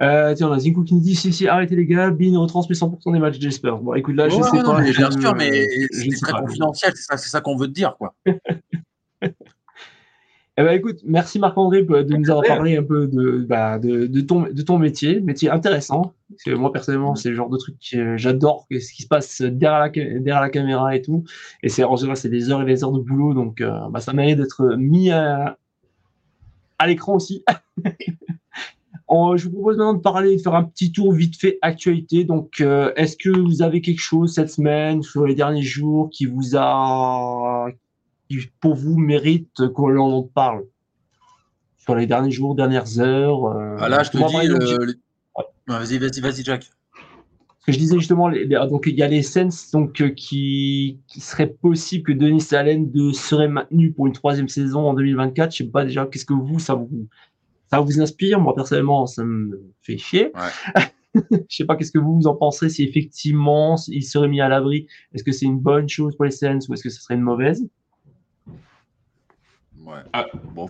Euh, tiens, on a Zinko qui nous dit si, si, arrêtez les gars, Bean retransmet 100% des matchs j'espère. Bon, écoute, là, je sais pas. Mais bien sûr, mais c'est très confidentiel, c'est ça, ça qu'on veut te dire, quoi. [laughs] Eh ben, écoute, merci Marc-André de nous avoir parlé un peu de, bah, de, de, ton, de ton métier, métier intéressant. Parce que moi, personnellement, c'est le genre de truc que j'adore, ce qui se passe derrière la, derrière la caméra et tout. Et c'est en général, c'est des heures et des heures de boulot, donc euh, bah, ça mérite d'être mis à, à l'écran aussi. [laughs] je vous propose maintenant de parler, de faire un petit tour vite fait actualité. Donc, euh, est-ce que vous avez quelque chose cette semaine, sur les derniers jours, qui vous a, qui pour vous mérite qu'on en parle sur les derniers jours, dernières heures. Euh, ah là, je te dis, vas-y, vas-y, vas-y, Jack. Ce que je disais justement, donc il y a les scènes donc euh, qui, qui serait possible que Denis Allen de, serait maintenu pour une troisième saison en 2024. Je sais pas déjà, qu'est-ce que vous ça vous ça vous inspire? Moi personnellement, ça me fait chier. Ouais. [laughs] je sais pas qu'est-ce que vous, vous en pensez si effectivement il serait mis à l'abri? Est-ce que c'est une bonne chose pour les Saints ou est-ce que ce serait une mauvaise? Ouais. Ah, bon.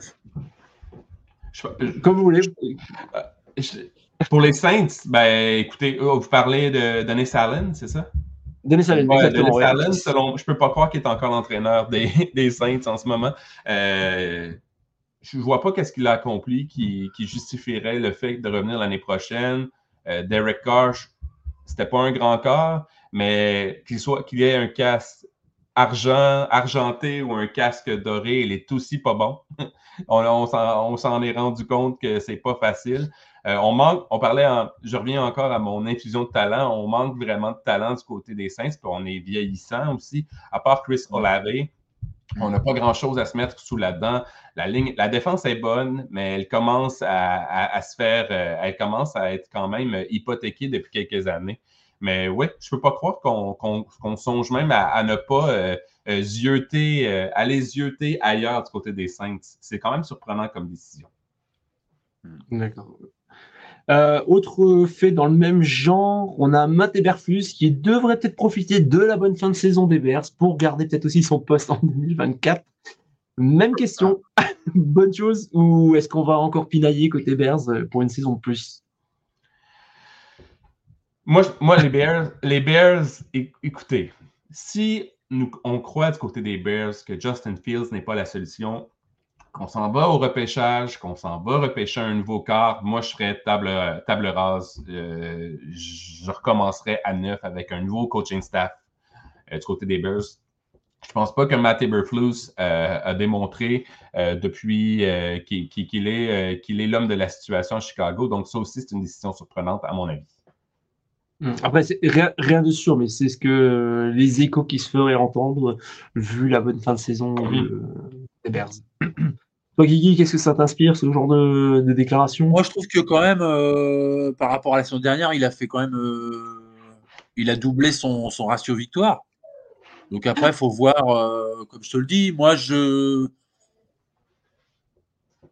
Comme vous voulez. Euh, pour les Saints, ben, écoutez, vous parlez de Dennis Allen, c'est ça? Dennis Allen, exactement. Dennis Allen, selon, je peux pas croire qu'il est encore l'entraîneur des, [laughs] des, Saints en ce moment. Euh, je ne vois pas qu'est-ce qu'il a accompli qui, qui, justifierait le fait de revenir l'année prochaine. Euh, Derek Carr, c'était pas un grand corps, mais qu'il soit qu'il ait un casque argent, argenté ou un casque doré, il est aussi pas bon. [laughs] on, on s'en est rendu compte que c'est pas facile. Euh, on manque, on parlait, je reviens encore à mon infusion de talent, on manque vraiment de talent du côté des Saints, puis on est vieillissant aussi. À part Chris Olave, on n'a pas grand-chose à se mettre sous la dent. La, ligne, la défense est bonne, mais elle commence à, se faire, euh, elle commence à être quand même hypothéquée depuis quelques années. Mais oui, je ne peux pas croire qu'on songe même à, ne pas euh, euh, aller zioter ailleurs du côté des Saints. C'est quand même surprenant comme décision. D'accord. Euh, autre fait dans le même genre, on a Matt Eberflus qui devrait peut-être profiter de la bonne fin de saison des Bears pour garder peut-être aussi son poste en [laughs] 2024. Même question, [laughs] bonne chose ou est-ce qu'on va encore pinailler côté Bears pour une saison de plus? Moi, moi, les Bears, les Bears, écoutez, si on croit du côté des Bears que Justin Fields n'est pas la solution, qu'on s'en va au repêchage, qu'on s'en va repêcher un nouveau quart, moi, je ferais table, table rase. Euh, je recommencerais à neuf avec un nouveau coaching staff euh, du côté des Bears. Je ne pense pas que Matt Eberflus euh, a démontré depuis qu'il est qu'il est l'homme de la situation à Chicago. Donc, ça aussi, c'est une décision surprenante, à mon avis. Hmm. Après, rien, rien, de sûr, mais c'est ce que les échos qui se feraient entendre vu la bonne fin de saison des Bears. [clears throat] Toi, Guigui, qu'est-ce que ça t'inspire, ce genre de, déclaration? Moi, je trouve que quand même, euh, par rapport à la saison dernière, il a fait quand même. Euh, il a doublé son, ratio victoire. Donc après, il faut voir, euh, comme je te le dis, moi, je.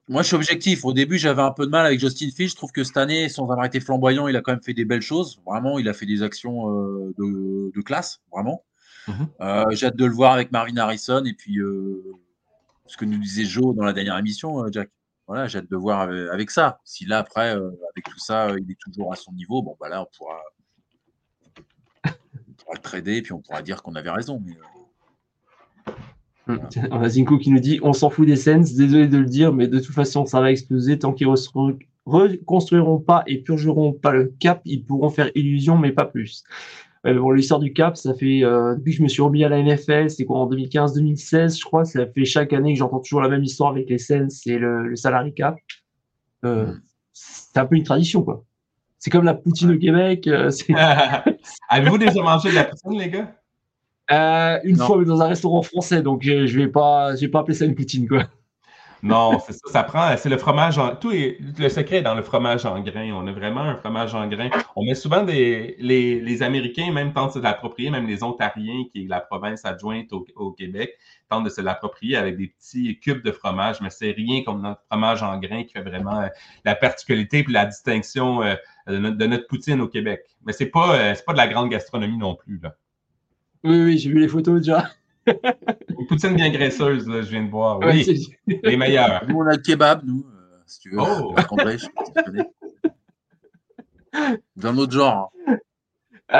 Moi, je suis objectif. Au début, j'avais un peu de mal avec Justin Fish. Je trouve que cette année, sans avoir été flamboyant, il a quand même fait des belles choses. Vraiment, il a fait des actions de, classe, vraiment. Mhm. J'ai hâte de le voir avec Marvin Harrison. Et puis, ce que nous disait Joe dans la dernière émission, euh, Jack. Voilà, j'ai hâte de voir avec, ça. Si là, après, euh, avec tout ça, il est toujours à son niveau, bon, bah là, on pourra, le trader, puis on pourra dire qu'on avait raison. Mais, euh, On a Zinko qui nous dit on s'en fout des Sens, désolé de le dire, mais de toute façon, ça va exploser tant qu'ils reconstruiront pas et purgeront pas le cap, ils pourront faire illusion, mais pas plus. Euh, bon, l'histoire du cap, ça fait euh, depuis que je me suis remis à la NFL, c'est quoi en 2015-2016, je crois. Ça fait chaque année que j'entends toujours la même histoire avec les scènes, c'est le, le salary cap. Euh, mm. C'est un peu une tradition, quoi. C'est comme la poutine au Québec. Euh, [laughs] Avez-vous déjà mangé de la poutine, les gars? Euh, une fois, mais dans un restaurant français, donc je, je vais pas, je vais pas appeler ça une poutine, quoi. Non, c'est ça, ça prend, c'est le fromage en, tout est, le secret est dans le fromage en grain. On a vraiment un fromage en grain. On met souvent des, les, les Américains même tentent de l'approprier, même les Ontariens, qui est la province adjointe au, au, Québec, tentent de se l'approprier avec des petits cubes de fromage, mais c'est rien comme notre fromage en grain qui fait vraiment euh, la particularité et la distinction euh, de, notre, de, notre, poutine au Québec. Mais c'est pas, c'est pas de la grande gastronomie non plus, là. Oui, oui, j'ai vu les photos déjà. [laughs] Une poutine bien graisseuse, là, je viens de voir. Oui, les meilleurs. Nous, on a le kebab, nous, euh, si tu veux. Oh! Dans notre genre. [laughs]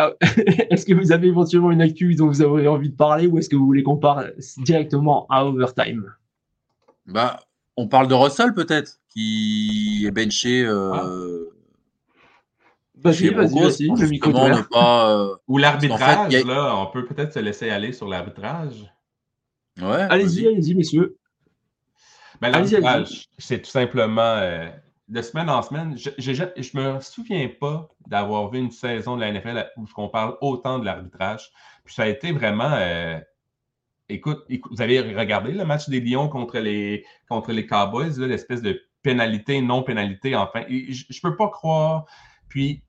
Est-ce que vous avez éventuellement une actu dont vous avez envie de parler ou est-ce que vous voulez qu'on parle directement à Overtime? Bah, On parle de Russell peut-être, qui est benché. Euh, ah. Vas-y, vas-y, vas-y, le micro pas, euh... Ou l'arbitrage, en fait, a... là, on peut peut-être se laisser aller sur l'arbitrage. Ouais. Allez-y, allez-y, messieurs. Ben, l'arbitrage, c'est tout simplement euh, de semaine en semaine. Je ne me souviens pas d'avoir vu une saison de la NFL où on parle autant de l'arbitrage. Puis ça a été vraiment. Euh, écoute, écoute, vous avez regardé le match des Lions contre les, contre les Cowboys, l'espèce de pénalité, non-pénalité, enfin. je ne peux pas croire. Puis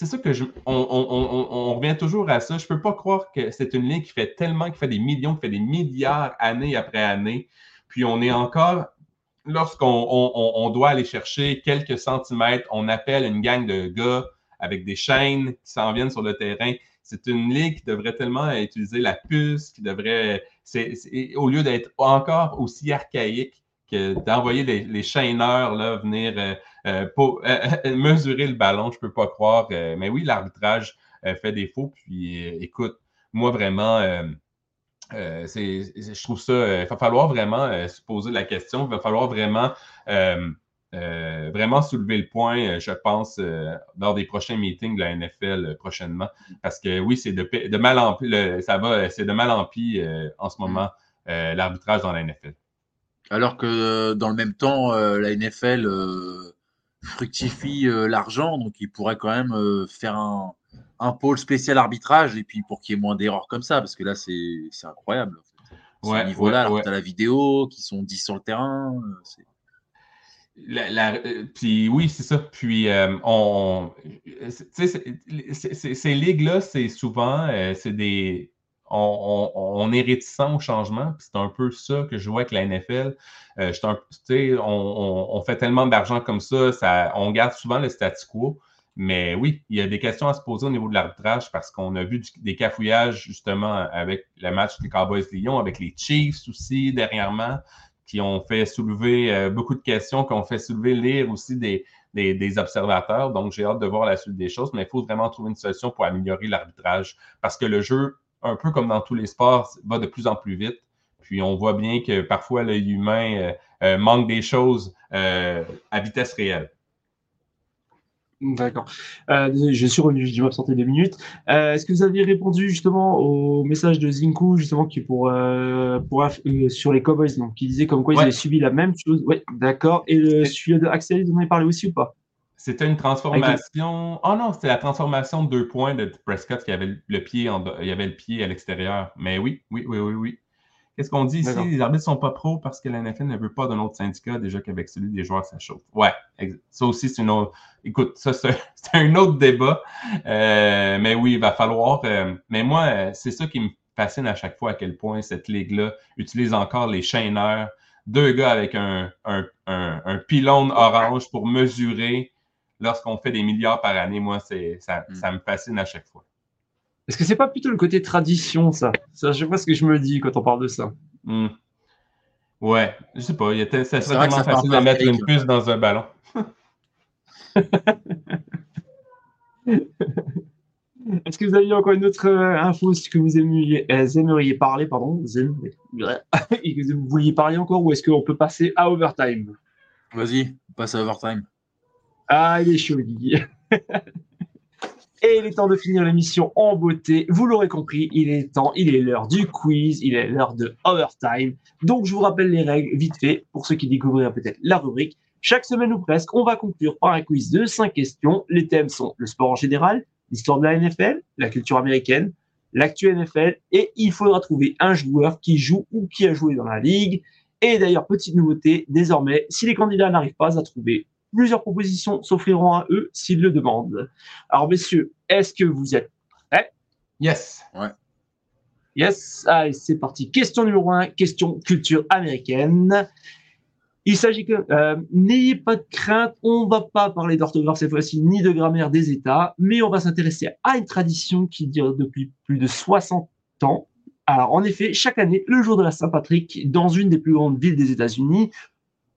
c'est ça que je. On, on, on, revient toujours à ça. Je ne peux pas croire que c'est une ligne qui fait tellement, qui fait des millions, qui fait des milliards année après année. Puis on est encore. Lorsqu'on doit aller chercher quelques centimètres, on appelle une gang de gars avec des chaînes qui s'en viennent sur le terrain. C'est une ligne qui devrait tellement utiliser la puce, qui devrait. au lieu d'être encore aussi archaïque que d'envoyer les, chaîneurs là, venir. Euh, pour euh, [laughs] euh, mesurer le ballon, je ne peux pas croire. mais oui, l'arbitrage fait défaut. Puis écoute, moi vraiment, je trouve ça. Il va falloir vraiment se poser la question. Il va falloir vraiment. vraiment soulever le point, je pense, lors des prochains meetings de la NFL prochainement. Parce que oui, c'est de, mal en ça va, c'est de mal en pis en ce moment, l'arbitrage dans la NFL. Alors que dans le même temps, la NFL fructifie euh, l'argent, donc il pourrait quand même euh, faire un, un, pôle spécial arbitrage et puis pour qu'il y ait moins d'erreurs comme ça, parce que là c'est incroyable. En ouais, niveau-là, ouais, tu as la vidéo, qui sont 10 sur le terrain. Euh, la, puis oui, c'est ça. Puis on, ces ligues-là, c'est souvent c'est des on, est réticent au changement. C'est un peu ça que je vois avec la NFL. Euh, on, fait tellement d'argent comme ça, on garde souvent le statu quo. Mais oui, il y a des questions à se poser au niveau de l'arbitrage parce qu'on a vu des cafouillages justement avec le match des Cowboys-Lyon, avec les Chiefs aussi dernièrement, qui ont fait soulever euh, beaucoup de questions, qui ont fait soulever lire aussi des observateurs. Donc, j'ai hâte de voir la suite des choses, mais il faut vraiment trouver une solution pour améliorer l'arbitrage parce que le jeu un peu comme dans tous les sports, va de plus en plus vite. Puis on voit bien que parfois l'œil humain euh, euh, manque des choses euh, à vitesse réelle. D'accord. je suis revenu, je vais m'absenter deux minutes. Est-ce que vous aviez répondu justement au message de Zinku, justement, qui pour, pour sur les Cowboys, donc, qui disait comme quoi ils avaient subi la même chose? Oui, d'accord. Et le, celui de Axel, vous en avez parlé aussi ou pas? C'était une transformation. Oh non, c'était la transformation de deux points de Prescott qui avait le pied, en... il avait le pied à l'extérieur. Mais oui, oui, oui, oui, oui. Qu'est-ce qu'on dit ici? Les arbitres ne sont pas pros parce que la NFL ne veut pas d'un autre syndicat, déjà qu'avec celui des joueurs, ça chauffe. Ouais, ça aussi, c'est une autre. Écoute, ça, [laughs] c'est un autre débat. Euh, mais oui, il va falloir. Euh, mais moi, c'est ça qui me fascine à chaque fois à quel point cette ligue-là utilise encore les chaîneurs. Deux gars avec un, un, un, un pylône orange pour mesurer lorsqu'on fait des milliards par année, moi, c'est, ça, mm. ça me fascine à chaque fois. Est-ce que c'est pas plutôt le côté tradition, ça? Ça, je sais pas ce que je me dis quand on parle de ça. Mm. Ouais, je sais pas. Il était, ça serait vraiment facile de mettre une puce dans un ballon. [laughs] Est-ce que vous aviez encore une autre euh, info que vous aimeriez, euh, aimeriez parler, pardon, [laughs] et que vous vouliez parler encore, ou est-ce qu'on peut passer à overtime? Vas-y, passe à overtime. Ah, il est joli. Et il est temps de finir l'émission en beauté. Vous l'aurez compris, il est temps, il est l'heure du quiz, il est l'heure de overtime. Donc, je vous rappelle les règles vite fait pour ceux qui découvriraient peut-être la rubrique. Chaque semaine ou presque, on va conclure par un quiz de 5 questions. Les thèmes sont le sport en général, l'histoire de la NFL, la culture américaine, l'actu NFL, et il faudra trouver un joueur qui joue ou qui a joué dans la ligue. Et d'ailleurs, petite nouveauté, désormais, si les candidats n'arrivent pas à trouver plusieurs propositions s'offriront à eux s'ils le demandent. Alors, messieurs, est-ce que vous êtes prêts? Yes. Ouais. Yes. Allez, c'est parti. Question numéro 1, question culture américaine. Il s'agit que, euh, n'ayez pas de crainte, on va pas parler d'orthographe cette fois-ci, ni de grammaire des États, mais on va s'intéresser à une tradition qui dure depuis plus de 60 ans. Alors, en effet, chaque année, le jour de la Saint-Patrick, dans une des plus grandes villes des États-Unis,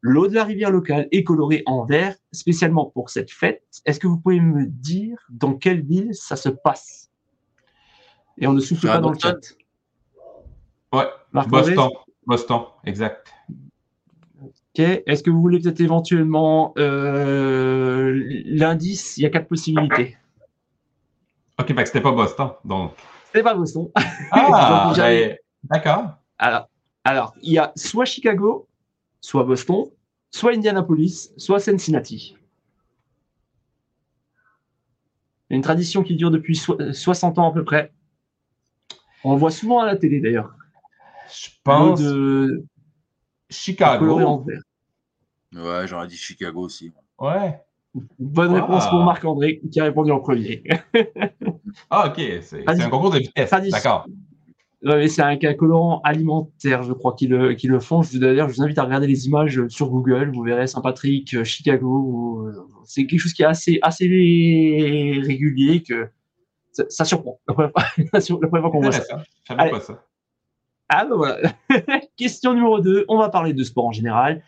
L'eau de la rivière locale est colorée en vert, spécialement pour cette fête. Est-ce que vous pouvez me dire dans quelle ville ça se passe? Et on ne souffle pas dans le chat. Ouais, Boston. Boston, exact. Ok. Est-ce que vous voulez peut-être éventuellement euh, l'indice? Il y a quatre possibilités. Ok, que c'était pas Boston, donc. C'était pas Boston. Ah, [laughs] ben, d'accord. Alors, alors, il y a soit Chicago, soit Boston, soit Indianapolis, soit Cincinnati. Une tradition qui dure depuis 60 ans à peu près. On le voit souvent à la télé d'ailleurs. Je pense de Chicago. Ouais, j'aurais dit Chicago aussi. Ouais. Bonne réponse pour Marc-André qui a répondu en premier. ah, ok. C'est un concours de vitesse. D'accord c'est un, colorant alimentaire, je crois, qu'ils le, le, font. D'ailleurs, je vous invite à regarder les images sur Google. Vous verrez Saint-Patrick, euh, Chicago. Euh, c'est quelque chose qui est assez, assez régulier que ça, surprend. [laughs] La première fois, qu'on voit ça. pas ça. Ah ben voilà. [laughs] Question numéro 2. On va parler de sport en général.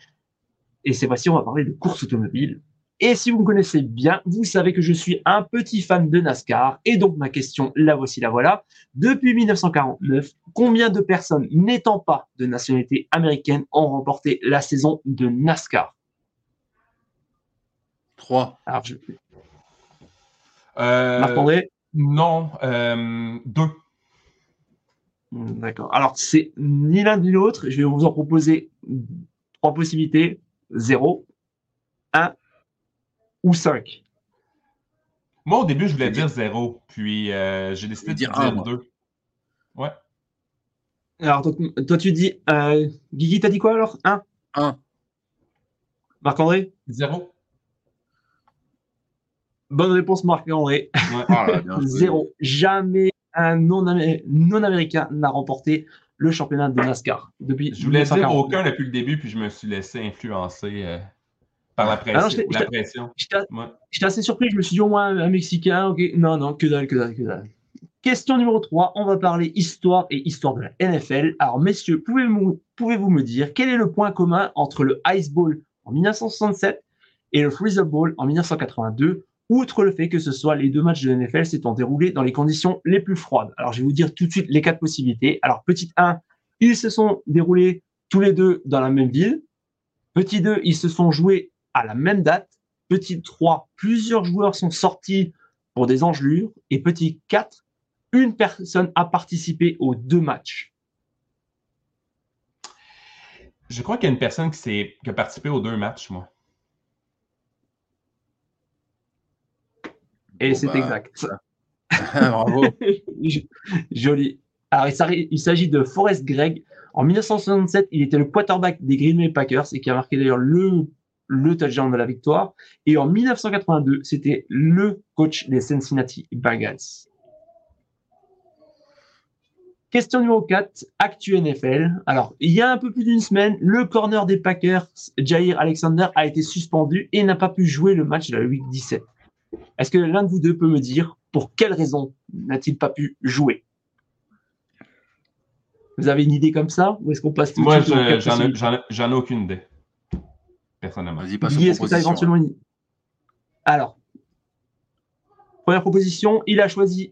Et cette fois-ci, on va parler de course automobile. Et si vous me connaissez bien, vous savez que je suis un petit fan de NASCAR. Et donc ma question, la voici, la voilà. Depuis 1949, combien de personnes n'étant pas de nationalité américaine ont remporté la saison de NASCAR? Trois. Alors, je... Euh, Marc-André Non, euh, deux. D'accord. Alors, c'est ni l'un ni l'autre. Je vais vous en proposer trois possibilités. Zéro, un ou 5 Moi, au début, je voulais dire 0, puis euh, j'ai décidé de dire 2. Ouais. Alors, toi, tu dis. Euh, Guigui, t'as dit quoi alors? 1 1. Marc-André? 0. Bonne réponse, Marc-André. Ouais. 0. [laughs] Jamais un non-américain n'a remporté le championnat de NASCAR. Depuis je voulais dire aucun depuis le début, puis je me suis laissé influencer. Euh, par la pression. J'étais assez surpris, je me suis dit au moins un Mexicain, ok. Non, non, que dalle, que dalle, que dalle. Question numéro 3, on va parler histoire et histoire de la NFL. Alors, messieurs, pouvez-vous pouvez me dire quel est le point commun entre le Ice Bowl en 1967 et le Freezer Bowl en 1982, outre le fait que ce soit les deux matchs de la NFL s'étant déroulés dans les conditions les plus froides Alors, je vais vous dire tout de suite les quatre possibilités. Alors, petite 1, ils se sont déroulés tous les deux dans la même ville. Petit 2, ils se sont joués à la même date. Petit 3, plusieurs joueurs sont sortis pour des engelures. Et petit 4, une personne a participé aux deux matchs. Je crois qu'il y a une personne qui, qui a participé aux deux matchs, moi. Et c'est bah, exact. [laughs] Bravo. [laughs] Joli. Alors, il s'agit de Forrest Gregg. En 1967, il était le quarterback des Green Bay Packers et qui a marqué d'ailleurs le le touchdown de la victoire. Et en 1982, c'était le coach des Cincinnati Bengals. Question numéro 4, Actu NFL. Alors, il y a un peu plus d'une semaine, le corner des Packers, Jair Alexander, a été suspendu et n'a pas pu jouer le match de la Week 17. Est-ce que l'un de vous deux peut me dire pour quelle raison n'a-t-il pas pu jouer? Vous avez une idée comme ça? Ou est-ce qu'on passe tout Moi, j'en ai aucune idée personnellement. Vas-y, est-ce que tu as éventuellement une... Alors, première proposition, il a choisi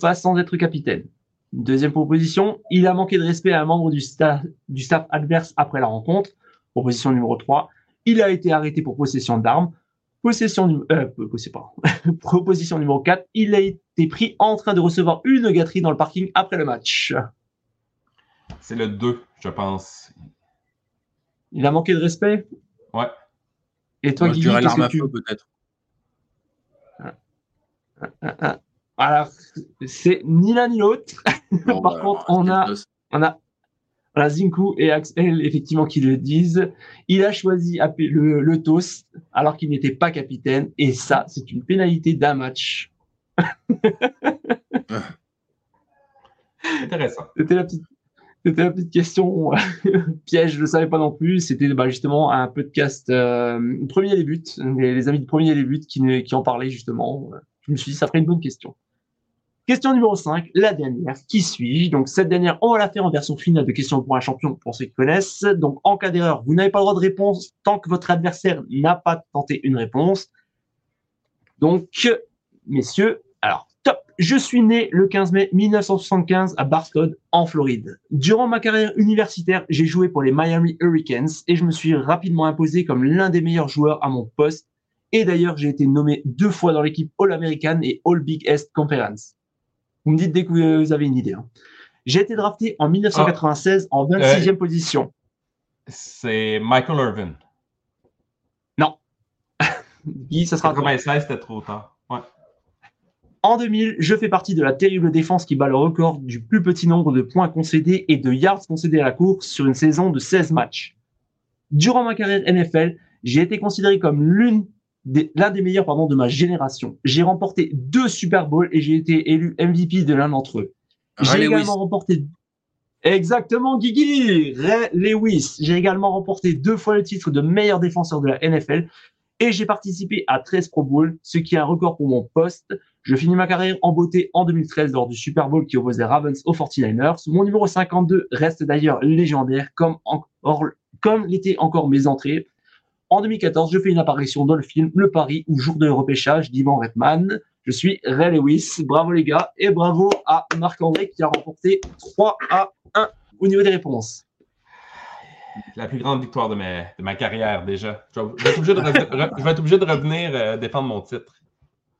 face sans être capitaine. Deuxième proposition, il a manqué de respect à un membre du, staff, du staff adverse après la rencontre. Proposition numéro 3, il a été arrêté pour possession d'armes. possession, euh, [laughs] proposition numéro 4, il a été pris en train de recevoir une gâterie dans le parking après le match. C'est le 2, je pense. Il a manqué de respect? Ouais. Et toi, Moi, je Guigui, dirais qu'est-ce l'arme à tu... feu, peut-être. Alors, c'est ni l'un ni l'autre. Bon, [laughs] Par bah, contre, on a, on a, on a Zinku et Axel, effectivement, qui le disent. Il a choisi le, le toast alors qu'il n'était pas capitaine. Et ça, c'est une pénalité d'un match. [laughs] Intéressant. C'était la petite, c'était la petite question [laughs] piège, je ne savais pas non plus. C'était bah, justement un podcast euh, Premier des buts, les, les amis de Premier des buts qui, qui en parlaient justement. Je me suis dit, ça ferait une bonne question. Question numéro 5, la dernière. Qui suis-je? Donc, cette dernière, on va la faire en version finale de questions pour un champion, pour ceux qui connaissent. Donc, en cas d'erreur, vous n'avez pas le droit de réponse tant que votre adversaire n'a pas tenté une réponse. Donc, messieurs. Je suis né le 15 mai 1975 à Barstow, en Floride. Durant ma carrière universitaire, j'ai joué pour les Miami Hurricanes et je me suis rapidement imposé comme l'un des meilleurs joueurs à mon poste. Et d'ailleurs, j'ai été nommé deux fois dans l'équipe All-American et All-Big East Conference. Vous me dites dès que vous avez une idée. hein. J'ai été drafté en 1996 en 26e position. C'est Michael Irvin. [laughs] Guy, ça sera 96, c'était trop tard. En 2000, je fais partie de la terrible défense qui bat le record du plus petit nombre de points concédés et de yards concédés à la course sur une saison de 16 matchs. Durant ma carrière NFL, j'ai été considéré comme l'une des, l'un des meilleurs pardon, de ma génération. J'ai remporté deux Super Bowls et j'ai été élu MVP de l'un d'entre eux. J'ai Lewis. également remporté Exactement, Guigui, Ray Lewis. J'ai également remporté deux fois le titre de meilleur défenseur de la NFL et j'ai participé à 13 Pro Bowls, ce qui est un record pour mon poste. Je finis ma carrière en beauté en 2013 lors du Super Bowl qui opposait Ravens aux 49ers. Mon numéro 52 reste d'ailleurs légendaire, comme, l'étaient encore mes entrées. En 2014, je fais une apparition dans le film Le Paris ou Jour de repêchage d'Ivan Redman. Je suis Ray Lewis. Bravo les gars et bravo à Marc-André qui a remporté 3 à 1 au niveau des réponses. La plus grande victoire de ma, carrière, déjà. Je vais, je vais être obligé de revenir, re- [laughs] je vais être obligé de revenir euh, défendre mon titre.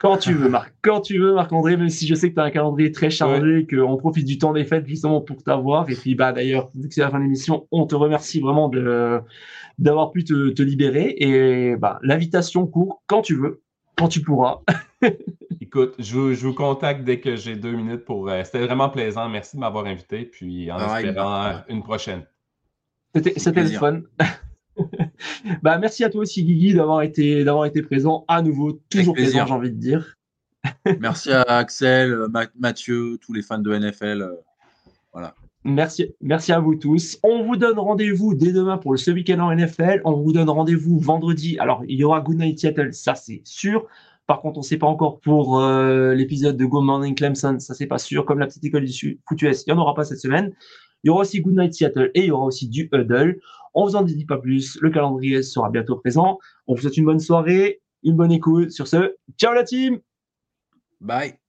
Quand tu veux, Marc. Quand tu veux, Marc-André, même si je sais que tu as un calendrier très chargé, qu'on profite du temps des fêtes justement pour t'avoir. Et puis, bah, d'ailleurs, vu que c'est la fin de l'émission, on te remercie vraiment de, d'avoir pu te, te libérer. Et, bah, l'invitation court quand tu veux, quand tu pourras. [laughs] Écoute, je vous, je vous contacte dès que j'ai deux minutes pour. euh, C'était vraiment plaisant. Merci de m'avoir invité. Puis en Pareil, espérant une prochaine. C'était, c'était le fun. [laughs] bah, merci à toi aussi, Guigui, d'avoir été, d'avoir été présent à nouveau. Toujours plaisir. présent, j'ai envie de dire. [laughs] Merci à Axel, euh, Ma- Mathieu, tous les fans de NFL. euh, Merci, merci à vous tous. On vous donne rendez-vous dès demain pour le ce week-end en NFL. On vous donne rendez-vous vendredi. Alors, il y aura Good Night Seattle, ça c'est sûr. Par contre, on ne sait pas encore pour euh, l'épisode de Go Morning Clemson, ça c'est pas sûr. Comme la petite école du Su- foot US, il n'y en aura pas cette semaine. Il y aura aussi Good Night Seattle et il y aura aussi du Huddle. On vous en dit pas plus. Le calendrier sera bientôt présent. On vous souhaite une bonne soirée, une bonne écoute. Sur ce, ciao la team! Bye.